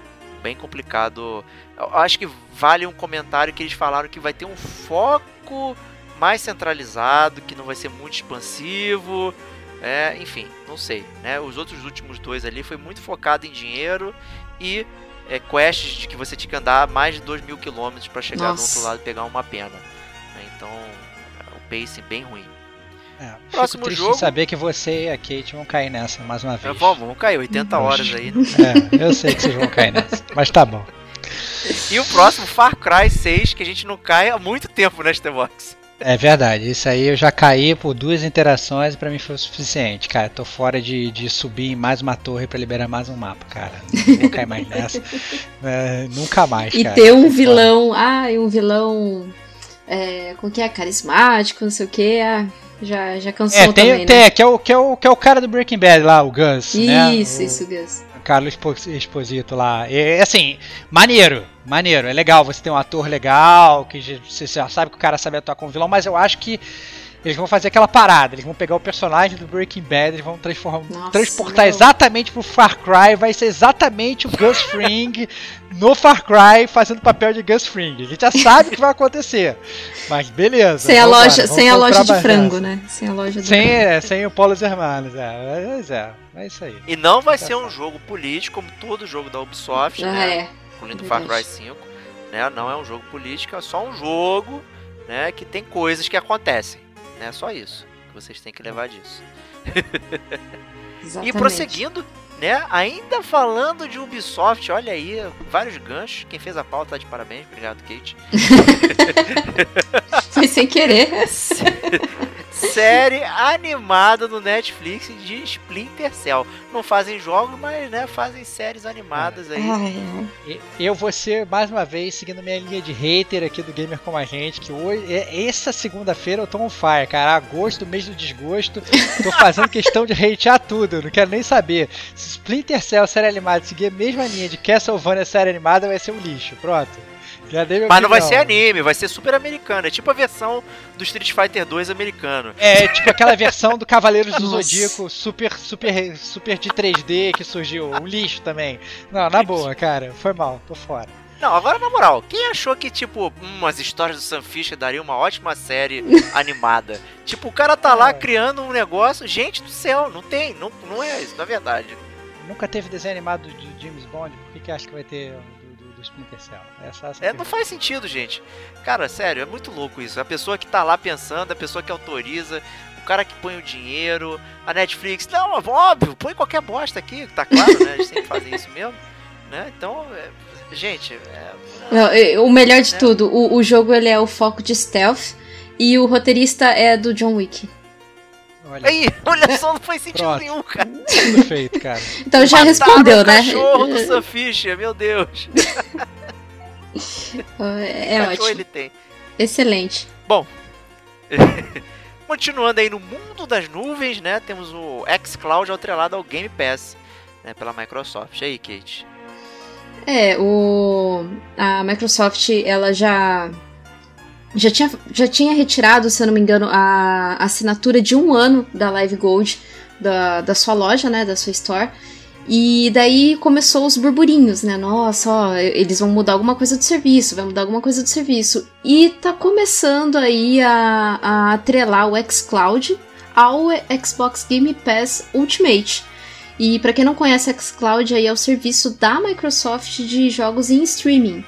bem complicado. Eu acho que vale um comentário que eles falaram que vai ter um foco mais centralizado, que não vai ser muito expansivo. É, enfim, não sei. Né? Os outros últimos dois ali foi muito focado em dinheiro e é, quests de que você tinha que andar mais de 2 mil quilômetros para chegar do Nossa. outro lado e pegar uma pena. né? Então, é, o pacing bem ruim. É, Próximo fico triste jogo. de saber que você e a Kate vão cair nessa mais uma É, vez. vamos, vamos cair 80 horas aí. né? É, eu sei que vocês vão cair nessa. Mas tá bom. E o próximo, Far Cry 6, que a gente não cai há muito tempo nesta box. É verdade, isso aí eu já caí por duas interações e pra mim foi o suficiente, cara. Tô fora de, de subir em mais uma torre pra liberar mais um mapa, cara. Não vou cair mais nessa. É, nunca mais, E cara. ter um vilão, ah, e um vilão é, com que é carismático, não sei o que, ah, já, já cansou É, tem, também, tem né? que, é o, que, é o, que é o cara do Breaking Bad lá, o Gus. né? Isso, O- isso, Gus. Carlos Expo- Exposito lá. É assim, maneiro, maneiro. É legal você ter um ator legal, que você já sabe que o cara sabe atuar como vilão, mas eu acho que eles vão fazer aquela parada. Eles vão pegar o personagem do Breaking Bad, eles vão transformar, Nossa, transportar não. exatamente pro Far Cry. Vai ser exatamente o Gus Fring no Far Cry fazendo papel de Gus Fring. A gente já sabe o que vai acontecer. Mas beleza. Sem a loja, vamos sem a loja de frango, nessa. né? Sem a loja do Sem, frango. é, sem o Paulo Hermanos, é. Mas é, é isso aí. E não vai Tá ser um jogo político, como todo jogo da Ubisoft, Ah, né? é. Incluindo Far Cry verdade. 5. Né? Não é um jogo político, é só um jogo né, que tem coisas que acontecem. É só isso que vocês têm que levar disso. E prosseguindo, né? Ainda falando de Ubisoft, olha aí, vários ganchos. Quem fez a pauta tá de parabéns, obrigado, Kate. Foi sem querer. série animada no Netflix de Splinter Cell. Não fazem jogos, mas né, fazem séries animadas aí. Eu vou ser, mais uma vez, seguindo minha linha de hater aqui do Gamer Como a Gente, que hoje, é- essa segunda-feira eu tô on fire, cara. Agosto, mês do desgosto, tô fazendo questão de hatear tudo, não quero nem saber. Se Splinter Cell, série animada, seguir a mesma linha de Castlevania, série animada, vai ser um lixo, pronto. Já dei Mas não vai ser anime, vai ser super americano. É tipo a versão do Street Fighter 2 americano. É, tipo aquela versão do Cavaleiros do. Zodíaco super, super, super de 3D que surgiu. Um lixo também. Não, na boa, cara. Foi mal, tô fora. Não, agora na moral, quem achou que, tipo, hum, as histórias do Sam Fisher daria uma ótima série animada? Tipo, o cara tá lá É. criando um negócio. Gente do céu, não tem, não, não é isso, na verdade. Nunca teve desenho animado de James Bond, por que, que acha que vai ter do, Splinter Cell? É só essa É, não faz sentido, gente. Cara, sério, é muito louco isso. A pessoa que tá lá pensando, a pessoa que autoriza, o cara que põe o dinheiro, a Netflix. Não, óbvio, põe qualquer bosta aqui, tá claro, né? A gente sempre fazem isso mesmo. Né? Então, é, gente, é, Não, O melhor de É. tudo, o, o jogo ele é o foco de stealth e o roteirista é do John Wick. Olha, Aí, olha só, não faz sentido Pronto. nenhum, cara. tudo feito, cara. Então já Mataram respondeu, o né? cachorro do Sam Fisher, meu Deus. É, é ótimo. ele tem. Excelente. Continuando aí no mundo das nuvens, né? Temos o xCloud atrelado ao Game Pass, né, pela Microsoft. E aí, Kate? É, o a Microsoft ela já já tinha, já tinha retirado, se eu não me engano, a assinatura de um ano da Live Gold da, da sua loja, né, da sua store. E daí começou os burburinhos, né? Nossa, ó, eles vão mudar alguma coisa do serviço, vai mudar alguma coisa do serviço. E tá começando aí a, a atrelar o xCloud ao Xbox Game Pass Ultimate. E pra quem não conhece, xCloud aí é o serviço da Microsoft de jogos em streaming.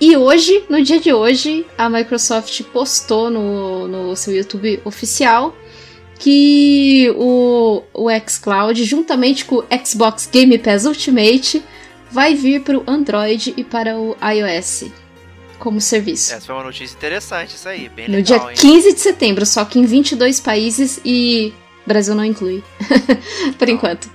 E hoje, no dia de hoje, a Microsoft postou no, no seu YouTube oficial que o, o xCloud, juntamente com o Xbox Game Pass Ultimate, vai vir para o Android e para o iOS como serviço. Essa foi uma notícia interessante, isso aí, bem no legal, dia hein? 15 de setembro, só que em 22 países e Brasil não inclui. Por Não, enquanto.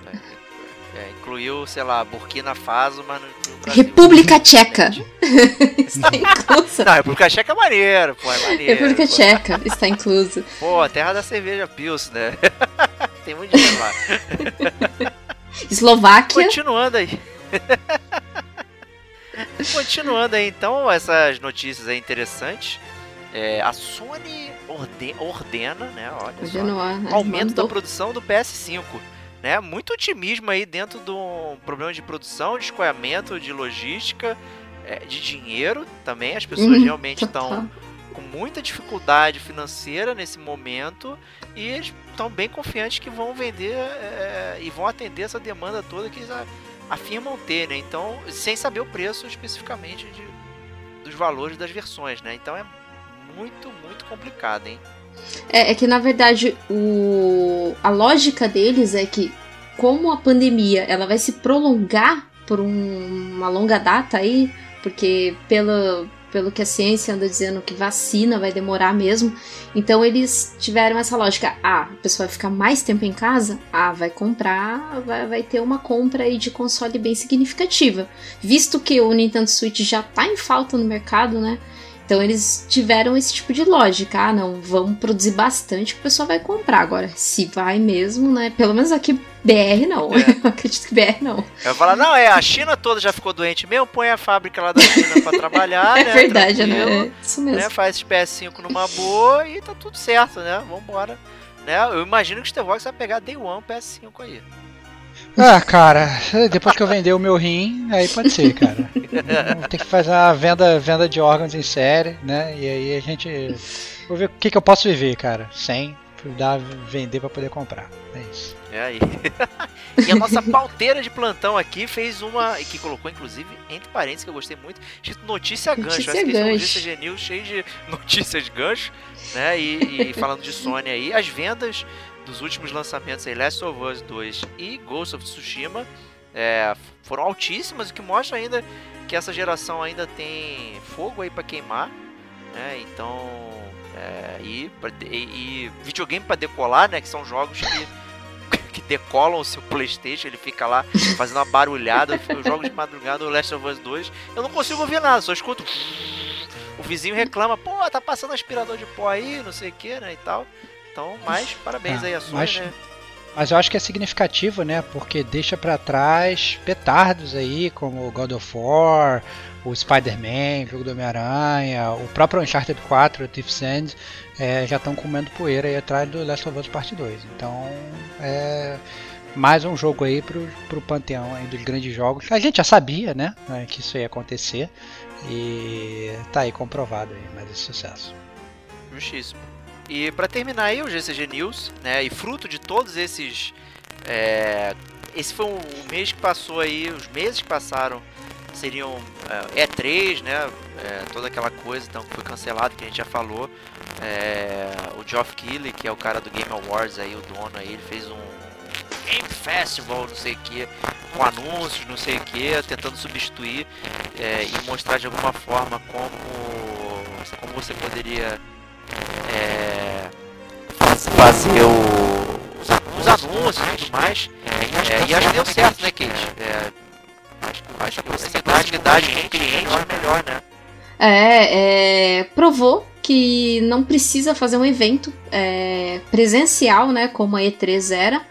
Incluiu, sei lá, Burkina Faso, mas não incluiu Brasil. República Tcheca está inclusa. Não, República Tcheca é maneiro, pô, é maneiro. República pô. Tcheca está inclusa. Pô, a terra da cerveja Pils, né? Tem muito dinheiro lá. Eslováquia. Continuando aí. Continuando aí, então, essas notícias aí interessantes. É, a Sony orde- ordena, né? Olha só, Ordenou, aumento da produção do PS5. Né? Muito otimismo aí dentro do problema de produção, de escoamento, de logística, é, de dinheiro também. As pessoas Uhum, realmente estão total. com muita dificuldade financeira nesse momento e eles estão bem confiantes que vão vender é, e vão atender essa demanda toda que eles afirmam ter, né? Então, sem saber o preço especificamente de, dos valores das versões, né? Então é muito, muito complicado, hein? É, é que na verdade o, a lógica deles é que como a pandemia ela vai se prolongar por um- uma longa data aí, porque pelo, pelo que a ciência anda dizendo que vacina vai demorar mesmo, então eles tiveram essa lógica. Ah, a pessoa vai ficar mais tempo em casa? Ah, vai comprar, vai, vai ter uma compra aí de console bem significativa. Visto que o Nintendo Switch já tá em falta no mercado, né? Então eles tiveram esse tipo de lógica. Ah, não, vamos produzir bastante que o pessoal vai comprar. Agora, se vai mesmo, né? Pelo menos aqui BR não. É. Eu acredito que BR não. Eu falar, não, é, a China toda já ficou doente mesmo, põe a fábrica lá da China pra trabalhar, é né? verdade, né? É isso mesmo. né? Faz esse PS5 numa boa e tá tudo certo, né? Vambora. Né? Eu imagino que o Stevox vai pegar Day One PS5 aí. Ah, cara, depois que eu vender o meu rim, aí pode ser, cara. Vou ter que fazer uma venda, venda de órgãos em série, né? E aí a gente. Vou ver o que, que eu posso viver, cara. Sem dar, vender pra poder comprar. É isso. É aí. e a nossa pauteira de plantão aqui fez uma. que colocou, inclusive, entre parênteses, que eu gostei muito, escrito notícia gancho. Notícia Acho que esse é gancho. notícia genil cheio de notícias gancho, né? E, e falando de Sony aí, as vendas dos últimos lançamentos aí, Last of Us 2 e Ghost of Tsushima, é, foram altíssimas, o que mostra ainda que essa geração ainda tem fogo aí pra queimar, né? Então É, e, e, e, videogame para decolar, né? Que são jogos que, que decolam o seu Playstation, ele fica lá fazendo uma barulhada. Eu jogo de madrugada o Last of Us 2, eu não consigo ouvir nada, só escuto. O vizinho reclama, pô, tá passando aspirador de pó aí, não sei o que, né? E tal. Então, mais parabéns ah, aí a Sony, mas... né? Mas eu acho que é significativo, né? Porque deixa para trás petardos aí, como God of War, o Spider-Man, o jogo do Homem-Aranha, o próprio Uncharted 4, o Thief's End, é, já estão comendo poeira aí atrás do Last of Us Part 2. Então, é mais um jogo aí pro, pro panteão aí dos grandes jogos. A gente já sabia, né, né que isso ia acontecer e tá aí comprovado aí mais esse sucesso. Justíssimo. E para terminar aí o GCG News, né, e fruto de todos esses é, esse foi um, mês que passou aí, os meses que passaram seriam é, E3, né, é, toda aquela coisa, então que foi cancelado, que a gente já falou. É, o Geoff Keighley, que é o cara do Game Awards aí, o dono aí, ele fez um Game Festival, não sei o que, com anúncios, não sei o que, tentando substituir é, e mostrar de alguma forma como, como você poderia é, fazer o, os, anúncios e tudo mais. É, e acho que deu certo, né, Kate? É, acho que você tem atividade com o cliente é melhor, né? É, é, provou que não precisa fazer um evento é, presencial, né, como a E3 era,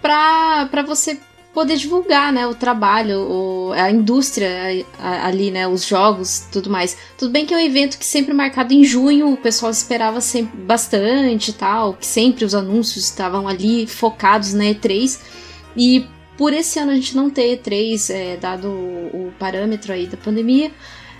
para você poder divulgar, né, o trabalho, o, a indústria ali, né, os jogos, tudo mais. Tudo bem que é um evento que sempre marcado em junho, o pessoal esperava sempre bastante, tal, que sempre os anúncios estavam ali focados na E3 e por esse ano a gente não ter E3, é, dado o, o parâmetro aí da pandemia,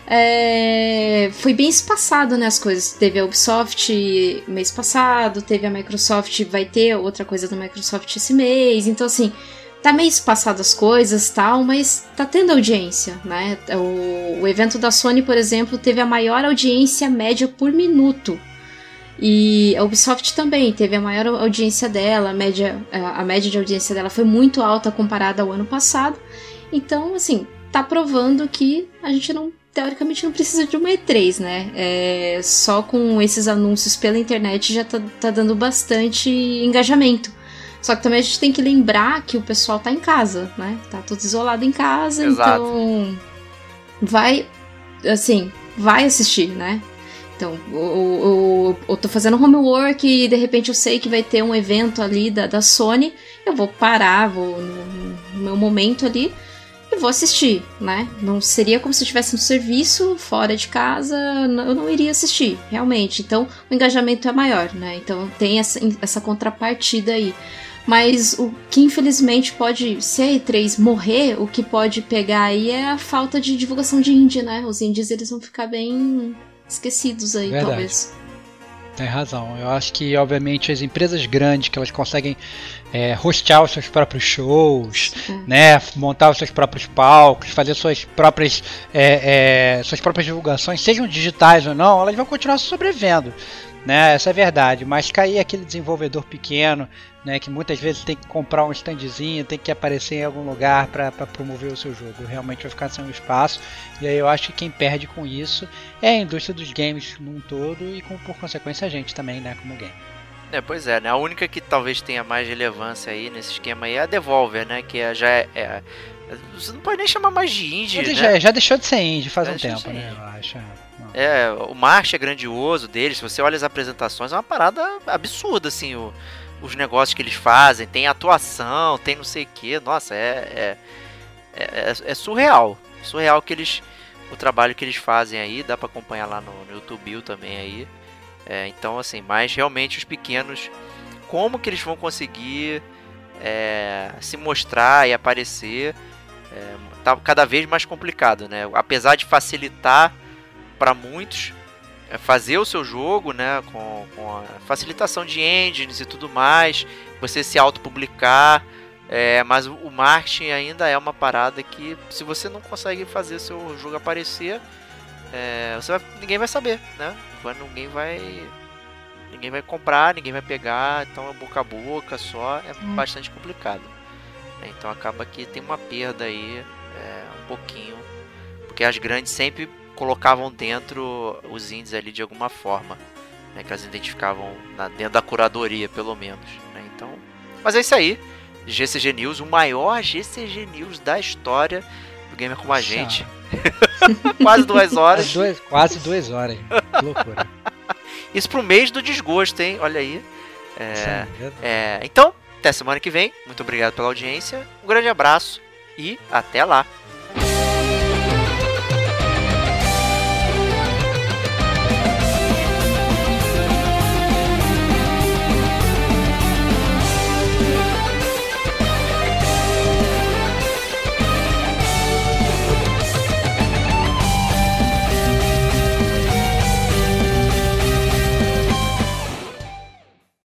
é, foi bem espaçado, né, as coisas. Teve a Ubisoft mês passado, teve a Microsoft, vai ter outra coisa da Microsoft esse mês, então assim, tá meio espaçado as coisas tal, mas tá tendo audiência, né? O, o evento da Sony, por exemplo, teve a maior audiência média por minuto. E a Ubisoft também teve a maior audiência dela, a média, a média de audiência dela foi muito alta comparada ao ano passado. Então, assim, tá provando que a gente não teoricamente não precisa de uma E3, né? É, só com esses anúncios pela internet já tá, tá dando bastante engajamento. Só que também a gente tem que lembrar que o pessoal tá em casa, né? Tá tudo isolado em casa, Exato. então vai, assim, vai assistir, né? Então, eu, eu, eu tô fazendo homework e de repente eu sei que vai ter um evento ali da, da Sony, eu vou parar, vou no, no meu momento ali e vou assistir, né? Não seria como se eu estivesse no serviço, fora de casa, eu não iria assistir, realmente. Então, o engajamento é maior, né? Então, tem essa, essa contrapartida aí. Mas o que infelizmente pode, se a E3 morrer, o que pode pegar aí é a falta de divulgação de indie, né? Os indies eles vão ficar bem esquecidos aí, Verdade. talvez. Tem razão. Eu acho que, obviamente, as empresas grandes que elas conseguem é, hostear os seus próprios shows, né, montar os seus próprios palcos, fazer suas próprias, é, é, suas próprias divulgações, sejam digitais ou não, elas vão continuar sobrevivendo né? Essa é a verdade. Mas cair aquele desenvolvedor pequeno, né? Que muitas vezes tem que comprar um standzinho, tem que aparecer em algum lugar para promover o seu jogo. Realmente vai ficar sem um espaço. E aí eu acho que quem perde com isso é a indústria dos games num todo e com, por consequência a gente também, né? Como game. É, pois é, né? A única que talvez tenha mais relevância aí nesse esquema aí é a Devolver, né? Que é, já é, é, Você não pode nem chamar mais de indie, né? Já, já deixou de ser indie faz já um tempo, né? Eu acho. É. É, o marketing é grandioso deles. Se você olha as apresentações, é uma parada absurda, assim, o, os negócios que eles fazem. Tem atuação, tem não sei o que. Nossa, é, é, é, é, surreal. Surreal que eles. O trabalho que eles fazem aí, dá para acompanhar lá no, no YouTube também aí. É, então, assim, mas realmente os pequenos, como que eles vão conseguir é, se mostrar e aparecer, é, tá cada vez mais complicado, né? Apesar de facilitar para muitos é fazer o seu jogo, né, com, com, a facilitação de engines e tudo mais, você se autopublicar, é, mas o, marketing ainda é uma parada que se você não consegue fazer seu jogo aparecer, é, você vai, ninguém vai saber, né? Ninguém vai ninguém vai comprar, ninguém vai pegar, então é boca a boca só, é hum. bastante complicado. Então acaba que tem uma perda aí, é, um pouquinho, porque as grandes sempre colocavam dentro os indies ali de alguma forma. né, que elas identificavam na, dentro da curadoria, pelo menos. Né? Então, mas é isso aí. GCG News, o maior GCG News da história do Gamer Como a Gente. Quase duas horas. Quase duas, quase duas horas. Que loucura. Isso pro mês do desgosto, hein? Olha aí. É, Sim, é, então, até semana que vem. Muito obrigado pela audiência. Um grande abraço e até lá.